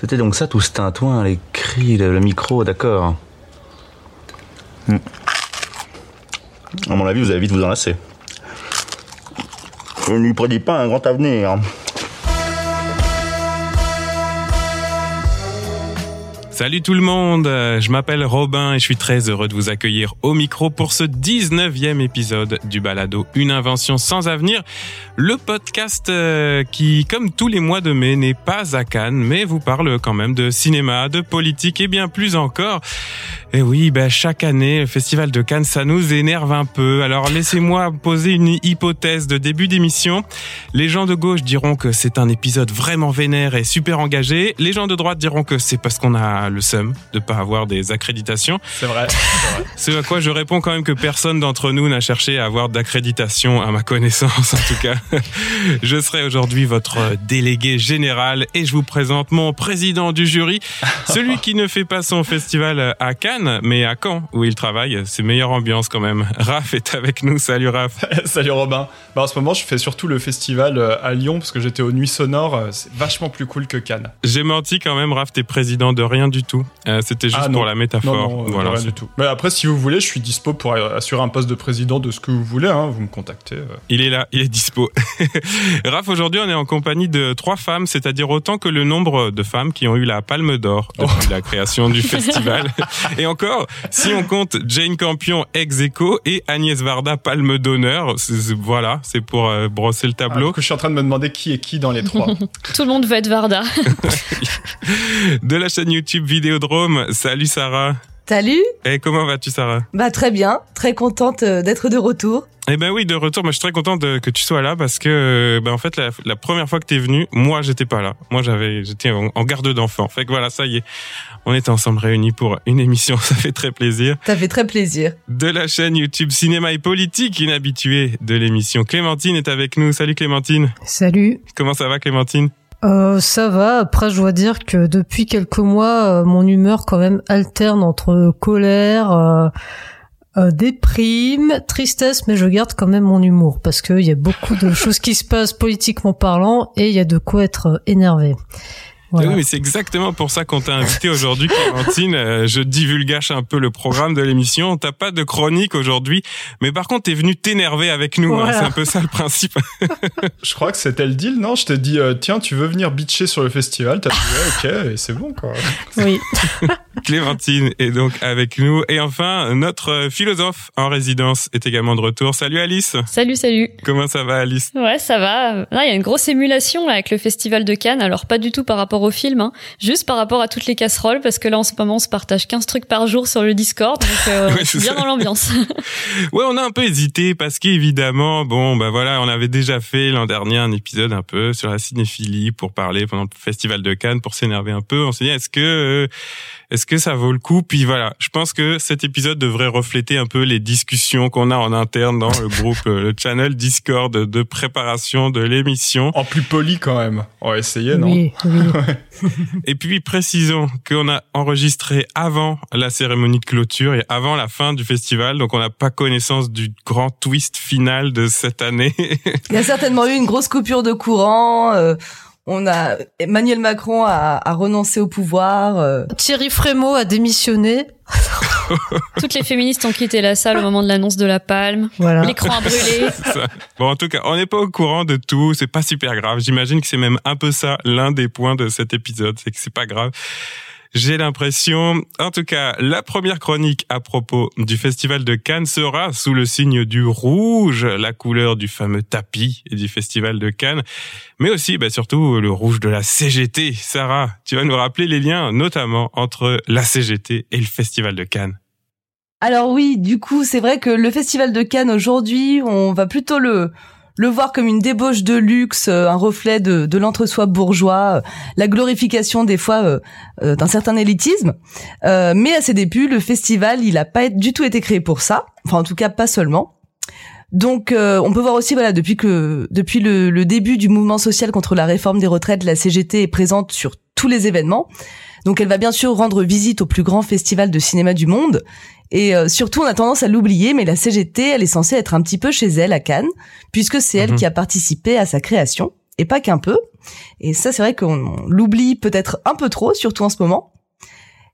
C'était donc ça tout ce tintouin, les cris, le, micro, d'accord. Hmm. À mon avis, vous allez vite vous enlacer. Je ne lui prédis pas un grand avenir. Salut tout le monde, je m'appelle Robin et je suis très heureux de vous accueillir au micro pour ce 19e épisode du balado Une invention sans avenir, le podcast euh, qui, comme tous les mois de mai, n'est pas à Cannes, mais vous parle quand même de cinéma, de politique et bien plus encore. Et oui, ben, chaque année, le Festival de Cannes, ça nous énerve un peu. Alors laissez-moi poser une hypothèse de début d'émission. Les gens de gauche diront que c'est un épisode vraiment vénère et super engagé. Les gens de droite diront que c'est parce qu'on a le seum de pas avoir des accréditations. C'est vrai. C'est à quoi je réponds quand même que personne d'entre nous n'a cherché à avoir d'accréditation à ma connaissance en tout cas. Je serai aujourd'hui votre délégué général et je vous présente mon président du jury, celui qui ne fait pas son festival à Cannes mais à Caen où il travaille. C'est meilleure ambiance quand même. Raph est avec nous. Salut Raph. Salut Robin. Bah, en ce moment, je fais surtout le festival euh, à Lyon parce que j'étais aux Nuits Sonores. C'est vachement plus cool que Cannes. J'ai menti quand même, Raph, t'es président de rien du tout. Euh, C'était juste Ah, pour la métaphore. Non, non, voilà. rien du tout. Mais après, si vous voulez, je suis dispo pour assurer un poste de président de ce que vous voulez. hein. Vous me contactez. euh. Il est là, il est dispo. Raph, aujourd'hui, on est en compagnie de trois femmes, c'est-à-dire autant que le nombre de femmes qui ont eu la Palme d'Or depuis la création du festival. Et encore, si on compte Jane Campion ex aequo et Agnès Varda Palme d'honneur, voilà, c'est pour euh, brosser le Ah, tableau. du coup, je suis en train de me demander qui est qui dans les trois. Tout le monde veut être Varda. De la chaîne YouTube Vidéodrome, salut Sarah. Salut, Et comment vas-tu Sarah? Bah très bien, très contente euh, d'être de retour. Eh ben oui, de retour. Moi, je suis très content de, que tu sois là parce que, euh, ben en fait, la, la première fois que t'es venu, moi, j'étais pas là. Moi, j'avais, j'étais en, en garde d'enfant. Fait que voilà, ça y est, on est ensemble réunis pour une émission. Ça fait très plaisir. Ça fait très plaisir. De la chaîne YouTube Cinéma et Politique, inhabituée de l'émission. Clémentine est avec nous. Salut Clémentine. Salut. Comment ça va, Clémentine? Euh, ça va. Après, je dois dire que depuis quelques mois, euh, mon humeur quand même alterne entre colère, euh, euh, déprime, tristesse, mais je garde quand même mon humour parce qu'il y a beaucoup de choses qui se passent politiquement parlant et il y a de quoi être euh, énervé. Voilà. Oui, mais c'est exactement pour ça qu'on t'a invité aujourd'hui, Clémentine. Euh, je divulgage un peu le programme de l'émission. T'as pas de chronique aujourd'hui, mais par contre, t'es venu t'énerver avec nous. hein. C'est un peu ça le principe. je crois que c'était le deal, non? Je t'ai dit, euh, tiens, tu veux venir bitcher sur le festival? T'as dit, ouais, ok, et c'est bon, quoi. Oui. Clémentine est donc avec nous. Et enfin, notre philosophe en résidence est également de retour. Salut Alice. Salut, salut. Comment ça va Alice? Ouais, ça va. Là, il y a une grosse émulation là, avec le Festival de Cannes. Alors, pas du tout par rapport au film, hein. juste par rapport à toutes les casseroles, parce que là, en ce moment, on se partage 15 trucs par jour sur le Discord. Donc, euh, Oui, bien ça. dans l'ambiance. Ouais, on a un peu hésité parce qu'évidemment, bon, bah voilà, on avait déjà fait l'an dernier un épisode un peu sur la cinéphilie pour parler pendant le festival de Cannes pour s'énerver un peu. On s'est dit est-ce que euh, est-ce que ça vaut le coup? Puis voilà, je pense que cet épisode devrait refléter un peu les discussions qu'on a en interne dans le groupe, euh, le channel Discord de préparation de l'émission. En plus poli, quand même. On va essayer, non? Oui, oui. Et puis précisons qu'on a enregistré avant la cérémonie de clôture et avant la fin du festival, donc on n'a pas connaissance du grand twist final de cette année. Il y a certainement eu une grosse coupure de courant. euh, on a Emmanuel Macron a, a renoncé au pouvoir. euh. Thierry Frémaux a démissionné. Toutes les féministes ont quitté la salle au moment de l'annonce de la palme. Voilà. L'écran a brûlé. Bon, en tout cas, on n'est pas au courant de tout. C'est pas super grave. J'imagine que c'est même un peu ça l'un des points de cet épisode, c'est que c'est pas grave. J'ai l'impression, en tout cas, la première chronique à propos du festival de Cannes sera sous le signe du rouge, la couleur du fameux tapis du festival de Cannes, mais aussi, bah, surtout, le rouge de la CGT. Sarah, tu vas nous rappeler les liens, notamment entre la CGT et le festival de Cannes. Alors oui, du coup, c'est vrai que le festival de Cannes aujourd'hui, on va plutôt le le voir comme une débauche de luxe, euh, un reflet de, de l'entre-soi bourgeois, euh, la glorification des fois euh, d'un certain élitisme. Mais à ses débuts, le festival, il a pas du tout été créé pour ça. Enfin, en tout cas, pas seulement. Donc, euh, on peut voir aussi, voilà, depuis que depuis le, le début du mouvement social contre la réforme des retraites, la CGT est présente sur tous les événements. Donc, elle va bien sûr rendre visite au plus grand festival de cinéma du monde. Et euh, surtout, on a tendance à l'oublier, mais la CGT, elle est censée être un petit peu chez elle à Cannes, puisque c'est elle Mhm. qui a participé à sa création. et pas qu'un peu. Et ça, c'est vrai qu'on l'oublie peut-être un peu trop, surtout en ce moment.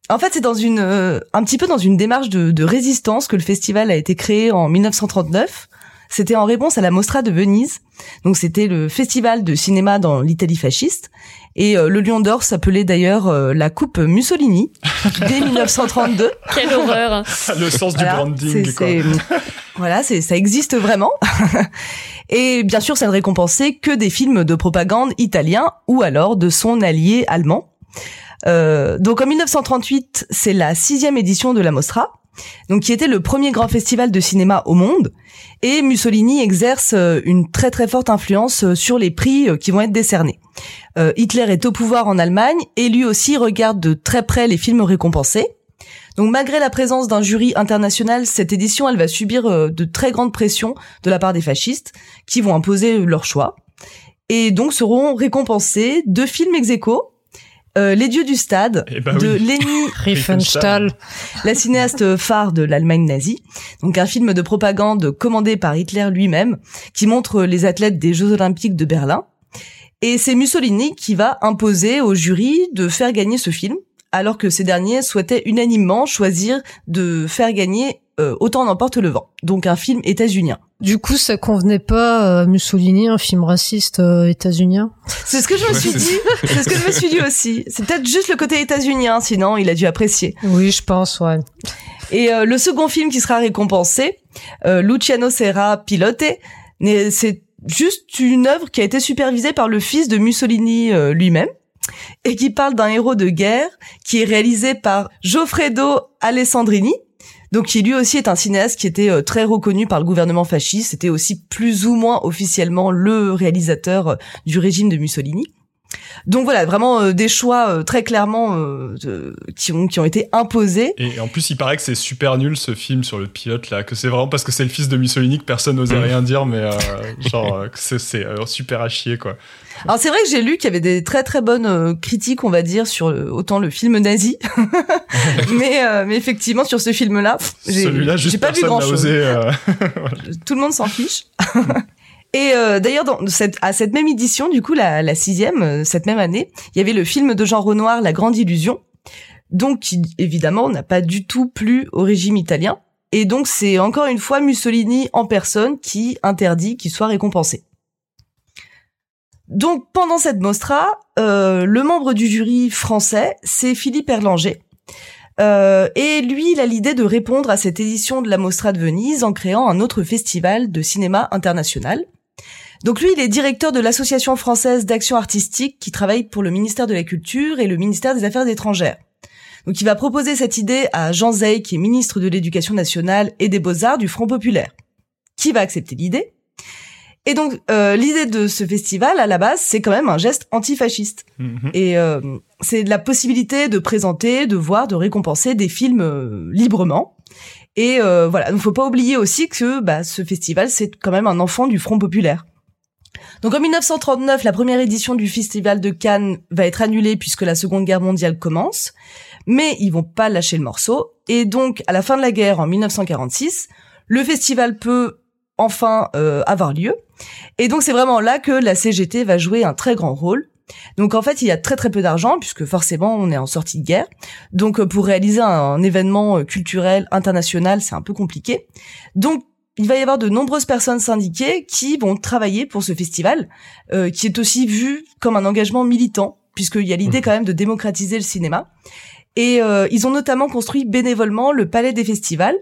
En fait, c'est dans une, euh, un petit peu dans une démarche de, de, résistance que le festival a été créé en 1939. C'était en réponse à la Mostra de Venise. Donc, c'était le festival de cinéma dans l'Italie fasciste. Et euh, le Lion d'Or s'appelait d'ailleurs euh, la Coupe Mussolini dès 1932. Quelle horreur Le sens du branding. Quoi. voilà, c'est ça existe vraiment. Et bien sûr, ça ne récompensait que des films de propagande italiens ou alors de son allié allemand. Euh, donc en 1938, c'est la sixième édition de la Mostra, donc qui était le premier grand festival de cinéma au monde. Et Mussolini exerce euh, une très très forte influence euh, sur les prix qui vont être décernés. Hitler est au pouvoir en Allemagne et lui aussi regarde de très près les films récompensés. Donc malgré la présence d'un jury international, cette édition, elle va subir de très grandes pressions de la part des fascistes qui vont imposer leur choix. Et donc seront récompensés deux films ex euh, Les dieux du stade eh ben de Leni Riefenstahl, la cinéaste phare de l'Allemagne nazie. Donc un film de propagande commandé par Hitler lui-même qui montre les athlètes des Jeux olympiques de Berlin. Et c'est Mussolini qui va imposer au jury de faire gagner ce film, alors que ces derniers souhaitaient unanimement choisir de faire gagner euh, Autant n'emporte le vent, donc un film états-unien. Du coup, ça convenait pas à Mussolini, un film raciste euh, états-unien? C'est ce que je me suis dit. C'est ce que je me suis dit aussi. C'est peut-être juste le côté états-unien, sinon il a dû apprécier. Oui, je pense, ouais. Et euh, le second film qui sera récompensé, euh, Luciano Serra Pilote, c'est juste une œuvre qui a été supervisée par le fils de Mussolini lui-même et qui parle d'un héros de guerre qui est réalisé par Goffredo Alessandrini donc qui lui aussi est un cinéaste qui était euh, très reconnu par le gouvernement fasciste, c'était aussi plus ou moins officiellement le réalisateur euh, du régime de Mussolini. Donc voilà, vraiment euh, des choix très clairement qui ont qui ont été imposés. Et en plus, il paraît que c'est super nul ce film sur le pilote là, que c'est vraiment parce que c'est le fils de Mussolini que personne n'osait mmh. rien dire, mais genre c'est super à chier quoi. Alors c'est vrai que j'ai lu qu'il y avait des très très bonnes euh, critiques, on va dire, sur autant le film nazi, mais euh, mais effectivement sur ce film-là, j'ai pas vu grand chose. Euh, Tout le monde s'en fiche. Et d'ailleurs, dans cette, à cette même édition, du coup, la, la sixième, cette même année, il y avait le film de Jean Renoir, La Grande Illusion, donc qui évidemment n'a pas du tout plu au régime italien. Et donc c'est encore une fois Mussolini en personne qui interdit qu'il soit récompensé. Donc pendant cette mostra, euh, le membre du jury français, c'est Philippe Erlanger. Euh, et lui, il a l'idée de répondre à cette édition de la Mostra de Venise en créant un autre festival de cinéma international. Donc lui, il est directeur de l'Association française d'action artistique qui travaille pour le ministère de la Culture et le ministère des Affaires étrangères. Donc il va proposer cette idée à Jean Zay, qui est ministre de l'Éducation nationale et des Beaux-Arts du Front populaire. Qui va accepter l'idée et donc euh, l'idée de ce festival à la base, c'est quand même un geste antifasciste. Mhm. Et euh, c'est la possibilité de présenter, de voir, de récompenser des films euh, librement. Et euh, voilà, donc faut pas oublier aussi que bah, ce festival, c'est quand même un enfant du Front populaire. Donc en 1939, la première édition du festival de Cannes va être annulée puisque la Seconde Guerre mondiale commence, mais ils vont pas lâcher le morceau. Et donc à la fin de la guerre, en 1946, le festival peut enfin euh, avoir lieu. Et donc c'est vraiment là que la CGT va jouer un très grand rôle. Donc en fait, il y a très très peu d'argent puisque forcément on est en sortie de guerre. Donc pour réaliser un, événement euh, culturel international, c'est un peu compliqué. Donc il va y avoir de nombreuses personnes syndiquées qui vont travailler pour ce festival, qui est aussi vu comme un engagement militant, puisqu'il y a l'idée mmh. quand même de démocratiser le cinéma. Et euh, ils ont notamment construit bénévolement le Palais des Festivals,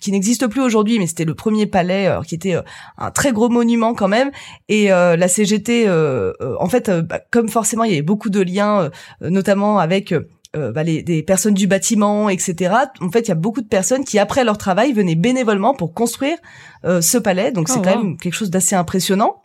qui n'existe plus aujourd'hui, mais c'était le premier palais euh, qui était euh, un très gros monument quand même. Et la CGT, en fait, bah, comme forcément il y avait beaucoup de liens, notamment avec bah, les, des personnes du bâtiment, etc. En fait, il y a beaucoup de personnes qui, après leur travail, venaient bénévolement pour construire ce palais. Donc, c'est oh, quand même quelque chose d'assez impressionnant.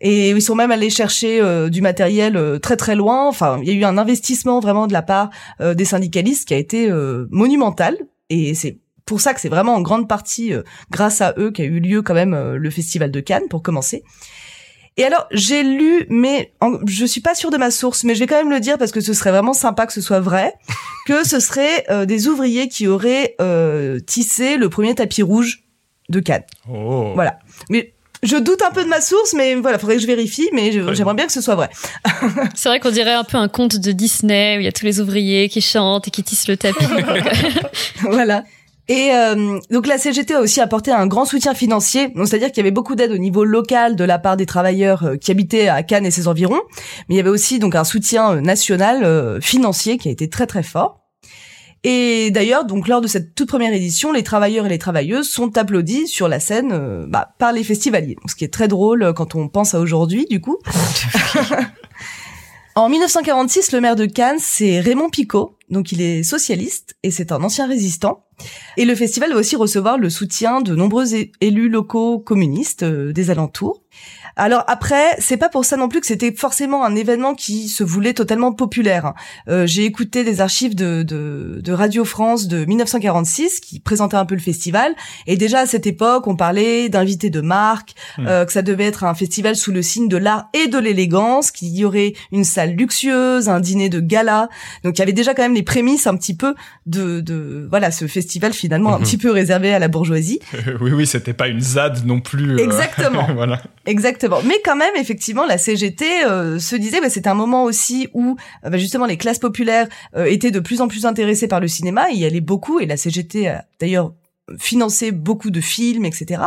Et ils sont même allés chercher euh, du matériel euh, très très loin. Enfin, il y a eu un investissement vraiment de la part euh, des syndicalistes qui a été monumental. Et c'est pour ça que c'est vraiment en grande partie grâce à eux qu'a eu lieu quand même le festival de Cannes pour commencer. Et alors j'ai lu, mais je suis pas sûre de ma source, mais je vais quand même le dire parce que ce serait vraiment sympa que ce soit vrai, que ce serait des ouvriers qui auraient tissé le premier tapis rouge de Cannes. Oh. Voilà. Mais Je doute un peu de ma source, mais voilà, faudrait que je vérifie, mais j'aimerais bien que ce soit vrai. C'est vrai qu'on dirait un peu un conte de Disney où il y a tous les ouvriers qui chantent et qui tissent le tapis. voilà. Et euh, donc la CGT a aussi apporté un grand soutien financier, c'est-à-dire qu'il y avait beaucoup d'aide au niveau local de la part des travailleurs euh, qui habitaient à Cannes et ses environs, mais il y avait aussi donc un soutien euh, national financier qui a été très très fort. Et d'ailleurs, donc lors de cette toute première édition, les travailleurs et les travailleuses sont applaudis sur la scène bah, par les festivaliers. ce qui est très drôle quand on pense à aujourd'hui, du coup. En 1946, le maire de Cannes, c'est Raymond Picot, donc il est socialiste et c'est un ancien résistant. Et le festival va aussi recevoir le soutien de nombreux élus locaux communistes euh, des alentours. Alors après, c'est pas pour ça non plus que c'était forcément un événement qui se voulait totalement populaire. Hein. Euh, j'ai écouté des archives de, de, de, Radio France de 1946 qui présentaient un peu le festival. Et déjà à cette époque, on parlait d'invités de marque, hmm. euh, que ça devait être un festival sous le signe de l'art et de l'élégance, qu'il y aurait une salle luxueuse, un dîner de gala. Donc il y avait déjà quand même les prémices un petit peu de, de voilà ce festival finalement un hmm. petit peu réservé à la bourgeoisie. oui oui, c'était pas une ZAD non plus. Euh, Exactement. voilà. Exactement. Mais quand même, effectivement, la CGT euh, se disait, bah, c'était un moment aussi où euh, bah, justement les classes populaires euh, étaient de plus en plus intéressées par le cinéma. Il y allait beaucoup, et la CGT a d'ailleurs financé beaucoup de films, etc.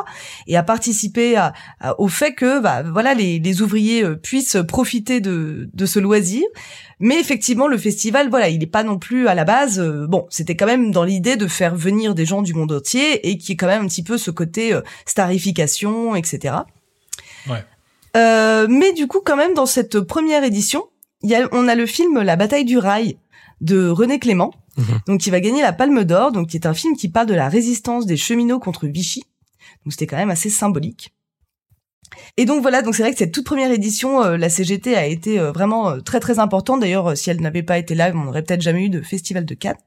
Et a participé à, au fait que bah, voilà les, les ouvriers puissent profiter de, de ce loisir. Mais effectivement, le festival, voilà, il n'est pas non plus à la base. bon, c'était quand même dans l'idée de faire venir des gens du monde entier et qui est quand même un petit peu ce côté starification, etc. Euh, mais du coup, quand même, dans cette première édition, y a, on a le film La bataille du rail de René Clément, mhm. donc qui va gagner la Palme d'Or, donc qui est un film qui parle de la résistance des cheminots contre Vichy. Donc c'était quand même assez symbolique. Et donc voilà, donc c'est vrai que cette toute première édition, euh, la CGT a été euh, vraiment très très importante. D'ailleurs, si elle n'avait pas été là, on n'aurait peut-être jamais eu de festival de Cannes.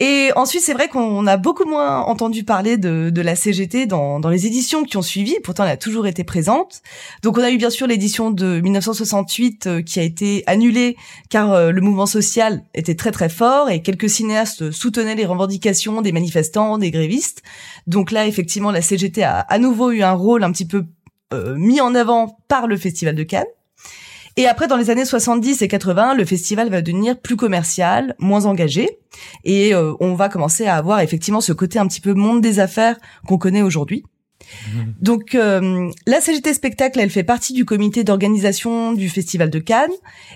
Et ensuite, c'est vrai qu'on a beaucoup moins entendu parler de, de la CGT dans, dans, les éditions qui ont suivi. Pourtant, elle a toujours été présente. Donc, on a eu bien sûr l'édition de 1968 euh, qui a été annulée car euh, le mouvement social était très très fort et quelques cinéastes soutenaient les revendications des manifestants, des grévistes. Donc là, effectivement, la CGT a à nouveau eu un rôle un petit peu euh, mis en avant par le Festival de Cannes. Et après, dans les années 70 et 80, le festival va devenir plus commercial, moins engagé, et euh, on va commencer à avoir effectivement ce côté un petit peu monde des affaires qu'on connaît aujourd'hui. Mhm. Donc euh, la CGT Spectacle, elle fait partie du comité d'organisation du Festival de Cannes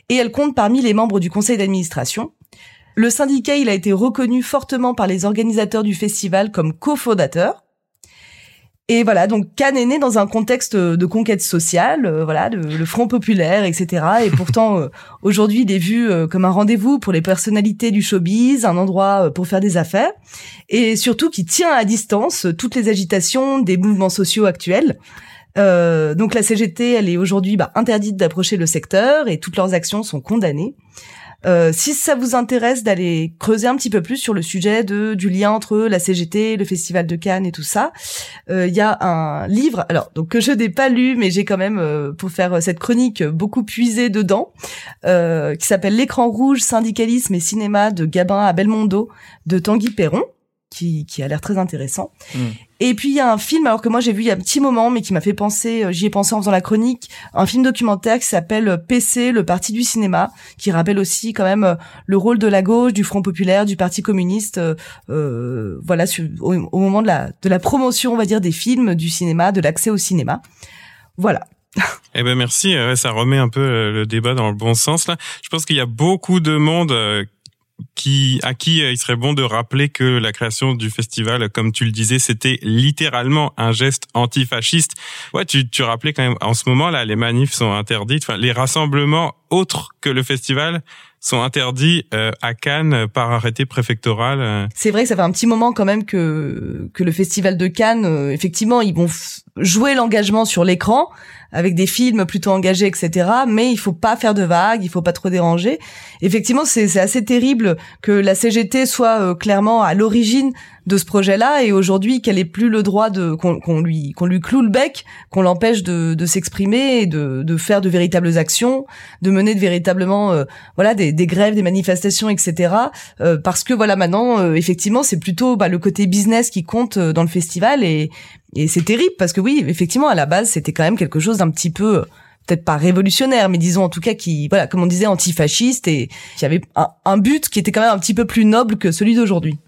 et elle compte parmi les membres du conseil d'administration. Le syndicat, il a été reconnu fortement par les organisateurs du festival comme cofondateur. Et voilà, donc Cannes est né dans un contexte de conquête sociale, euh, voilà, le, Front populaire, etc. Et pourtant, euh, aujourd'hui, il est vu euh, comme un rendez-vous pour les personnalités du showbiz, un endroit pour faire des affaires, et surtout qui tient à distance toutes les agitations des mouvements sociaux actuels. donc la CGT, elle est aujourd'hui bah, interdite d'approcher le secteur et toutes leurs actions sont condamnées. Euh, si ça vous intéresse d'aller creuser un petit peu plus sur le sujet de du lien entre la CGT, le Festival de Cannes et tout ça, euh, il y a un livre, alors donc que je n'ai pas lu, mais j'ai quand même euh, pour faire cette chronique beaucoup puisé dedans, qui s'appelle L'écran rouge, syndicalisme et cinéma de Gabin à Belmondo de Tanguy Perron qui, qui a l'air très intéressant. Mm. Et puis il y a un film, alors que moi j'ai vu il y a un petit moment, mais qui m'a fait penser, euh, j'y ai pensé en faisant la chronique, un film documentaire qui s'appelle PC, le parti du cinéma, qui rappelle aussi quand même euh, le rôle de la gauche, du Front populaire, du Parti communiste, euh, voilà, au, moment de la promotion, on va dire, des films, du cinéma, de l'accès au cinéma. Voilà. Eh ben merci, ça remet un peu le débat dans le bon sens là. Je pense qu'il y a beaucoup de monde qui, à qui euh, il serait bon de rappeler que la création du festival, comme tu le disais, c'était littéralement un geste antifasciste. Ouais, tu, tu rappelais quand même, en ce moment là, les manifs sont interdites, enfin, les rassemblements autres que le festival sont interdits euh, à Cannes par arrêté préfectoral. Euh. C'est vrai que ça fait un petit moment quand même que que le festival de Cannes, effectivement, ils vont jouer l'engagement sur l'écran, avec des films plutôt engagés, etc. Mais il faut pas faire de vagues, il faut pas trop déranger. Effectivement, c'est assez terrible que la CGT soit euh, clairement à l'origine de ce projet-là et aujourd'hui qu'elle ait plus le droit de qu'on lui qu'on lui cloue le bec, qu'on l'empêche de, de s'exprimer et de, de faire de véritables actions, de mener de véritablement euh, voilà des, des grèves, des manifestations, etc. Euh, parce que voilà maintenant euh, effectivement c'est plutôt bah, le côté business qui compte dans le festival et et c'est terrible parce que oui effectivement à la base c'était quand même quelque chose d'un petit peu peut-être pas révolutionnaire, mais disons en tout cas qui, voilà, comme on disait, antifasciste et qui avait un, un but qui était quand même un petit peu plus noble que celui d'aujourd'hui.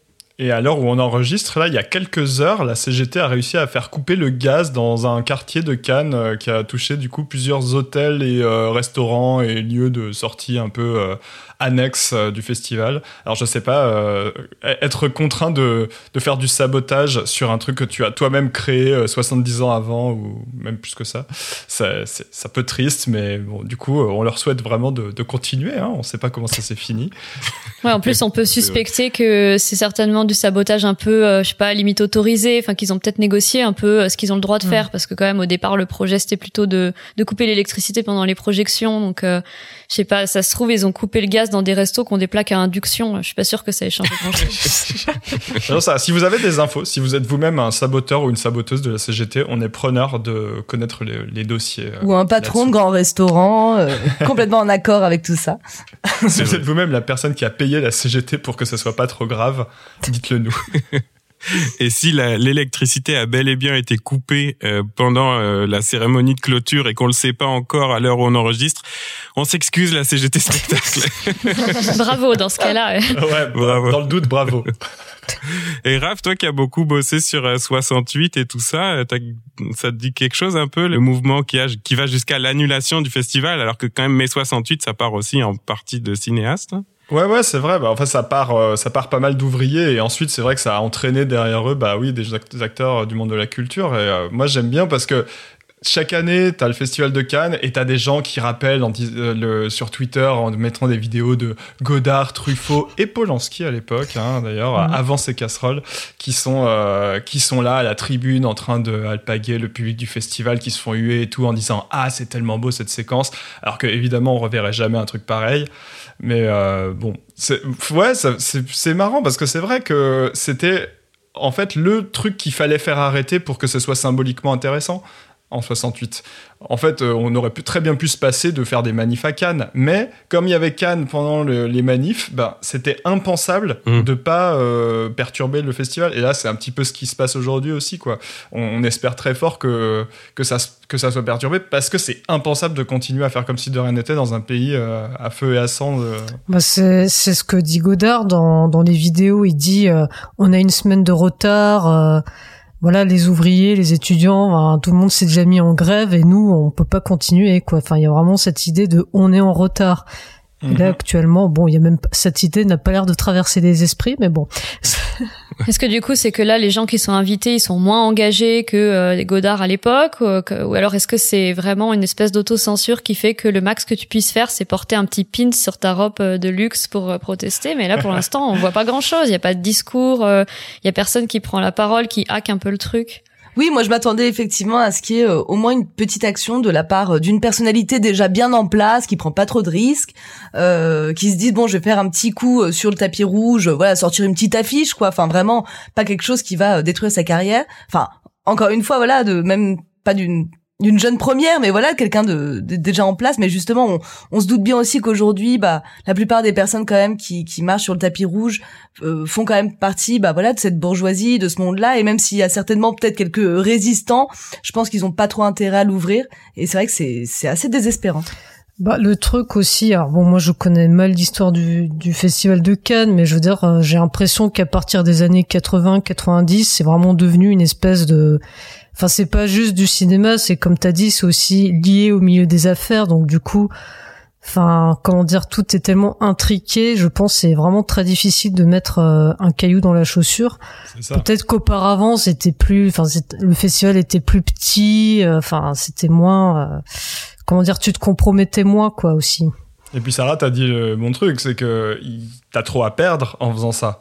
Et à l'heure où on enregistre, là, il y a quelques heures, la CGT a réussi à faire couper le gaz dans un quartier de Cannes euh, qui a touché du coup plusieurs hôtels et euh, restaurants et lieux de sortie un peu euh, annexes du festival. Alors je sais pas, être contraint de, de, faire du sabotage sur un truc que tu as toi-même créé 70 ans avant ou même plus que ça, ça c'est ça peut triste, mais bon, du coup, on leur souhaite vraiment de, de continuer. Hein. On sait pas comment ça s'est fini. Ouais, en plus, on peut suspecter que c'est certainement du sabotage un peu, euh, je sais pas, limite autorisé, enfin qu'ils ont peut-être négocié un peu euh, ce qu'ils ont le droit de mm. faire, parce que quand même au départ le projet c'était plutôt de, de couper l'électricité pendant les projections, donc euh, je sais pas, ça se trouve ils ont coupé le gaz dans des restos qui ont des plaques à induction, je suis pas sûr que ça ait changé ça, si vous avez des infos, si vous êtes vous-même un saboteur ou une saboteuse de la CGT, on est preneur de connaître les, les dossiers. ou un patron de grand restaurant complètement en accord avec tout ça. si vous êtes vous-même la personne qui a payé la CGT pour que ça soit pas trop grave, dites-le nous. Et si l'électricité a bel et bien été coupée euh, pendant euh, la cérémonie de clôture et qu'on le sait pas encore à l'heure où on enregistre, on s'excuse la CGT spectacle. bravo dans ce cas-là. Ouais, bravo. Dans le doute, bravo. Et Raph, toi qui as beaucoup bossé sur 68 euh, et tout ça, ça te dit quelque chose un peu le mouvement qui, a, qui va jusqu'à l'annulation du festival, alors que quand même mai 68, ça part aussi en partie de cinéastes. Ouais ouais c'est vrai. Bah en fait ça part euh, ça part pas mal d'ouvriers et ensuite c'est vrai que ça a entraîné derrière eux bah oui des acteurs du monde de la culture. Et euh, moi j'aime bien parce que chaque année, t'as le festival de Cannes et t'as des gens qui rappellent en, euh, le, sur Twitter en mettant des vidéos de Godard, Truffaut et Polanski à l'époque, hein, d'ailleurs, mhm. avant ces casseroles, qui sont qui sont là à la tribune en train de alpaguer le public du festival, qui se font huer et tout en disant ah c'est tellement beau cette séquence, alors que évidemment on reverrait jamais un truc pareil. Mais euh, bon, ouais, c'est marrant parce que c'est vrai que c'était en fait le truc qu'il fallait faire arrêter pour que ce soit symboliquement intéressant en 68. En fait, euh, on aurait pu, très bien pu se passer de faire des manifs à Cannes, mais comme il y avait Cannes pendant les manifs, ben, c'était impensable de mmh. de pas euh, perturber le festival. Et là, c'est un petit peu ce qui se passe aujourd'hui aussi, quoi. On, espère très fort que que ça que ça soit perturbé parce que c'est impensable de continuer à faire comme si de rien n'était dans un pays euh, à feu et à sang. Bah c'est c'est ce que dit Godard dans dans les vidéos. Il dit on a une semaine de retard voilà les ouvriers, les étudiants, tout le monde s'est déjà mis en grève et nous on peut pas continuer quoi. Enfin il y a vraiment cette idée de on est en retard. Là mhm. actuellement, bon, il y a même cette idée n'a pas l'air de traverser les esprits, mais bon. Est-ce que du coup, c'est que là, les gens qui sont invités, ils sont moins engagés que euh, les Godard à l'époque, ou, alors est-ce que c'est vraiment une espèce d'autocensure qui fait que le max que tu puisses faire, c'est porter un petit pin sur ta robe euh, de luxe pour euh, protester? Mais là, pour l'instant, on voit pas grand-chose. Il y a pas de discours, il y a personne qui prend la parole, qui hack un peu le truc. Oui, moi je m'attendais effectivement à ce qu'il y ait au moins une petite action de la part d'une personnalité déjà bien en place, qui prend pas trop de risques, euh, qui se dit bon je vais faire un petit coup sur le tapis rouge, voilà sortir une petite affiche quoi, enfin vraiment pas quelque chose qui va détruire sa carrière. Enfin encore une fois voilà de même pas d'une d'une jeune première, mais voilà, quelqu'un de, déjà en place. Mais justement, on, on se doute bien aussi qu'aujourd'hui, bah, la plupart des personnes quand même qui, qui marchent sur le tapis rouge euh, font quand même partie, bah voilà, de cette bourgeoisie, de ce monde-là. Et même s'il y a certainement peut-être quelques résistants, je pense qu'ils ont pas trop intérêt à l'ouvrir. Et c'est vrai que c'est c'est assez désespérant. Bah, le truc aussi, alors bon, moi je connais mal l'histoire du, du festival de Cannes, mais je veux dire, euh, j'ai l'impression qu'à partir des années 80-90, c'est vraiment devenu une espèce de Enfin, c'est pas juste du cinéma, c'est comme t'as dit, c'est aussi lié au milieu des affaires. Donc du coup, enfin, comment dire, tout est tellement intriqué. Je pense c'est vraiment très difficile de mettre euh, un caillou dans la chaussure. Peut-être qu'auparavant c'était plus, enfin, le festival était plus petit. Euh, enfin, c'était moins, euh, comment dire, tu te compromettais moins, quoi, aussi. Et puis Sarah, t'as dit le bon truc, c'est que t'as trop à perdre en faisant ça.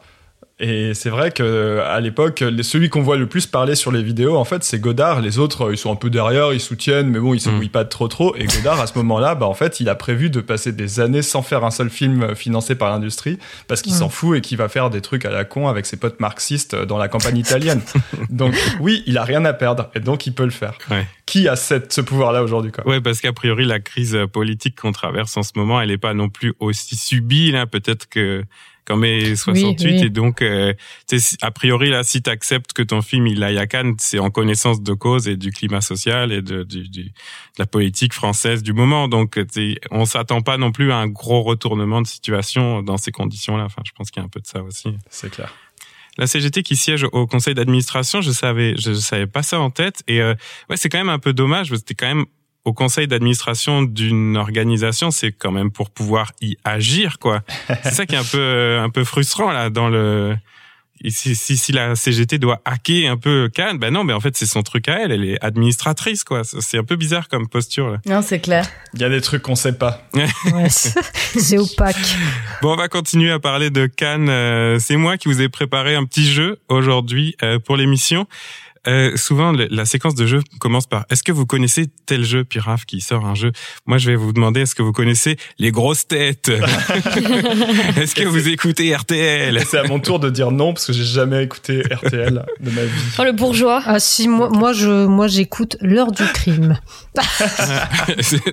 Et c'est vrai que à l'époque, les- celui qu'on voit le plus parler sur les vidéos, en fait, c'est Godard. Les autres, ils sont un peu derrière, ils soutiennent, mais bon, ils se Mm. mouillent pas trop trop. Et Godard, à ce moment-là, bah, en fait, il a prévu de passer des années sans faire un seul film financé par l'industrie, parce qu'il s'en fout et qu'il va faire des trucs à la con avec ses potes marxistes dans la campagne italienne. donc oui, il a rien à perdre, et donc il peut le faire. Ouais. Qui a cette, ce pouvoir-là aujourd'hui, quoi? Ouais, parce qu'a priori, la crise euh, politique qu'on traverse en ce moment, elle n'est pas non plus aussi subie, là, peut-être que qu'en mai 68. oui. Et donc, euh, tu sais, si- a priori, là, si tu acceptes que ton film, il aille à Cannes, c'est en connaissance de cause et du climat social et de, du, du- de la politique française du moment. Donc, tu sais, on s'attend pas non plus à un gros retournement de situation dans ces conditions-là. Enfin, je pense qu'il y a un peu de ça aussi. C'est clair. La CGT qui siège au conseil d'administration, je savais, je, savais pas ça en tête. Et euh, ouais, c'est quand même un peu dommage c'était quand même au conseil d'administration d'une organisation, c'est quand même pour pouvoir y agir, quoi. c'est ça qui est un peu, euh, un peu frustrant là dans le. Et Si, si, si la CGT doit hacker un peu Cannes, ben non, ben en fait c'est son truc à elle, elle est administratrice quoi. C'est un peu bizarre comme posture. Là. Non, c'est clair. Il y a des trucs qu'on sait pas. Ouais, c'est c'est opaque. Bon, on va continuer à parler de Cannes. Euh, c'est moi qui vous ai préparé un petit jeu aujourd'hui euh, pour l'émission. Euh, souvent, le- la séquence de jeu commence par Est-ce que vous connaissez tel jeu, Piraf, qui sort un jeu Moi, je vais vous demander Est-ce que vous connaissez les grosses têtes? Est-ce que vous écoutez RTL c'est à mon tour de dire non, parce que j'ai jamais écouté RTL de ma vie. Oh, le bourgeois. Ah si, moi, moi je, moi j'écoute l'heure du crime.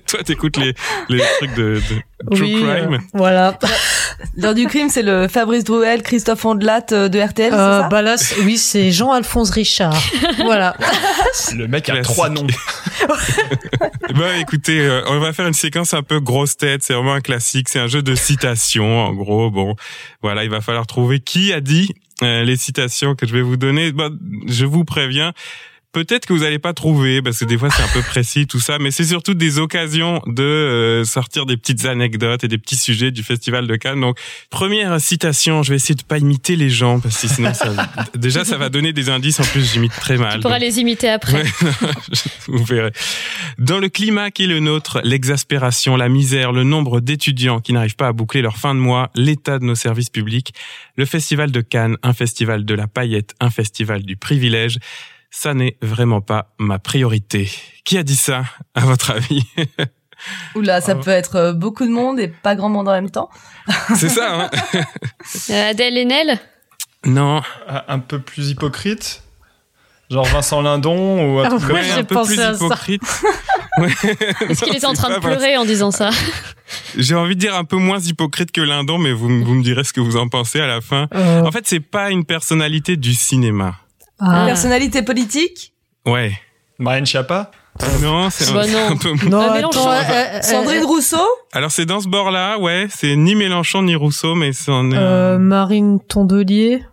Toi, t'écoutes les, les trucs de, de true Oui, crime? euh, voilà. L'heure du crime, c'est le Fabrice Drouel, Christophe Ondelat euh, de RTL, c'est Euh, ça? bah là, oui, c'est Jean-Alphonse Richard. Voilà. Le mec a trois noms. Bah écoutez, euh, on va faire une séquence un peu grosse tête, c'est vraiment un classique, c'est un jeu de citations en gros. Bon, voilà, il va falloir trouver qui a dit euh, les citations que je vais vous donner. Bah, je vous préviens, peut-être que vous allez pas trouver parce que des fois c'est un peu précis tout ça, mais c'est surtout des occasions de euh, sortir des petites anecdotes et des petits sujets du festival de Cannes. Donc première citation, je vais essayer de pas imiter les gens parce que sinon ça déjà ça va donner des indices en plus j'imite très mal. Tu pourras donc- les imiter après. Vous verrez. Dans le climat qui est le nôtre, l'exaspération, la misère, le nombre d'étudiants qui n'arrivent pas à boucler leur fin de mois, l'état de nos services publics, le festival de Cannes, un festival de la paillette, un festival du privilège, ça n'est vraiment pas ma priorité. Qui a dit ça, à votre avis? Oula, ça Ah. peut être euh, beaucoup de monde et pas grand monde en même temps. C'est ça, hein Euh, Adèle Haenel Non, Un peu plus hypocrite? Genre Vincent Lindon ou un Ah truc ouais, un peu pensé plus à hypocrite. Ouais. Est-ce qu'il est en train de vrai. pleurer en disant ça? J'ai envie de dire un peu moins hypocrite que Lindon, mais vous me direz ce que vous en pensez à la fin. Euh, En fait, c'est pas une personnalité du cinéma. Ah. Personnalité politique? Ouais. Marine Schiappa? Non, c'est Bah un, non. un peu. Non, attends, Mélenchon. euh, euh, Sandrine euh, Rousseau? Alors c'est dans ce bord-là, ouais. C'est ni Mélenchon ni Rousseau, mais c'en est. un- euh, Marine Tondelier?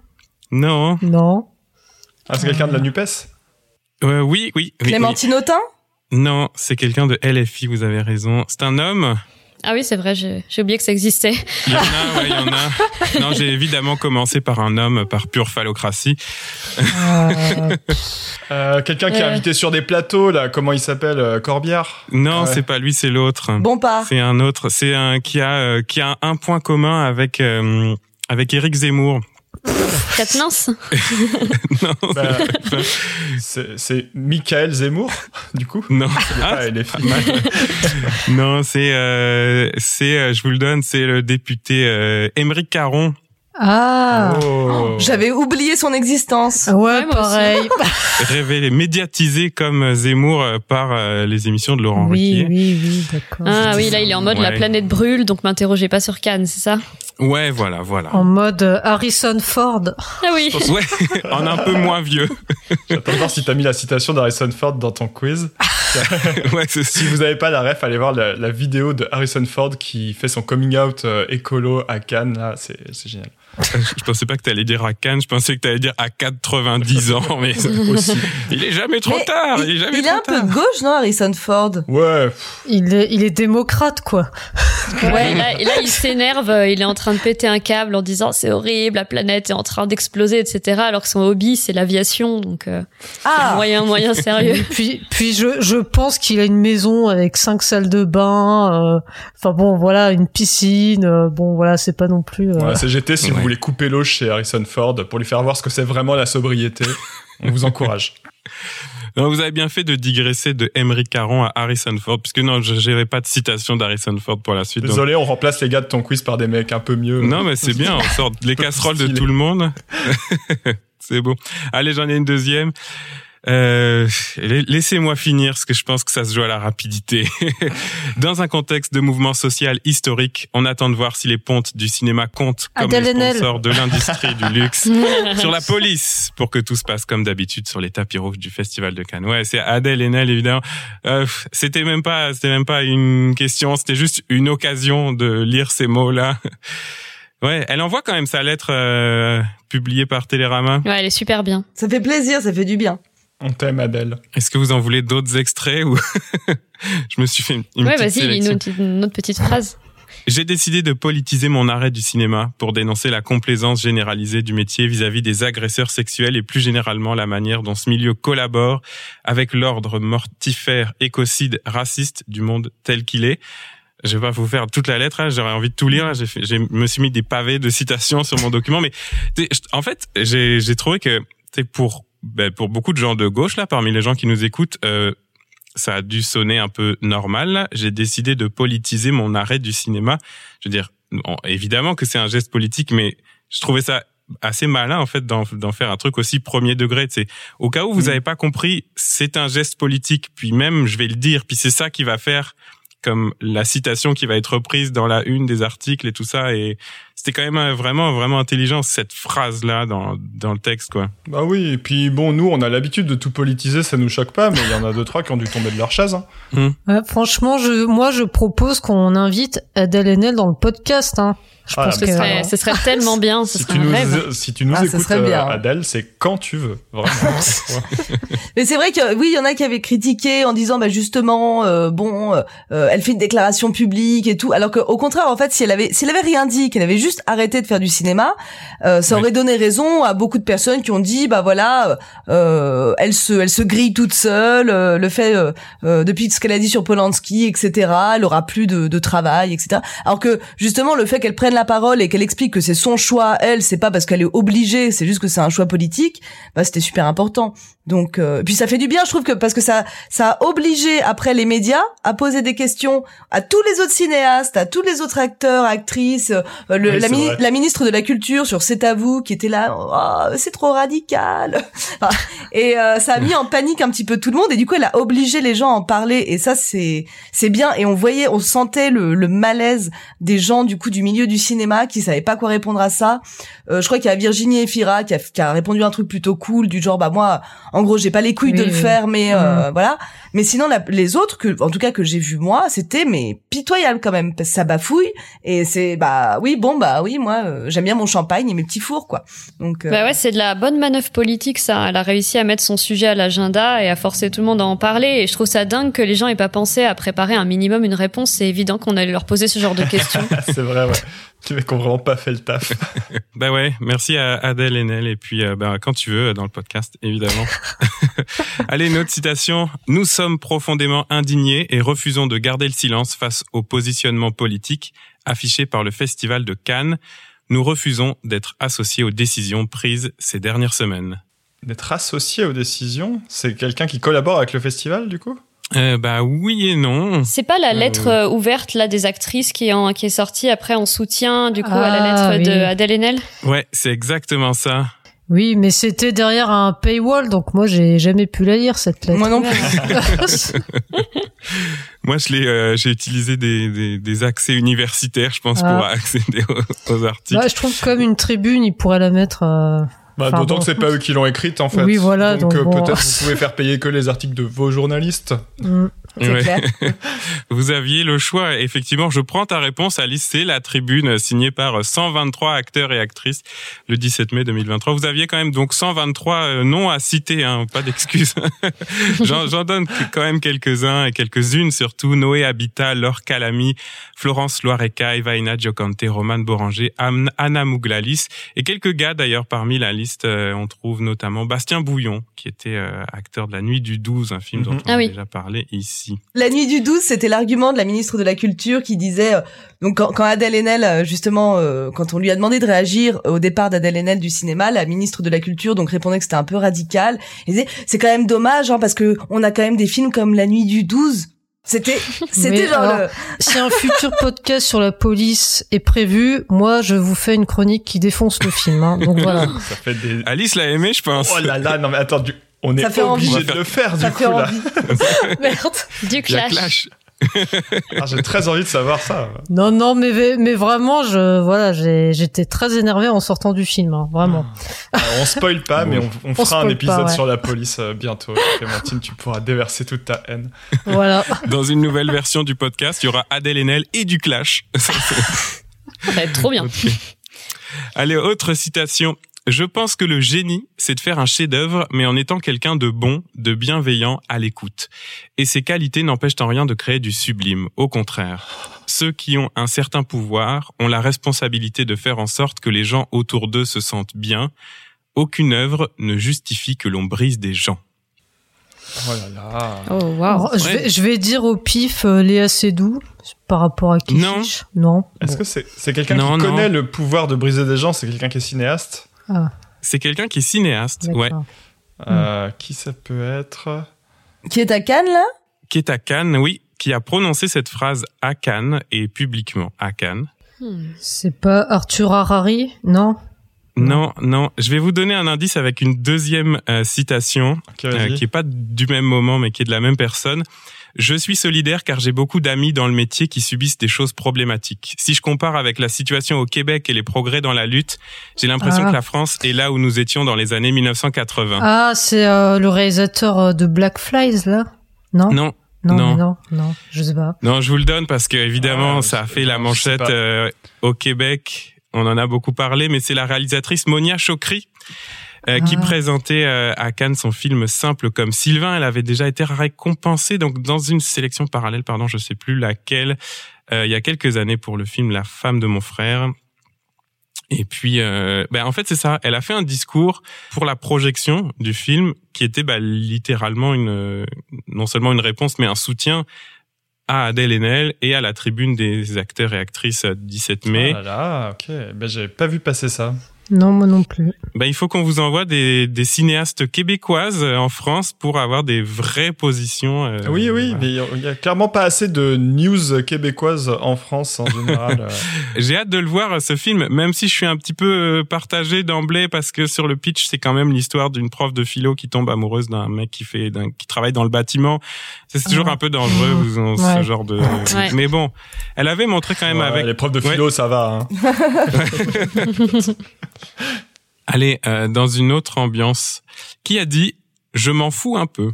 Non. Non. Ah, c'est quelqu'un de la NUPES? Euh, oui, oui, oui, Clémentine Autain? Non, c'est quelqu'un de LFI. Vous avez raison. C'est un homme? Ah oui, c'est vrai, j'ai j'ai oublié que ça existait. Il y en a, ouais, il y en a. Non, j'ai évidemment commencé par un homme, par pure phallocratie. Euh, Euh, Quelqu'un qui est Ouais. invité sur des plateaux, là, comment il s'appelle euh, Corbière? Non, Ouais. c'est pas lui, c'est l'autre. Bompard. C'est un autre. C'est un qui a euh, qui a un point commun avec euh, avec Éric Zemmour. Katnins Non, Bah, C'est c'est Michael Zemmour, du coup. Non. Ah, pas- est pas non, c'est euh, c'est euh, je vous le donne, c'est le député euh, Émeric Caron. Ah. Oh. J'avais oublié son existence. Ouais, Ouais, pareil. révélé, médiatisé comme Zemmour euh, par euh, les émissions de Laurent oui, Ruquier. oui, oui, d'accord. Ah oui, là il est en mode la planète brûle, donc m'interrogez pas sur Cannes, c'est ça? Ouais, voilà, voilà. En mode euh, Harrison Ford. Ah oui Ouais, en un peu moins vieux. J'attends de voir si t'as mis la citation d'Harrison Ford dans ton quiz. ouais, c'est Si vous n'avez pas la ref, allez voir la, la vidéo de Harrison Ford qui fait son coming out euh, écolo à Cannes. Là, c'est génial. Je pensais pas que t'allais dire à Cannes, je pensais que t'allais dire à 90 ans, mais Aussi. il est jamais trop Mais tard, il, est jamais il est trop un peu de gauche, non, Harrison Ford? Ouais. Il est, il est démocrate, quoi. Ouais, et là, là il s'énerve, euh, il est en train de péter un câble en disant c'est horrible, la planète est en train d'exploser, etc. Alors que son hobby c'est l'aviation, donc euh, Ah moyen, moyen sérieux. Puis, puis je, je pense qu'il a une maison avec cinq salles de bain. euh, Enfin bon, voilà, une piscine. euh, bon, voilà, c'est pas non plus. euh, Voilà, CGT, si Ouais. Vous voulez couper l'eau chez Harrison Ford pour lui faire voir ce que c'est vraiment la sobriété, on vous encourage. Non, vous avez bien fait de digresser de Emery Caron à Harrison Ford, puisque non, je n'avais pas de citation d'Harrison Ford pour la suite. donc- Désolé, on remplace les gars de ton quiz par des mecs un peu mieux. Non, mais c'est bien, on sort les casseroles de tout le monde. c'est bon. Allez, j'en ai une deuxième. Euh, la- Laissez-moi finir, parce que je pense que ça se joue à la rapidité. Dans un contexte de mouvement social historique, on attend de voir si les pontes du cinéma comptent comme les sponsors de l'industrie du luxe sur la police pour que tout se passe comme d'habitude sur les tapis rouges du Festival de Cannes. Ouais, c'est Adèle Haenel évidemment. Euh, c'était même pas, c'était même pas une question, c'était juste une occasion de lire ces mots-là. Ouais, elle envoie quand même sa lettre euh, publiée par Télérama. Ouais, elle est super bien. Ça fait plaisir, ça fait du bien. On t'aime, Adèle. Est-ce que vous en voulez d'autres extraits ou je me suis fait une, une ouais, petite vas-y, une, autre- une autre petite phrase. J'ai décidé de politiser mon arrêt du cinéma pour dénoncer la complaisance généralisée du métier vis-à-vis des agresseurs sexuels et plus généralement la manière dont ce milieu collabore avec l'ordre mortifère, écocide, raciste du monde tel qu'il est. Je vais pas vous faire toute la lettre, hein, j'aurais envie de tout lire. J'ai, fait- j'ai me suis mis des pavés de citations sur mon document, mais je- en fait, j'ai, j'ai trouvé que tu sais, pour ben, pour beaucoup de gens de gauche là, parmi les gens qui nous écoutent, euh, ça a dû sonner un peu normal. J'ai décidé de politiser mon arrêt du cinéma. Je veux dire, bon, évidemment que c'est un geste politique, mais je trouvais ça assez malin en fait d'en faire un truc aussi premier degré. C'est au cas où vous Mm. n'avez pas compris, c'est un geste politique. Puis même, je vais le dire. Puis c'est ça qui va faire comme la citation qui va être reprise dans la une des articles et tout ça. Et c'était quand même euh, vraiment vraiment intelligent cette phrase là dans dans le texte quoi. Bah oui, et puis bon, nous, on a l'habitude de tout politiser, ça nous choque pas, mais il y en a deux, trois qui ont dû tomber de leur chaise. hein. Ouais, franchement, je, moi, je propose qu'on invite Adèle Haenel dans le podcast. Hein. Je Ah, pense Ce que serait, ce serait tellement bien, ce Si serait tu, un nous, rêve. si tu nous Ah, écoutes, euh, Adèle, c'est quand tu veux, vraiment. Mais c'est vrai que oui, il y en a qui avaient critiqué en disant bah justement euh, bon, euh, elle fait une déclaration publique et tout, alors qu'au contraire en fait, si elle avait si elle avait rien dit, qu'elle avait juste arrêté de faire du cinéma, euh, ça aurait donné raison à beaucoup de personnes qui ont dit bah voilà, euh, elle se elle se grille toute seule, euh, le fait depuis ce qu'elle a dit sur Polanski, etc. Elle aura plus de, de travail, etc. Alors que justement le fait qu'elle prenne la parole et qu'elle explique que c'est son choix, elle, c'est pas parce qu'elle est obligée, c'est juste que c'est un choix politique, bah c'était super important. Donc puis ça fait du bien, je trouve que parce que ça ça a obligé après les médias à poser des questions à tous les autres cinéastes, à tous les autres acteurs, actrices, le- la, c'est mini- vrai. la ministre de la culture sur C'est à vous qui était là, oh, c'est trop radical. Enfin, et euh, ça a mis en panique un petit peu tout le monde et du coup elle a obligé les gens à en parler et ça c'est c'est bien et on voyait on sentait le, le malaise des gens du coup du milieu du cinéma qui savaient pas quoi répondre à ça. Euh, je crois qu'il y a Virginie Efira qui a, qui a répondu un truc plutôt cool du genre bah moi en gros j'ai pas les couilles de Oui, le oui. faire mais euh, voilà. Mais sinon la- les autres que en tout cas que j'ai vu moi c'était mais pitoyable quand même parce que ça bafouille et c'est bah oui bon bah oui moi euh, j'aime bien mon champagne et mes petits fours quoi. Donc euh, Bah ouais, c'est de la bonne manœuvre politique, ça. Elle a réussi à mettre son sujet à l'agenda et à forcer tout le monde à en parler. Et je trouve ça dingue que les gens aient pas pensé à préparer un minimum une réponse. C'est évident qu'on allait leur poser ce genre de questions. c'est vrai, ouais. Les mecs ont vraiment pas fait le taf. Bah ouais, merci à Adèle Haenel et puis euh, bah, quand tu veux dans le podcast évidemment. Allez, une autre citation. Nous sommes profondément indignés et refusons de garder le silence face au positionnement politique affiché par le Festival de Cannes. Nous refusons d'être associés aux décisions prises ces dernières semaines. D'être associé aux décisions, c'est quelqu'un qui collabore avec le festival, du coup? Euh, bah oui et non. C'est pas la Euh, lettre euh, ouverte là des actrices qui est, en, qui est sortie après en soutien du coup à la Ah, lettre de oui. Adèle Haenel? Ouais, c'est exactement ça. Oui, mais c'était derrière un paywall, donc moi j'ai jamais pu la lire cette lettre. moi non plus. Moi, je l'ai, euh, j'ai utilisé des, des, des accès universitaires, je pense, Ah. pour accéder aux, aux articles. Bah, je trouve comme une tribune, il pourrait la mettre. euh, Bah, Enfin, D'autant bon. que c'est pas eux qui l'ont écrite, en fait. Oui, voilà, Donc, donc euh, bon. peut-être vous pouvez faire payer que les articles de vos journalistes. mm. C'est Ouais. clair. Vous aviez le choix. Effectivement, je prends ta réponse, Alice. C'est la tribune signée par 123 acteurs et actrices le 17 mai 2023. Vous aviez quand même donc 123 euh, noms à citer, hein, pas d'excuses. J'en donne quand même quelques-uns et quelques-unes, surtout Noé Habitat, Laure Calamy, Florence Loireca, Evaina Giocante, Romane Boranger, Anna Mouglalis et quelques gars d'ailleurs parmi la liste euh, on trouve notamment Bastien Bouillon, qui était euh, acteur de La Nuit du 12, un film Mhm. dont on Ah a oui. déjà parlé ici. La nuit du 12, c'était l'argument de la ministre de la Culture qui disait, euh, donc quand, quand Adèle Haenel, euh, justement, euh, quand on lui a demandé de réagir au départ d'Adèle Haenel du cinéma, la ministre de la Culture donc répondait que c'était un peu radical. Elle disait, c'est quand même dommage, hein, parce que on a quand même des films comme La nuit du 12. C'était, c'était genre alors, le- Si un futur podcast sur la police est prévu, moi je vous fais une chronique qui défonce le film. hein. Donc voilà. Ça fait des. Alice l'a aimé, je pense. Oh là là, non mais attends, du- on est envie. obligé de le faire ça du fait coup là. envie. Merde. Du clash. Clash. Ah, J'ai très envie de savoir ça. Non, non, mais mais vraiment, je voilà, j'étais très énervé en sortant du film, hein, vraiment. Alors, on spoil pas, mais on, on fera un épisode pas, ouais. sur la police euh, bientôt. Clémentine, tu pourras déverser toute ta haine. Voilà. Dans une nouvelle version du podcast, il y aura Adèle Haenel et du Clash. Ça va être trop bien. Allez, autre citation. Je pense que le génie, c'est de faire un chef-d'œuvre, mais en étant quelqu'un de bon, de bienveillant, à l'écoute. Et ces qualités n'empêchent en rien de créer du sublime. Au contraire, ceux qui ont un certain pouvoir ont la responsabilité de faire en sorte que les gens autour d'eux se sentent bien. Aucune œuvre ne justifie que l'on brise des gens. Oh là là. Oh waouh. Alors, je, vais, je vais dire au pif euh, Léa Seydoux par rapport à qui Non. Non. Est-ce Bon. que c'est c'est quelqu'un qui non. connaît le pouvoir de briser des gens? C'est quelqu'un qui est cinéaste? Ah, C'est quelqu'un qui est cinéaste, ouais, Euh, Qui ça peut être? Qui est à Cannes là? Qui est à Cannes, oui, qui a prononcé cette phrase à Cannes et publiquement à Cannes. Hmm. C'est pas Arthur Harari Non? Non, non. Je vais vous donner un indice avec une deuxième euh, citation euh, qui est pas du même moment, mais qui est de la même personne. Je suis solidaire car j'ai beaucoup d'amis dans le métier qui subissent des choses problématiques. Si je compare avec la situation au Québec et les progrès dans la lutte, j'ai l'impression Ah. que la France est là où nous étions dans les années 1980. Ah, c'est euh, le réalisateur euh, de Black Flies là? Non? Non, non, non. non, non, je sais pas. non, je vous le donne parce que évidemment, Ah, ça a fait la manchette euh, au Québec. On en a beaucoup parlé, mais c'est la réalisatrice Monia Chokri euh, qui Ah. présentait euh, à Cannes son film Simple comme Sylvain. Elle avait déjà été récompensée donc dans une sélection parallèle, pardon, je sais plus laquelle, euh, il y a quelques années pour le film La femme de mon frère. Et puis, euh, ben en fait, c'est ça. Elle a fait un discours pour la projection du film qui était bah, littéralement une, non seulement une réponse, mais un soutien à Adèle Haenel et à la tribune des acteurs et actrices euh, 17 mai. Oh là là, ok. Ben, j'avais pas vu passer ça. Non, moi non plus. Ben, il faut qu'on vous envoie des, des cinéastes québécoises euh, en France pour avoir des vraies positions. euh, oui, oui, voilà. mais il y a clairement pas assez de news québécoises en France en général. euh. J'ai hâte de le voir ce film, même si je suis un petit peu partagé d'emblée parce que sur le pitch c'est quand même l'histoire d'une prof de philo qui tombe amoureuse d'un mec qui fait, d'un, qui travaille dans le bâtiment. C'est c'est toujours Ah. un peu dangereux vous, en- ce genre de. Ouais. Mais bon, elle avait montré quand même Ouais, avec. Les profs de philo, ça va. hein. Allez, euh, dans une autre ambiance. Qui a dit je m'en fous un peu?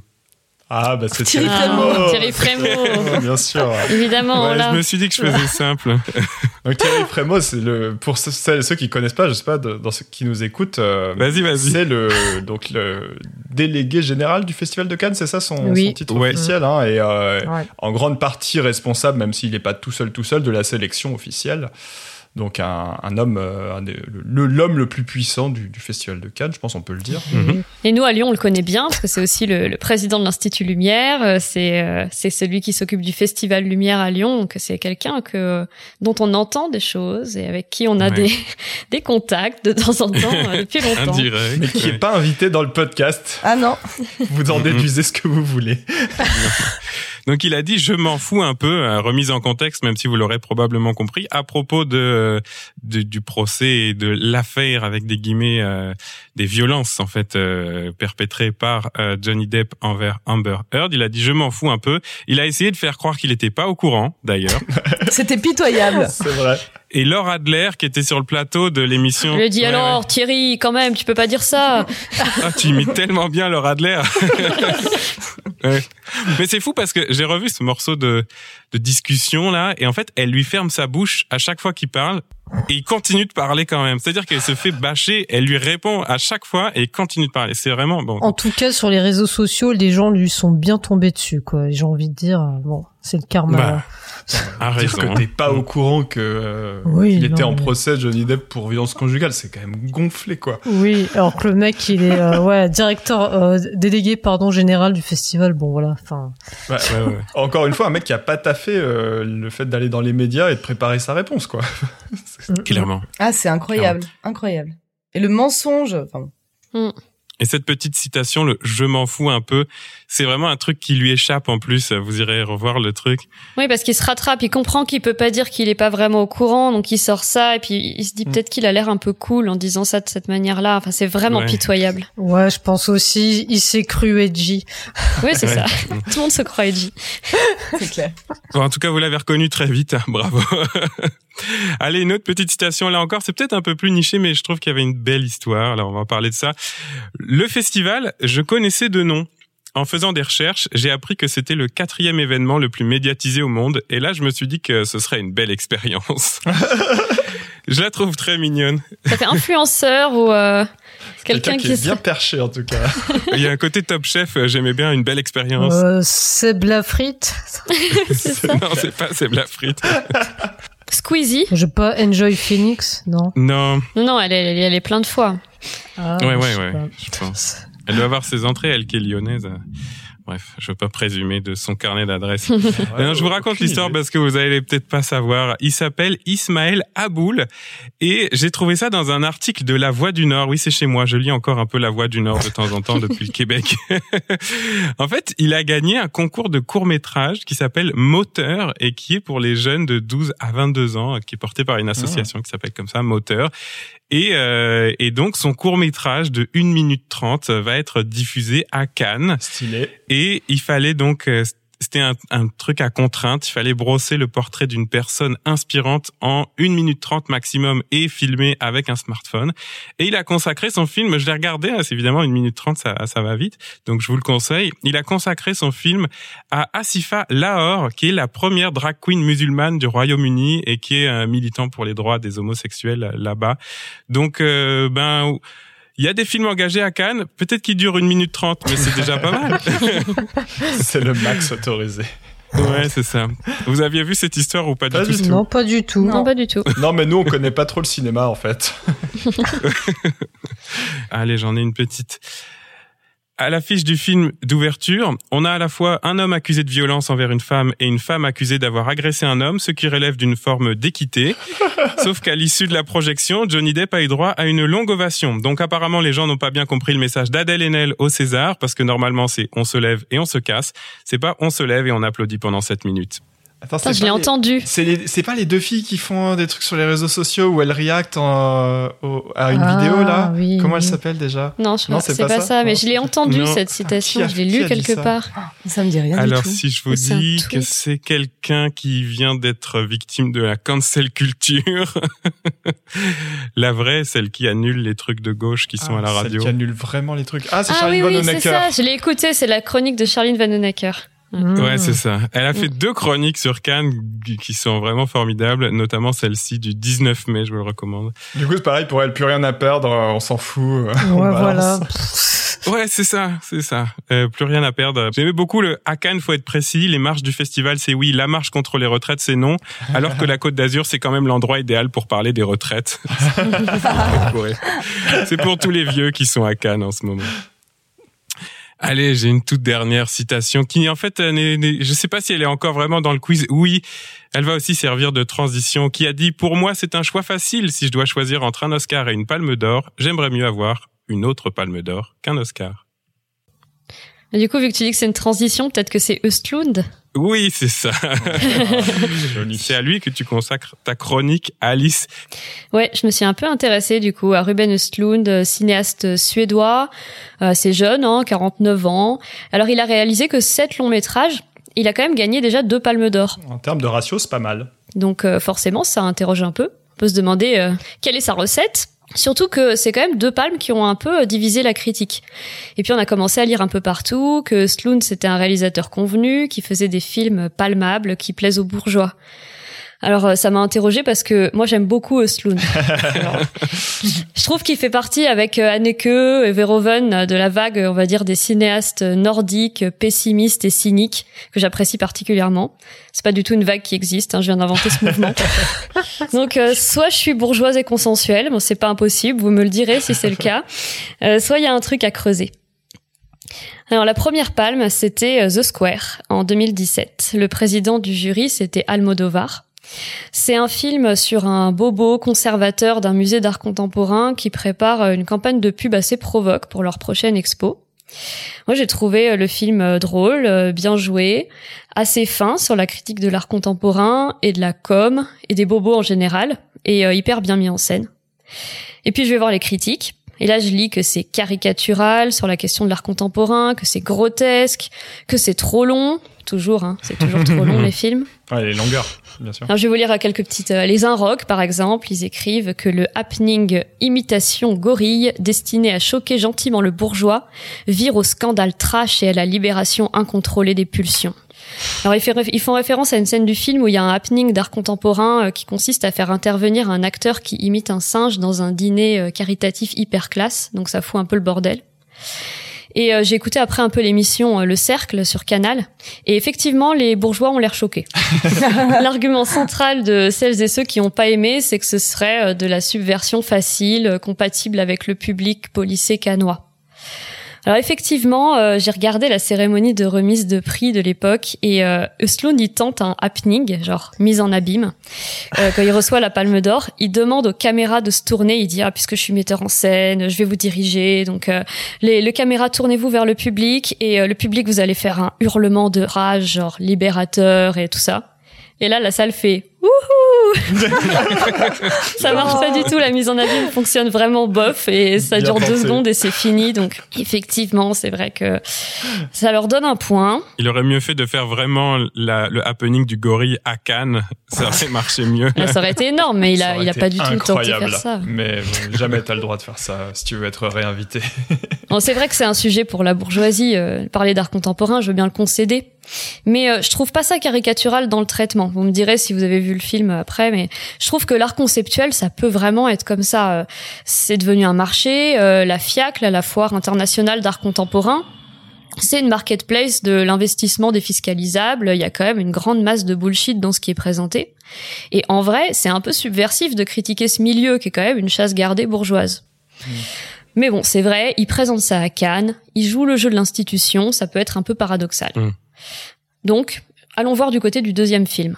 Ah, bah c'est Thierry Thierry Frémaux. Thierry Frémaux. Bien sûr. Évidemment, Ouais, là. Je me suis dit que je faisais simple. Donc Thierry Frémaux, c'est le pour ceux- celles et ceux qui connaissent pas, je sais pas, dans ceux qui nous écoutent, euh, Vas-y, vas-y. c'est le donc le délégué général du Festival de Cannes, c'est ça son, Oui. son titre Ouais. officiel, hein, et euh, Ouais. en grande partie responsable, même s'il n'est pas tout seul tout seul, de la sélection officielle. Donc un, un homme, euh, un des- le- l'homme le, plus puissant du, du Festival de Cannes, je pense on peut le dire. Mhm. Et nous, à Lyon, on le connaît bien parce que c'est aussi le, le président de l'Institut Lumière. euh, C'est euh, c'est celui qui s'occupe du Festival Lumière à Lyon. Donc c'est quelqu'un que dont on entend des choses et avec qui on a Ouais. des des contacts de temps en temps depuis longtemps. Indirect. Mais qui n'est ouais. pas invité dans le podcast. Ah non. Vous en Mhm. déduisez ce que vous voulez. Donc il a dit je m'en fous un peu, euh, remise en contexte, même si vous l'aurez probablement compris, à propos de, de- du procès et de l'affaire avec des guillemets euh, des violences en fait euh, perpétrées par euh, Johnny Depp envers Amber Heard. Il a dit je m'en fous un peu. Il a essayé de faire croire qu'il n'était pas au courant d'ailleurs. C'était pitoyable. C'est vrai. Et Laura Adler qui était sur le plateau de l'émission. Je lui ai dit Ouais, alors ouais. Thierry, quand même, tu peux pas dire ça. Ah, tu imites tellement bien Laura Adler. Ouais. Mais c'est fou parce que j'ai revu ce morceau de, de discussion là et en fait elle lui ferme sa bouche à chaque fois qu'il parle et il continue de parler quand même. C'est-à-dire qu'elle se fait bâcher, elle lui répond à chaque fois et il continue de parler. C'est vraiment bon. En tout cas, sur les réseaux sociaux, les gens lui sont bien tombés dessus, quoi. J'ai envie de dire, euh, bon. C'est le karma. Bah, a Dire raison. que t'es pas au courant que euh, Oui, il était non, en mais- procès Johnny Depp pour violence conjugale, c'est quand même gonflé quoi. Oui, alors que le mec, il est euh, ouais directeur euh, délégué pardon général du festival. Bon voilà, enfin. Ouais, Ouais, ouais. Encore une fois, un mec qui a pas taffé euh, le fait d'aller dans les médias et de préparer sa réponse quoi. Clairement. Ah, c'est incroyable, incroyable. Et le mensonge, enfin, Et cette petite citation, le je m'en fous un peu, c'est vraiment un truc qui lui échappe en plus. Vous irez revoir le truc. Oui, parce qu'il se rattrape, il comprend qu'il peut pas dire qu'il est pas vraiment au courant, donc il sort ça, et puis il se dit Mm. peut-être qu'il a l'air un peu cool en disant ça de cette manière-là. Enfin, c'est vraiment Ouais. pitoyable. Ouais, je pense aussi, il s'est cru edgy. Oui, c'est Ouais. ça. Tout le monde se croit edgy. c'est clair. Bon, en tout cas, vous l'avez reconnu très vite. hein, Bravo. Allez, une autre petite citation là encore. C'est peut-être un peu plus niché, mais je trouve qu'il y avait une belle histoire. Alors, on va parler de ça. Le festival, je connaissais de nom. En faisant des recherches, j'ai appris que c'était le quatrième événement le plus médiatisé au monde. Et là, je me suis dit que ce serait une belle expérience. je la trouve très mignonne. Ça fait influenceur ou euh, quelqu'un qui, qui, est bien perché en tout cas. Il y a un côté top chef. euh, J'aimais bien une belle expérience. Euh, c'est ça. non, c'est pas, c'est la frite. Squeezie. Je pas Enjoy Phoenix, non. Non. Non, non, elle est, elle est, plein de fois. Ah, Ouais, ouais, sais ouais. pas. Je pense. Elle doit avoir ses entrées, elle qui est lyonnaise. Bref, je veux pas présumer de son carnet d'adresses. Non, je vous raconte l'histoire parce que vous allez peut-être pas savoir. Il s'appelle Ismaël Aboul et j'ai trouvé ça dans un article de La Voix du Nord. Oui, c'est chez moi. Je lis encore un peu La Voix du Nord de temps en temps depuis le Québec. en fait, il a gagné un concours de court métrage qui s'appelle Moteur et qui est pour les jeunes de 12 à 22 ans, qui est porté par une association qui s'appelle comme ça Moteur. Et, euh, et donc son court métrage de 1 minute 30 va être diffusé à Cannes. Stylé. Et il fallait donc, euh, c'était un, un truc à contrainte, il fallait brosser le portrait d'une personne inspirante en 1 minute 30 maximum et filmer avec un smartphone. Et il a consacré son film, je l'ai regardé, hein, c'est évidemment 1 minute 30, ça, ça va vite, donc je vous le conseille. Il a consacré son film à Asifa Lahore, qui est la première drag queen musulmane du Royaume-Uni et qui est un militant pour les droits des homosexuels là-bas. Donc, euh, ben... Il y a des films engagés à Cannes, peut-être qu'ils durent une minute trente, mais c'est déjà pas mal. C'est le max autorisé. Ouais, c'est ça. Vous aviez vu cette histoire ou pas, Pas du du tout tout. Non, pas du tout. Non, pas du tout. Non, mais nous, on connaît pas trop le cinéma en fait. Allez, j'en ai une petite. À l'affiche du film d'ouverture, on a à la fois un homme accusé de violence envers une femme et une femme accusée d'avoir agressé un homme, ce qui relève d'une forme d'équité. Sauf qu'à l'issue de la projection, Johnny Depp a eu droit à une longue ovation. Donc apparemment, les gens n'ont pas bien compris le message d'Adèle Haenel au César, parce que normalement c'est on se lève et on se casse. C'est pas on se lève et on applaudit pendant 7 minutes. Attends, je l'ai les- entendu. C'est les- c'est pas les deux filles qui font des trucs sur les réseaux sociaux où elles reactent en- au- à une Ah, vidéo là oui, Comment elle s'appelle déjà Non, je Non, c'est c'est pas pas, ça ça, mais Non. je l'ai entendu Non. cette citation, a- je l'ai lu quelque ça part. Ça me dit rien Alors du tout. si je vous C'est dis que c'est quelqu'un qui vient d'être victime de la cancel culture, la vraie, celle qui annule les trucs de gauche qui sont Ah, à la celle radio. qui annule vraiment les trucs. Ah, c'est Ah Charlie oui, oui, c'est ça, je l'ai écouté, c'est la chronique de Charline Vanhoenacker. Mmh. Ouais, c'est ça. Elle a fait deux chroniques sur Cannes qui- sont vraiment formidables, notamment celle-ci du 19 mai, je vous le recommande. Du coup, c'est pareil pour elle, plus rien à perdre, euh, on s'en fout. euh, Ouais, voilà. Ouais, c'est ça, c'est ça. Euh, plus rien à perdre. J'aimais beaucoup le à Cannes, faut être précis. Les marches du festival, c'est oui. La marche contre les retraites, c'est non. Alors que la Côte d'Azur, c'est quand même l'endroit idéal pour parler des retraites. C'est pour tous les vieux qui sont à Cannes en ce moment. Allez, j'ai une toute dernière citation qui, en fait, euh, je sais pas si elle est encore vraiment dans le quiz. Oui, elle va aussi servir de transition. Qui a dit pour moi c'est un choix facile si je dois choisir entre un Oscar et une Palme d'Or. J'aimerais mieux avoir une autre Palme d'Or qu'un Oscar. Et du coup, vu que tu dis que c'est une transition, peut-être que c'est Östlund Oui, c'est ça. C'est à lui que tu consacres ta chronique, Alice. Ouais, je me suis un peu intéressée du coup à Ruben Östlund, euh, cinéaste suédois. Euh, c'est jeune, hein, 49 ans. Alors il a réalisé que sept longs métrages. Il a quand même gagné déjà deux palmes d'or. En termes de ratio, c'est pas mal. Donc euh, forcément, ça interroge un peu. On peut se demander euh, quelle est sa recette. Surtout que c'est quand même deux palmes qui ont un peu euh, divisé la critique. Et puis on a commencé à lire un peu partout que Sloan c'était un réalisateur convenu, qui faisait des films palmables, qui plaisent aux bourgeois. Alors euh, ça m'a interrogé parce que moi j'aime beaucoup Östlund. je trouve qu'il fait partie avec euh, Anneke et Verhoeven euh, de la vague, on va dire, des cinéastes nordiques, pessimistes et cyniques que j'apprécie particulièrement. C'est pas du tout une vague qui existe, hein, je viens d'inventer ce mouvement. Donc soit je suis bourgeoise et consensuelle, bon c'est pas impossible, vous me le direz si c'est le cas. soit il y a un truc à creuser. Alors la première palme, c'était The Square en 2017. Le président du jury, c'était Almodovar. C'est un film sur un bobo conservateur d'un musée d'art contemporain qui prépare une campagne de pub assez provoque pour leur prochaine expo. Moi, j'ai trouvé le film drôle, bien joué, assez fin sur la critique de l'art contemporain et de la com et des bobos en général, et euh, hyper bien mis en scène. Et puis, je vais voir les critiques. Et là, je lis que c'est caricatural sur la question de l'art contemporain, que c'est grotesque, que c'est trop long. Toujours, hein, c'est toujours trop long les films. Ouais, les longueurs, bien sûr. Alors, je vais vous lire quelques petites. Euh, les Inrocks, par exemple, ils écrivent que le happening imitation gorille, destiné à choquer gentiment le bourgeois, vire au scandale trash et à la libération incontrôlée des pulsions. Alors ils, font référence à une scène du film où il y a un happening d'art contemporain euh, qui consiste à faire intervenir un acteur qui imite un singe dans un dîner euh, caritatif hyper classe, donc ça fout un peu le bordel. Et euh, j'ai écouté après un peu l'émission Le Cercle sur Canal. Et effectivement, les bourgeois ont l'air choqués. L'argument central de celles et ceux qui n'ont pas aimé, c'est que ce serait de la subversion facile, compatible avec le public policé canois. Alors effectivement, euh, j'ai regardé la cérémonie de remise de prix de l'époque et euh, y tente un happening, genre mise en abîme. Euh, quand il reçoit la Palme d'Or, il demande aux caméras de se tourner. Il dit ah puisque je suis metteur en scène, je vais vous diriger. Donc euh, les, les caméras tournez-vous vers le public et le public vous allez faire un hurlement de rage genre libérateur et tout ça. Et là la salle fait Wouhou Ça marche pas du tout, la mise en abîme fonctionne vraiment bof et ça dure deux secondes et c'est fini. Donc effectivement, c'est vrai que ça leur donne un point. Il aurait mieux fait de faire vraiment le happening du gorille à Cannes. Ça aurait marché mieux. ça aurait été énorme, mais il a, il a pas du tout le temps de faire ça. Mais jamais t'as le droit de faire ça si tu veux être réinvité. bon, c'est vrai que c'est un sujet pour la bourgeoisie. Euh, parler d'art contemporain, je veux bien le concéder. Mais euh, je trouve pas ça caricatural dans le traitement. Vous me direz si vous avez vu le film après, mais je trouve que l'art conceptuel, ça peut vraiment être comme ça. Euh, c'est devenu un marché. Euh, la FIAC, la Foire internationale d'art contemporain, c'est une marketplace de l'investissement défiscalisable. Il y a quand même une grande masse de bullshit dans ce qui est présenté. Et en vrai, c'est un peu subversif de critiquer ce milieu qui est quand même une chasse gardée bourgeoise. Mmh. Mais bon, c'est vrai, ils présentent ça à Cannes, ils jouent le jeu de l'institution, ça peut être un peu paradoxal. Mmh. Donc, allons voir du côté du deuxième film.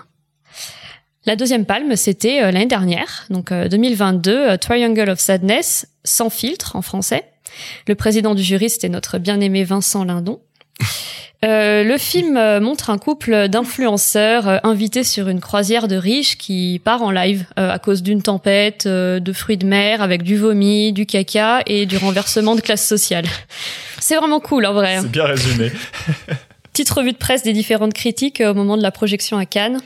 La deuxième palme, c'était euh, l'année dernière, donc 2022, euh, euh, Triangle of Sadness, sans filtre en français. Le président du jury, c'était notre bien-aimé Vincent Lindon. le film montre un couple d'influenceurs invités sur une croisière de riches qui part en live à cause d'une tempête, de fruits de mer avec du vomi, du caca et du renversement de classe sociale. C'est vraiment cool en vrai. C'est bien résumé. Petite revue de presse des différentes critiques au moment de la projection à Cannes.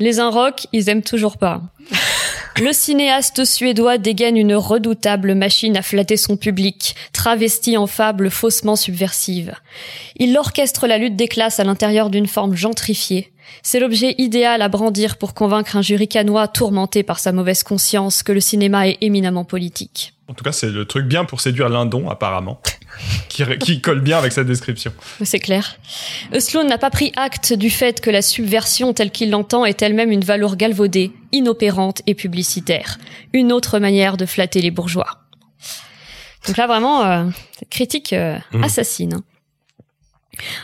Les Inrocks, ils aiment toujours pas. Le cinéaste suédois dégaine une redoutable machine à flatter son public, travestie en fable faussement subversive. Il orchestre la lutte des classes à l'intérieur d'une forme gentrifiée. C'est l'objet idéal à brandir pour convaincre un jury canois tourmenté par sa mauvaise conscience que le cinéma est éminemment politique. En tout cas, c'est le truc bien pour séduire Lindon, apparemment. qui, colle bien avec sa description. C'est clair. Sloan n'a pas pris acte du fait que la subversion telle qu'il l'entend est elle-même une valeur galvaudée, inopérante et publicitaire. Une autre manière de flatter les bourgeois. Donc là, vraiment, euh, critique euh, mmh. assassine.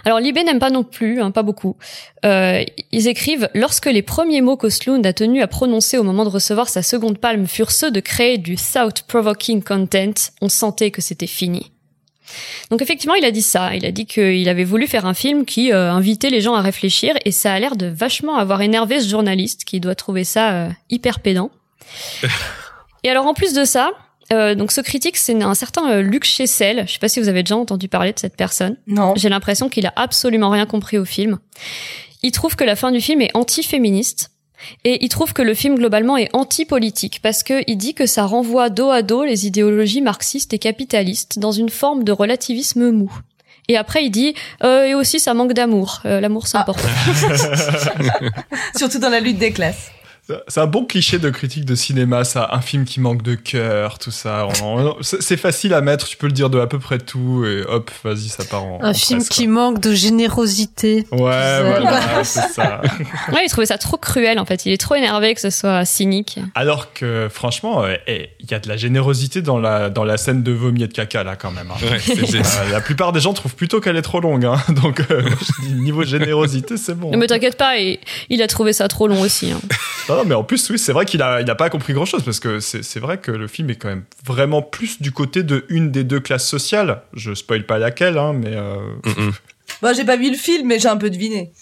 Alors Libé n'aime pas non plus, hein, pas beaucoup. Euh, ils écrivent lorsque les premiers mots qu'Oslund a tenu à prononcer au moment de recevoir sa seconde palme furent ceux de créer du thought-provoking content, on sentait que c'était fini. Donc effectivement, il a dit ça. Il a dit qu'il avait voulu faire un film qui euh, invitait les gens à réfléchir, et ça a l'air de vachement avoir énervé ce journaliste qui doit trouver ça euh, hyper pédant. et alors en plus de ça, euh, donc ce critique, c'est un certain euh, Luc Chessel. Je sais pas si vous avez déjà entendu parler de cette personne. Non. J'ai l'impression qu'il a absolument rien compris au film. Il trouve que la fin du film est anti-féministe. Et il trouve que le film globalement est anti-politique parce que il dit que ça renvoie dos à dos les idéologies marxistes et capitalistes dans une forme de relativisme mou. Et après, il dit euh, et aussi ça manque d'amour. Euh, l'amour, c'est ah. important. Surtout dans la lutte des classes. C'est un bon cliché de critique de cinéma, ça. Un film qui manque de cœur, tout ça. C'est facile à mettre, tu peux le dire de à peu près tout, et hop, vas-y, ça part en. Un film qui manque de générosité. Ouais, voilà, c'est ça. Ouais, il trouvait ça trop cruel, en fait. Il est trop énervé que ce soit cynique. Alors que, franchement, eh, il y a de la générosité dans la, dans la scène de vomi et de caca, là, quand même. Hein. Ouais, euh, la plupart des gens trouvent plutôt qu'elle est trop longue, hein. Donc, euh, niveau générosité, c'est bon. Ne me t'inquiète pas, il, il a trouvé ça trop long aussi. Hein. Non, mais en plus, oui, c'est vrai qu'il a, il a pas compris grand chose parce que c'est vrai que le film est quand même vraiment plus du côté de une des deux classes sociales. Je spoil pas laquelle, hein, mais. Euh... Moi, j'ai pas vu le film, mais j'ai un peu deviné.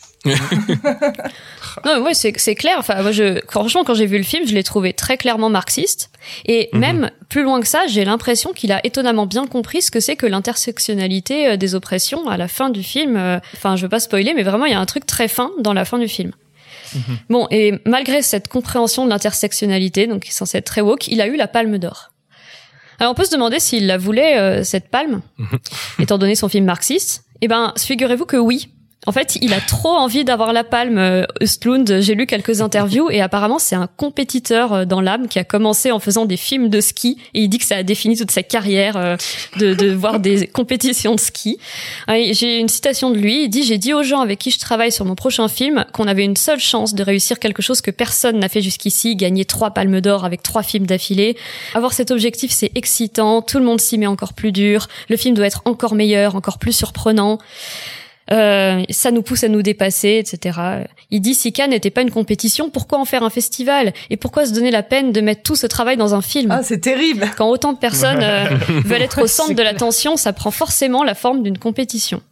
non, ouais, c'est clair. Enfin, moi, je, franchement, quand j'ai vu le film, je l'ai trouvé très clairement marxiste. Et mhm. même plus loin que ça, j'ai l'impression qu'il a étonnamment bien compris ce que c'est que l'intersectionnalité euh, des oppressions à la fin du film. Euh, enfin, je veux pas spoiler, mais vraiment, il y a un truc très fin dans la fin du film. Mhm. Bon, et malgré cette compréhension de l'intersectionnalité, donc qui est censé être très woke, il a eu la palme d'or. Alors on peut se demander s'il la voulait, euh, cette palme, mhm. étant donné son film marxiste. Eh ben, figurez-vous que oui, en fait, il a trop envie d'avoir la palme, euh, Östlund. J'ai lu quelques interviews et apparemment c'est un compétiteur euh, dans l'âme qui a commencé en faisant des films de ski et il dit que ça a défini toute sa carrière euh, de, de voir des compétitions de ski. J'ai une citation de lui. Il dit j'ai dit aux gens avec qui je travaille sur mon prochain film qu'on avait une seule chance de réussir quelque chose que personne n'a fait jusqu'ici, gagner trois palmes d'or avec trois films d'affilée. Avoir cet objectif c'est excitant, tout le monde s'y met encore plus dur, le film doit être encore meilleur, encore plus surprenant. Euh, ça nous pousse à nous dépasser, etc. Il dit si Cannes n'était pas une compétition, pourquoi en faire un festival? Et pourquoi se donner la peine de mettre tout ce travail dans un film? Ah, c'est terrible Quand autant de personnes euh, veulent être au centre de l'attention, ça prend forcément la forme d'une compétition.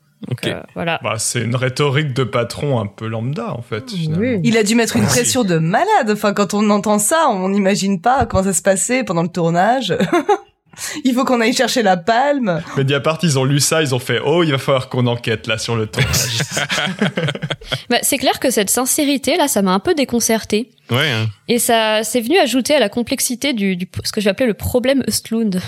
Euh, voilà. Bah, c'est une rhétorique de patron un peu lambda en fait. Finalement. Il a dû mettre une pression de malade. Enfin, quand on entend ça, on n'imagine pas comment ça se passait pendant le tournage. Il faut qu'on aille chercher la palme. Mediapart, ils ont lu ça, ils ont fait Oh, il va falloir qu'on enquête là sur le tournage. bah, c'est clair que cette sincérité là, ça m'a un peu déconcerté. Ouais. Hein. Et ça, c'est venu ajouter à la complexité du, du ce que je vais appeler le problème Östlund.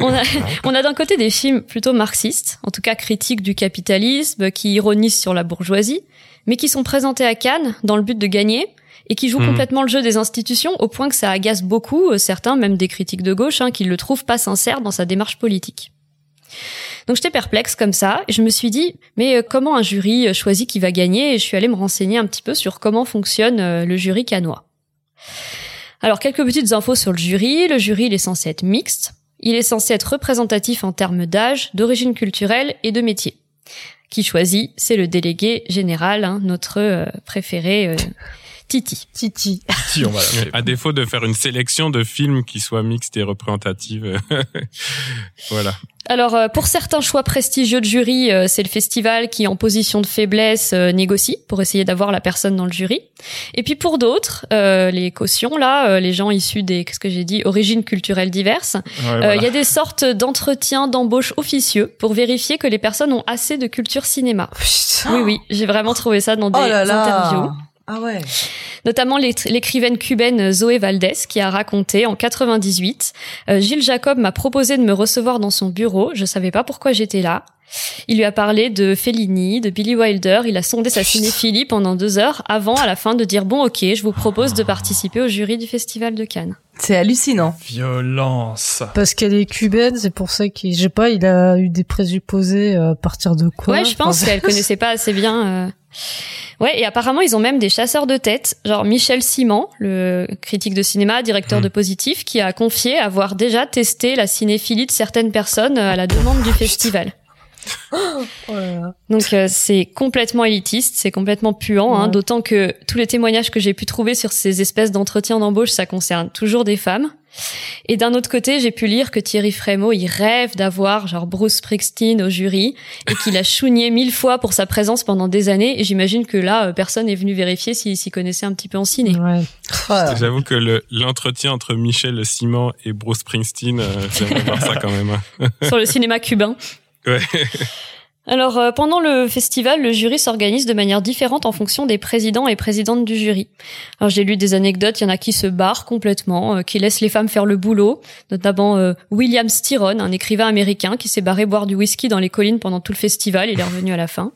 on a, on a d'un côté des films plutôt marxistes, en tout cas critiques du capitalisme, qui ironisent sur la bourgeoisie, mais qui sont présentés à Cannes dans le but de gagner et qui joue hmm. complètement le jeu des institutions au point que ça agace beaucoup euh, certains, même des critiques de gauche, hein, qui le trouvent pas sincère dans sa démarche politique. Donc j'étais perplexe comme ça, et je me suis dit, mais euh, comment un jury euh, choisit qui va gagner? Et je suis allée me renseigner un petit peu sur comment fonctionne le jury canois. Alors quelques petites infos sur le jury. Le jury, il est censé être mixte. Il est censé être représentatif en termes d'âge, d'origine culturelle et de métier. Qui choisit C'est le délégué général, hein, notre préféré. Titi. Titi. Titi, on va À défaut de faire une sélection de films qui soient mixtes et représentatifs. voilà. Alors euh, pour certains choix prestigieux de jury, euh, c'est le festival qui en position de faiblesse euh, négocie pour essayer d'avoir la personne dans le jury. Et puis pour d'autres, les cautions là, les gens issus des qu'est-ce que j'ai dit, origines culturelles diverses, il y a des sortes d'entretiens d'embauche officieux pour vérifier que les personnes ont assez de culture cinéma. Oui oui, j'ai vraiment trouvé ça dans des oh interviews. Ah ouais. Notamment l'écrivaine cubaine Zoé Valdez qui a raconté en 98 euh, Gilles Jacob m'a proposé de me recevoir dans son bureau, je savais pas pourquoi j'étais là. Il lui a parlé de Fellini, de Billy Wilder, il a sondé sa cinéphilie pendant deux heures avant à la fin de dire bon ok, je vous propose de participer au jury du festival de Cannes. C'est hallucinant. Violence. Parce qu'elle est cubaine, c'est pour ça qu'il, j'ai pas, il a eu des présupposés euh, à partir de quoi Ouais, je pense qu'elle connaissait pas assez bien. Euh, Ouais, et apparemment, ils ont même des chasseurs de tête, genre Michel Simon, le critique de cinéma, directeur de hmm. Positif, qui a confié avoir déjà testé la cinéphilie de certaines personnes à la demande du festival. Oh Donc euh, c'est complètement élitiste, c'est complètement puant, hein, d'autant que tous les témoignages que j'ai pu trouver sur ces espèces d'entretiens d'embauche, ça concerne toujours des femmes. Et d'un autre côté, j'ai pu lire que Thierry Frémaux, il rêve d'avoir genre Bruce Springsteen au jury et qu'il a chougné mille fois pour sa présence pendant des années. Et j'imagine que là, euh, personne est venu vérifier s'il s'y connaissait un petit peu en ciné. Ouais. J'avoue que l'entretien entre Michel Simon et Bruce Springsteen, euh, j'aimerais voir ça quand même. Hein. Sur le cinéma cubain. Alors euh, pendant le festival, le jury s'organise de manière différente en fonction des présidents et présidentes du jury. Alors j'ai lu des anecdotes, il y en a qui se barrent complètement, euh, qui laissent les femmes faire le boulot, notamment euh, William Styron, un écrivain américain qui s'est barré boire du whisky dans les collines pendant tout le festival, il est revenu à la fin.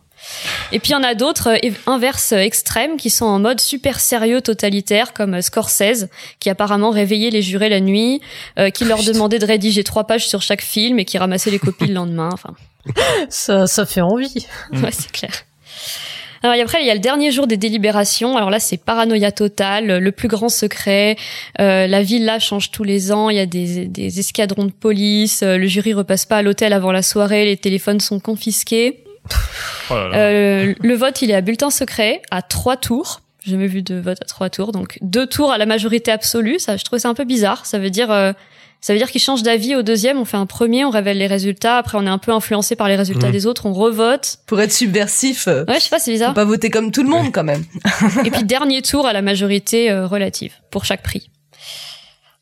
Et puis il y en a d'autres euh, inverses euh, extrêmes qui sont en mode super sérieux totalitaire comme euh, Scorsese qui apparemment réveillait les jurés la nuit, euh, qui leur demandait de rédiger trois pages sur chaque film et qui ramassait les copies le lendemain. Enfin, Ça, ça fait envie. ouais, c'est clair. Alors et après il y a le dernier jour des délibérations. Alors là c'est paranoïa totale, le plus grand secret. Euh, la villa change tous les ans. Il y a des, des escadrons de police. euh, le jury repasse pas à l'hôtel avant la soirée. Les téléphones sont confisqués. Oh là là. Euh, le vote, il est à bulletin secret, à trois tours. J'ai jamais vu de vote à trois tours. Donc deux tours à la majorité absolue. Ça, je trouvais ça un peu bizarre. Ça veut dire, euh, ça veut dire qu'ils changent d'avis au deuxième. On fait un premier, on révèle les résultats. Après, on est un peu influencé par les résultats Mhm. des autres. On revote. Pour être subversif, euh, Ouais, je sais pas, c'est faut bizarre. pas voter comme tout le monde quand même. Et puis dernier tour à la majorité euh, relative pour chaque prix.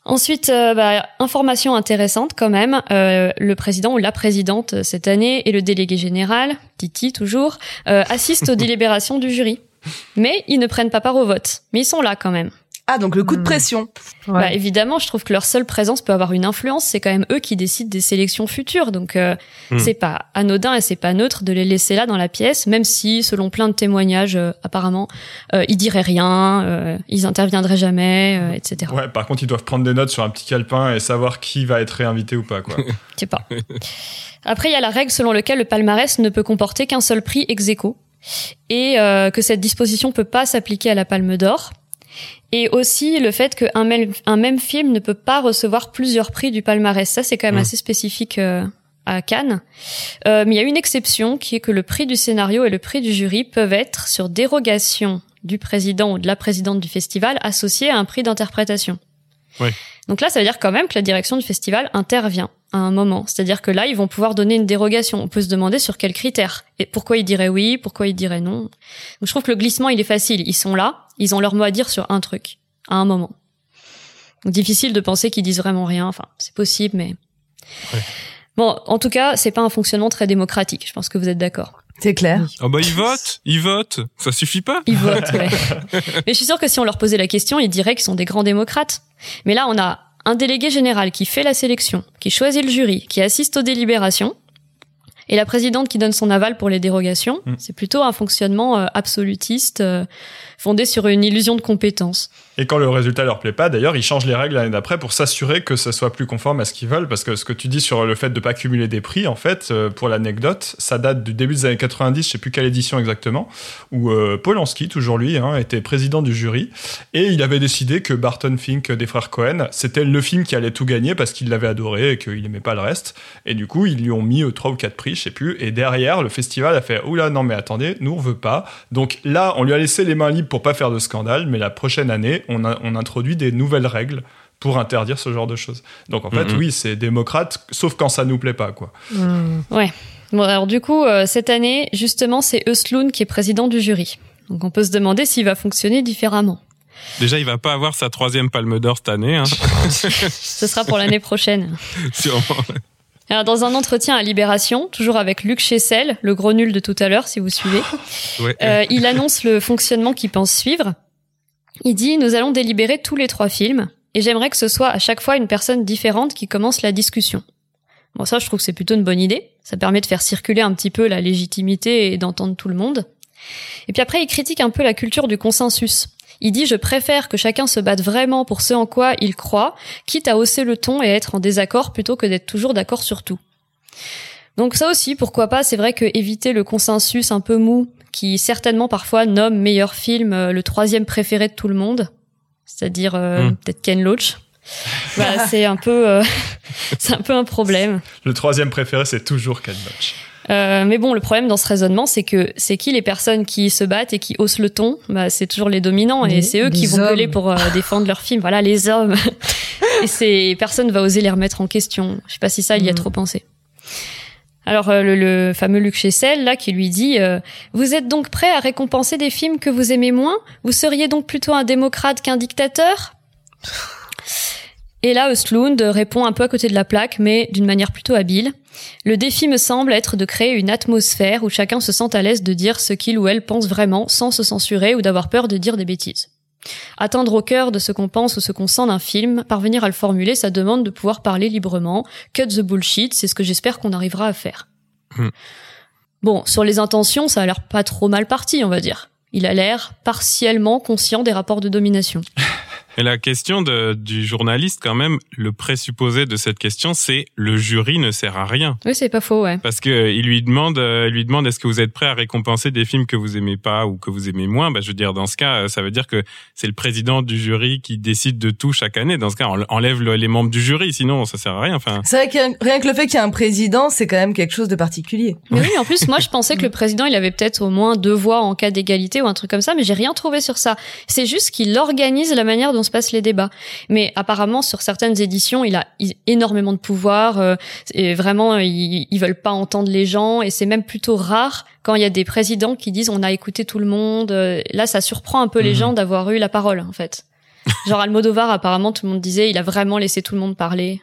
Ensuite, euh, bah, information intéressante quand même, euh, le président ou la présidente euh, cette année et le délégué général, Titi toujours, euh, assistent aux délibérations du jury. Mais ils ne prennent pas part au vote. Mais ils sont là quand même. Ah, donc le coup de Hmm. pression. Ouais. Bah, évidemment, je trouve que leur seule présence peut avoir une influence. C'est quand même eux qui décident des sélections futures. Donc, euh, Hmm. c'est pas anodin et c'est pas neutre de les laisser là dans la pièce, même si, selon plein de témoignages, euh, apparemment, euh, ils diraient rien, euh, ils interviendraient jamais, euh, etc. Ouais, par contre, ils doivent prendre des notes sur un petit calepin et savoir qui va être réinvité ou pas, quoi. Je sais pas. Après, il y a la règle selon laquelle le palmarès ne peut comporter qu'un seul prix ex aequo et euh, que cette disposition peut pas s'appliquer à la Palme d'Or. Et aussi le fait qu'un même, un même film ne peut pas recevoir plusieurs prix du palmarès. Ça, c'est quand même Mm. assez spécifique euh, à Cannes. Euh, mais il y a une exception qui est que le prix du scénario et le prix du jury peuvent être, sur dérogation du président ou de la présidente du festival, associés à un prix d'interprétation. Ouais. Donc là, ça veut dire quand même que la direction du festival intervient à un moment. C'est-à-dire que là, ils vont pouvoir donner une dérogation. On peut se demander sur quels critères. Et pourquoi ils diraient oui, pourquoi ils diraient non. Donc je trouve que le glissement, il est facile. Ils sont là, ils ont leur mot à dire sur un truc, à un moment. Donc difficile de penser qu'ils disent vraiment rien. Enfin, c'est possible, mais... Ouais. Bon, en tout cas, c'est pas un fonctionnement très démocratique. Je pense que vous êtes d'accord. C'est clair. Ah bah ils votent, ils votent, ça suffit pas Ils votent, ouais. Mais je suis sûre que si on leur posait la question, ils diraient qu'ils sont des grands démocrates. Mais là, on a un délégué général qui fait la sélection, qui choisit le jury, qui assiste aux délibérations, et la présidente qui donne son aval pour les dérogations. Mm. C'est plutôt un fonctionnement euh, absolutiste, euh, fondé sur une illusion de compétence. Et quand le résultat leur plaît pas, d'ailleurs, ils changent les règles l'année d'après pour s'assurer que ça soit plus conforme à ce qu'ils veulent. Parce que ce que tu dis sur le fait de pas cumuler des prix, en fait, euh, pour l'anecdote, ça date du début des années 90, je sais plus quelle édition exactement, où euh, Polanski, toujours lui, hein, était président du jury. Et il avait décidé que Barton Fink des frères Cohen, c'était le film qui allait tout gagner parce qu'il l'avait adoré et qu'il aimait pas le reste. Et du coup, ils lui ont mis euh, trois ou quatre prix, je sais plus. Et derrière, le festival a fait Oula, non, mais attendez, nous, on veut pas. Donc là, on lui a laissé les mains libres pour pas faire de scandale, mais la prochaine année, on, a- on introduit des nouvelles règles pour interdire ce genre de choses. Donc en fait, Mhm. oui, c'est démocrate, sauf quand ça nous plaît pas, quoi. Hmm. Bon, alors du coup, euh, cette année, justement, c'est Östlund qui est président du jury. Donc on peut se demander s'il va fonctionner différemment. Déjà, il va pas avoir sa troisième palme d'or cette année, hein, Ce sera pour l'année prochaine. sûrement. Alors, dans un entretien à Libération, toujours avec Luc Chessel, le gros nul de tout à l'heure, si vous suivez, Ouais. euh, il annonce le fonctionnement qu'il pense suivre. Il dit Nous allons délibérer tous les trois films, et j'aimerais que ce soit à chaque fois une personne différente qui commence la discussion. Bon, ça, je trouve que c'est plutôt une bonne idée. Ça permet de faire circuler un petit peu la légitimité et d'entendre tout le monde. Et puis après, il critique un peu la culture du consensus. Il dit Je préfère que chacun se batte vraiment pour ce en quoi il croit, quitte à hausser le ton et être en désaccord plutôt que d'être toujours d'accord sur tout. Donc ça aussi, pourquoi pas, c'est vrai que éviter le consensus un peu mou, qui certainement parfois nomme meilleur film euh, le troisième préféré de tout le monde, c'est-à-dire euh, Mm. peut-être Ken Loach, bah, c'est un peu, euh, c'est un peu un problème. Le troisième préféré, c'est toujours Ken Loach. Euh, mais bon, le problème dans ce raisonnement, c'est que c'est qui les personnes qui se battent et qui haussent le ton? Bah, c'est toujours les dominants et c'est eux qui vont hommes. gueuler pour euh, défendre leur film. Voilà, les hommes. et c'est personne va oser les remettre en question. Je sais pas si ça, il y a Mhm. trop pensé. Alors euh, le, le fameux Luc Chessel là qui lui dit euh, vous êtes donc prêt à récompenser des films que vous aimez moins? Vous seriez donc plutôt un démocrate qu'un dictateur? Et là Östlund répond un peu à côté de la plaque mais d'une manière plutôt habile. Le défi me semble être de créer une atmosphère où chacun se sent à l'aise de dire ce qu'il ou elle pense vraiment sans se censurer ou d'avoir peur de dire des bêtises. Atteindre au cœur de ce qu'on pense ou ce qu'on sent d'un film, parvenir à le formuler, ça demande de pouvoir parler librement. Cut the bullshit, c'est ce que j'espère qu'on arrivera à faire. Hmm. Bon, sur les intentions, ça a l'air pas trop mal parti, on va dire. Il a l'air partiellement conscient des rapports de domination. Et la question de, du journaliste, quand même, le présupposé de cette question, c'est le jury ne sert à rien. Oui, c'est pas faux, ouais. Parce que il lui demande, euh, il lui demande, est-ce que vous êtes prêt à récompenser des films que vous aimez pas ou que vous aimez moins? Bah, je veux dire, dans ce cas, euh, ça veut dire que c'est le président du jury qui décide de tout chaque année. Dans ce cas, on enlève le- les membres du jury, sinon ça sert à rien. Enfin, C'est vrai que rien que le fait qu'il y ait un président, c'est quand même quelque chose de particulier. Mais oui, en plus, moi, je pensais que le président, il avait peut-être au moins deux voix en cas d'égalité ou un truc comme ça, mais j'ai rien trouvé sur ça. C'est juste qu'il organise la manière dont se passent les débats. Mais apparemment, sur certaines éditions, il a énormément de pouvoir. euh, et vraiment, ils, ils veulent pas entendre les gens. Et c'est même plutôt rare quand il y a des présidents qui disent on a écouté tout le monde. Euh, Là, ça surprend un peu les Mhm. gens d'avoir eu la parole, en fait. Genre Almodovar, apparemment, tout le monde disait, il a vraiment laissé tout le monde parler.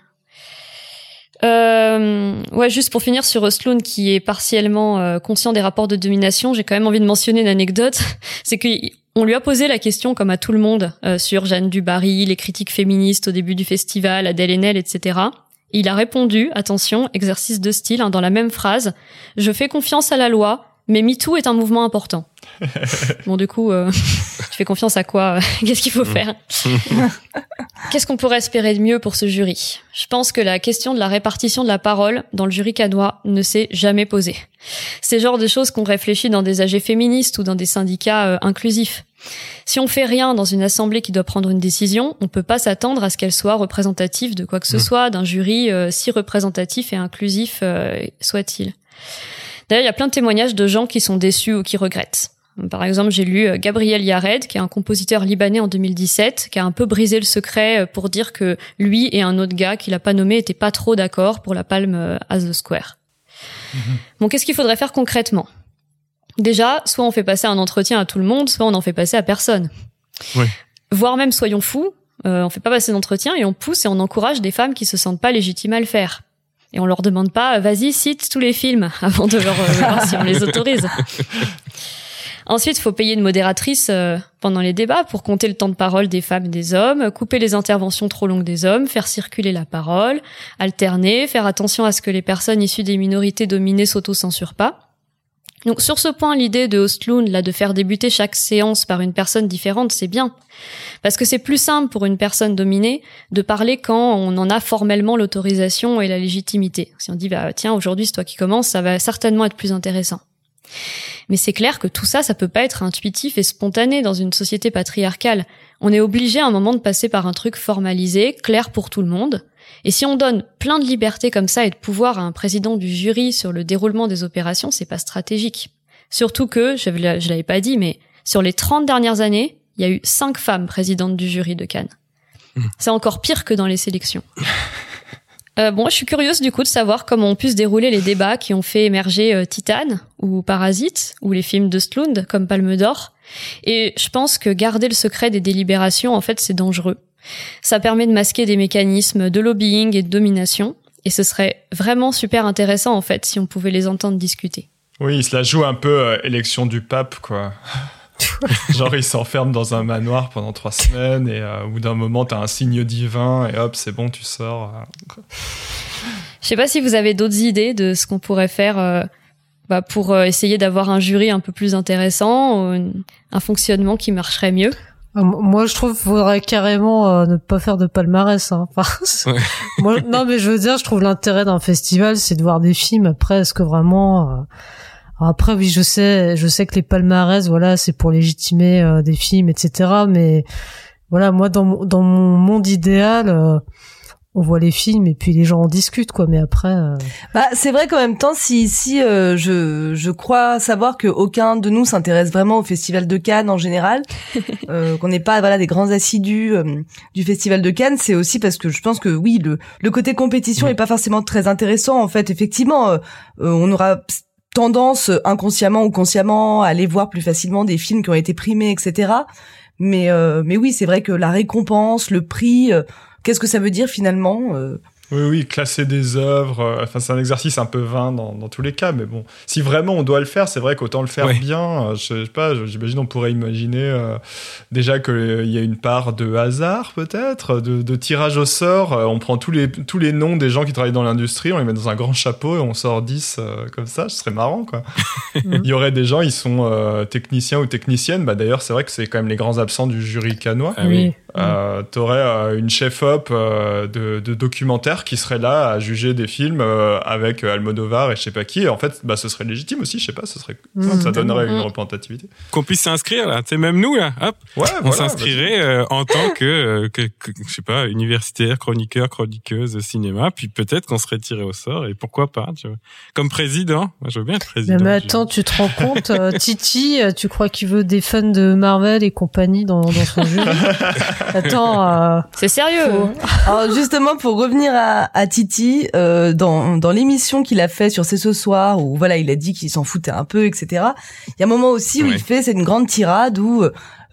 Euh, ouais, juste pour finir sur Osloon qui est partiellement euh, conscient des rapports de domination, j'ai quand même envie de mentionner une anecdote. C'est qu'on lui a posé la question, comme à tout le monde, euh, sur Jeanne Dubarry, les critiques féministes au début du festival, Adèle Haenel, etc. Et il a répondu, attention, exercice de style, hein, dans la même phrase, je fais confiance à la loi, mais MeToo est un mouvement important. bon, du coup, euh, tu fais confiance à quoi Qu'est-ce qu'il faut faire? Qu'est-ce qu'on pourrait espérer de mieux pour ce jury? Je pense que la question de la répartition de la parole dans le jury canois ne s'est jamais posée. C'est le genre de choses qu'on réfléchit dans des AG féministes ou dans des syndicats euh, inclusifs. Si on fait rien dans une assemblée qui doit prendre une décision, on peut pas s'attendre à ce qu'elle soit représentative de quoi que ce Mm. soit, d'un jury euh, si représentatif et inclusif euh, soit-il. D'ailleurs, il y a plein de témoignages de gens qui sont déçus ou qui regrettent. Par exemple, j'ai lu euh, Gabriel Yared, qui est un compositeur libanais en 2017, qui a un peu brisé le secret euh, pour dire que lui et un autre gars qu'il a pas nommé étaient pas trop d'accord pour la palme euh, à The Square. Bon, qu'est-ce qu'il faudrait faire concrètement? Déjà, soit on fait passer un entretien à tout le monde, soit on n'en fait passer à personne. Ouais. Voire même, soyons fous, euh, on fait pas passer d'entretien et on pousse et on encourage des femmes qui se sentent pas légitimes à le faire. Et on leur demande pas, vas-y, cite tous les films avant de leur euh, voir si on les autorise. Ensuite, il faut payer une modératrice euh, pendant les débats pour compter le temps de parole des femmes et des hommes, couper les interventions trop longues des hommes, faire circuler la parole, alterner, faire attention à ce que les personnes issues des minorités dominées s'auto-censurent pas. Donc sur ce point, l'idée de Ostloon, là, de faire débuter chaque séance par une personne différente, c'est bien. Parce que c'est plus simple pour une personne dominée de parler quand on en a formellement l'autorisation et la légitimité. Si on dit, bah, tiens, aujourd'hui, c'est toi qui commences, ça va certainement être plus intéressant. Mais c'est clair que tout ça, ça peut pas être intuitif et spontané dans une société patriarcale. On est obligé à un moment de passer par un truc formalisé, clair pour tout le monde. Et si on donne plein de liberté comme ça et de pouvoir à un président du jury sur le déroulement des opérations, c'est pas stratégique. Surtout que, je je l'avais pas dit, mais sur les 30 dernières années, il y a eu 5 femmes présidentes du jury de Cannes. C'est encore pire que dans les sélections. Euh, bon, je suis curieuse du coup de savoir comment ont pu se dérouler les débats qui ont fait émerger euh, Titane ou Parasite ou les films de Stlund comme Palme d'Or. Et je pense que garder le secret des délibérations, en fait, c'est dangereux. Ça permet de masquer des mécanismes de lobbying et de domination. Et ce serait vraiment super intéressant, en fait, si on pouvait les entendre discuter. Oui, il se la joue un peu euh, élection du pape, quoi. Genre, il s'enferme dans un manoir pendant trois semaines et euh, au bout d'un moment, t'as un signe divin et hop, c'est bon, tu sors. Je sais pas si vous avez d'autres idées de ce qu'on pourrait faire euh, bah, pour euh, essayer d'avoir un jury un peu plus intéressant, un fonctionnement qui marcherait mieux. Euh, Moi, je trouve qu'il faudrait carrément euh, ne pas faire de palmarès. Hein. Enfin, c'est- Ouais. moi, non, mais je veux dire, je trouve l'intérêt d'un festival, c'est de voir des films. Après, est-ce que vraiment euh, Après, oui, je sais, je sais que les palmarès, voilà, c'est pour légitimer euh, des films, etc. Mais voilà, moi, dans mon, dans mon monde idéal, euh, on voit les films et puis les gens en discutent, quoi. Mais après, euh, Bah, c'est vrai qu'en même temps, si si euh, je je crois savoir que aucun de nous s'intéresse vraiment au festival de Cannes en général, euh, qu'on n'est pas voilà des grands assidus euh, du festival de Cannes, c'est aussi parce que je pense que oui le le côté compétition est pas forcément très intéressant en fait. Effectivement, euh, euh, on aura tendance inconsciemment ou consciemment à aller voir plus facilement des films qui ont été primés, etc. Mais euh, mais oui, c'est vrai que la récompense, le prix, euh, qu'est-ce que ça veut dire finalement euh, Oui, oui, classer des œuvres. euh, Enfin, c'est un exercice un peu vain dans, dans tous les cas, mais bon, si vraiment on doit le faire, c'est vrai qu'autant le faire bien. euh, Je sais pas, j'imagine on pourrait imaginer euh, déjà qu'il y a une part de hasard, peut-être, de, de tirage au sort. Euh, on prend tous les, tous les noms des gens qui travaillent dans l'industrie, on les met dans un grand chapeau et on sort 10 euh, comme ça. Ce serait marrant, quoi. Il y aurait des gens, ils sont euh, techniciens ou techniciennes. Bah, D'ailleurs, c'est vrai que c'est quand même les grands absents du jury canois. Ah oui. Euh, T'aurais euh, une chef-op euh, de, de documentaire qui serait là à juger des films euh, avec euh, Almodovar et je sais pas qui. Et en fait, bah, ce serait légitime aussi, je sais pas, ce serait, Mm. ça donnerait une Mm. représentativité. Qu'on puisse s'inscrire là, c'est même nous là, hop, Ouais, on voilà, s'inscrirait euh, en tant que, euh, que, que, je sais pas, universitaire, chroniqueur, chroniqueuse, cinéma, puis peut-être qu'on serait tiré au sort et pourquoi pas, tu vois. Comme président, moi je veux bien être président. Mais, attends, tu te rends compte, euh, Titi, tu crois qu'il veut des fans de Marvel et compagnie dans, dans son jury? Attends, euh, C'est sérieux. Faut- Alors justement pour revenir à, à Titi euh, dans, dans l'émission qu'il a fait sur C'est ce soir où voilà il a dit qu'il s'en foutait un peu etc. Il y a un moment aussi où il fait c'est une grande tirade où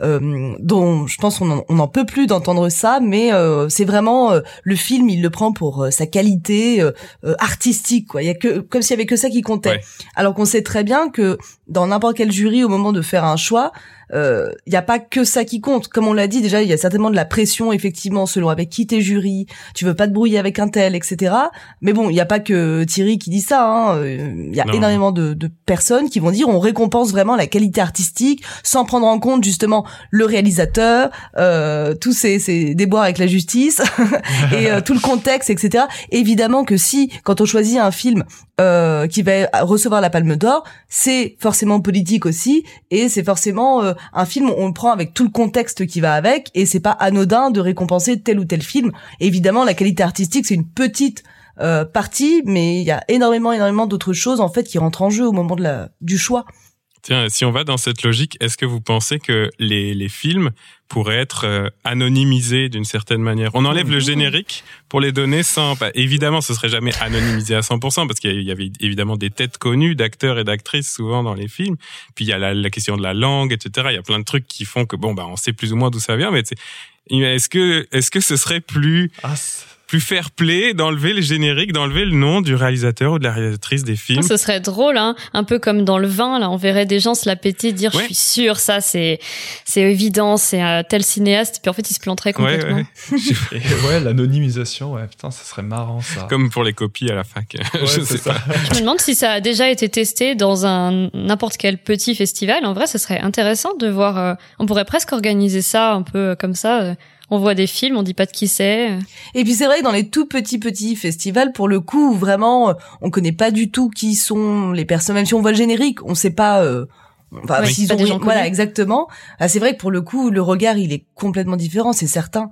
euh, dont je pense on en, on en peut plus d'entendre ça mais euh, c'est vraiment euh, le film il le prend pour euh, sa qualité euh, euh, artistique quoi. Il y a que comme s'il y avait que ça qui comptait. Ouais. Alors qu'on sait très bien que dans n'importe quel jury au moment de faire un choix euh, il y a pas que ça qui compte. Comme on l'a dit déjà, il y a certainement de la pression effectivement selon avec qui t'es jury. Tu veux pas te brouiller avec un tel, etc. Mais bon, il y a pas que Thierry qui dit ça. hein. Euh, Il y a Non. énormément de, de personnes qui vont dire on récompense vraiment la qualité artistique sans prendre en compte justement le réalisateur, euh, tous ces, ces déboires avec la justice et euh, tout le contexte, etc. Évidemment que si quand on choisit un film euh, qui va recevoir la Palme d'Or, c'est forcément politique aussi et c'est forcément euh, un film on le prend avec tout le contexte qui va avec et c'est pas anodin de récompenser tel ou tel film. Évidemment, la qualité artistique c'est une petite euh, partie, mais il y a énormément, énormément d'autres choses en fait qui rentrent en jeu au moment de la du choix. Tiens, si on va dans cette logique, est-ce que vous pensez que les, les films pourraient être euh, anonymisés d'une certaine manière On enlève le générique pour les donner sans... bah, évidemment, ce serait jamais anonymisé à 100% parce qu'il y avait évidemment des têtes connues d'acteurs et d'actrices souvent dans les films. Puis il y a la, la question de la langue, etc. Il y a plein de trucs qui font que, bon, bah, on sait plus ou moins d'où ça vient, mais est-ce que, est-ce que ce serait plus Ah, plus fair play d'enlever le générique, d'enlever le nom du réalisateur ou de la réalisatrice des films Ce serait drôle, hein. Un peu comme dans le vin, là. On verrait des gens se la péter, dire, Ouais. je suis sûr, ça, c'est, c'est évident, c'est un tel cinéaste. Puis en fait, il se planterait Ouais, complètement. ouais. Et ouais, l'anonymisation, ouais, putain, ça serait marrant ça. Comme pour les copies à la fac. Ouais, je sais ça. pas. Je me demande si ça a déjà été testé dans un n'importe quel petit festival. En vrai, ce serait intéressant de voir. euh, on pourrait presque organiser ça un peu comme ça. euh, On voit des films, on dit pas de qui c'est. Et puis c'est vrai que dans les tout petits petits festivals, pour le coup, vraiment, euh, on connaît pas du tout qui sont les personnes. Même si on voit le générique, on sait pas. Euh, enfin, Oui, s'ils ont des gens voilà, exactement. Ah, c'est vrai que pour le coup, le regard, il est complètement différent, c'est certain.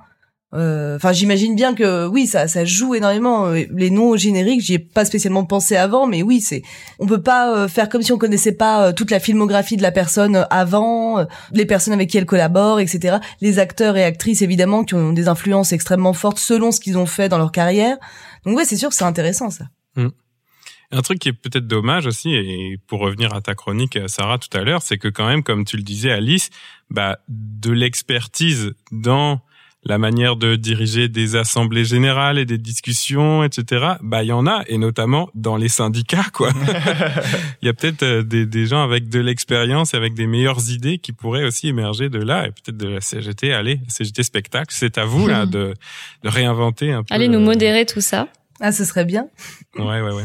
Euh, Enfin, j'imagine bien que oui, ça, ça joue énormément. Euh, Les noms au générique, j'y ai pas spécialement pensé avant, mais oui, c'est. On peut pas euh, faire comme si on connaissait pas toute la filmographie de la personne avant, les personnes avec qui elle collabore, etc. Les acteurs et actrices évidemment qui ont des influences extrêmement fortes selon ce qu'ils ont fait dans leur carrière. Donc ouais, c'est sûr que c'est intéressant ça. Un truc qui est peut-être dommage aussi, et pour revenir à ta chronique, Sarah, tout à l'heure, c'est que quand même, comme tu le disais, Alice, bah, de l'expertise dans la manière de diriger des assemblées générales et des discussions, etc. Bah, il y en a, et notamment dans les syndicats, quoi. Il y a peut-être euh, des, des gens avec de l'expérience, avec des meilleures idées qui pourraient aussi émerger de là, et peut-être de la CGT. Allez, CGT spectacle, c'est à vous là de, de réinventer un peu. Allez nous euh, modérer tout ça. Ah, ce serait bien. Ouais, ouais, ouais.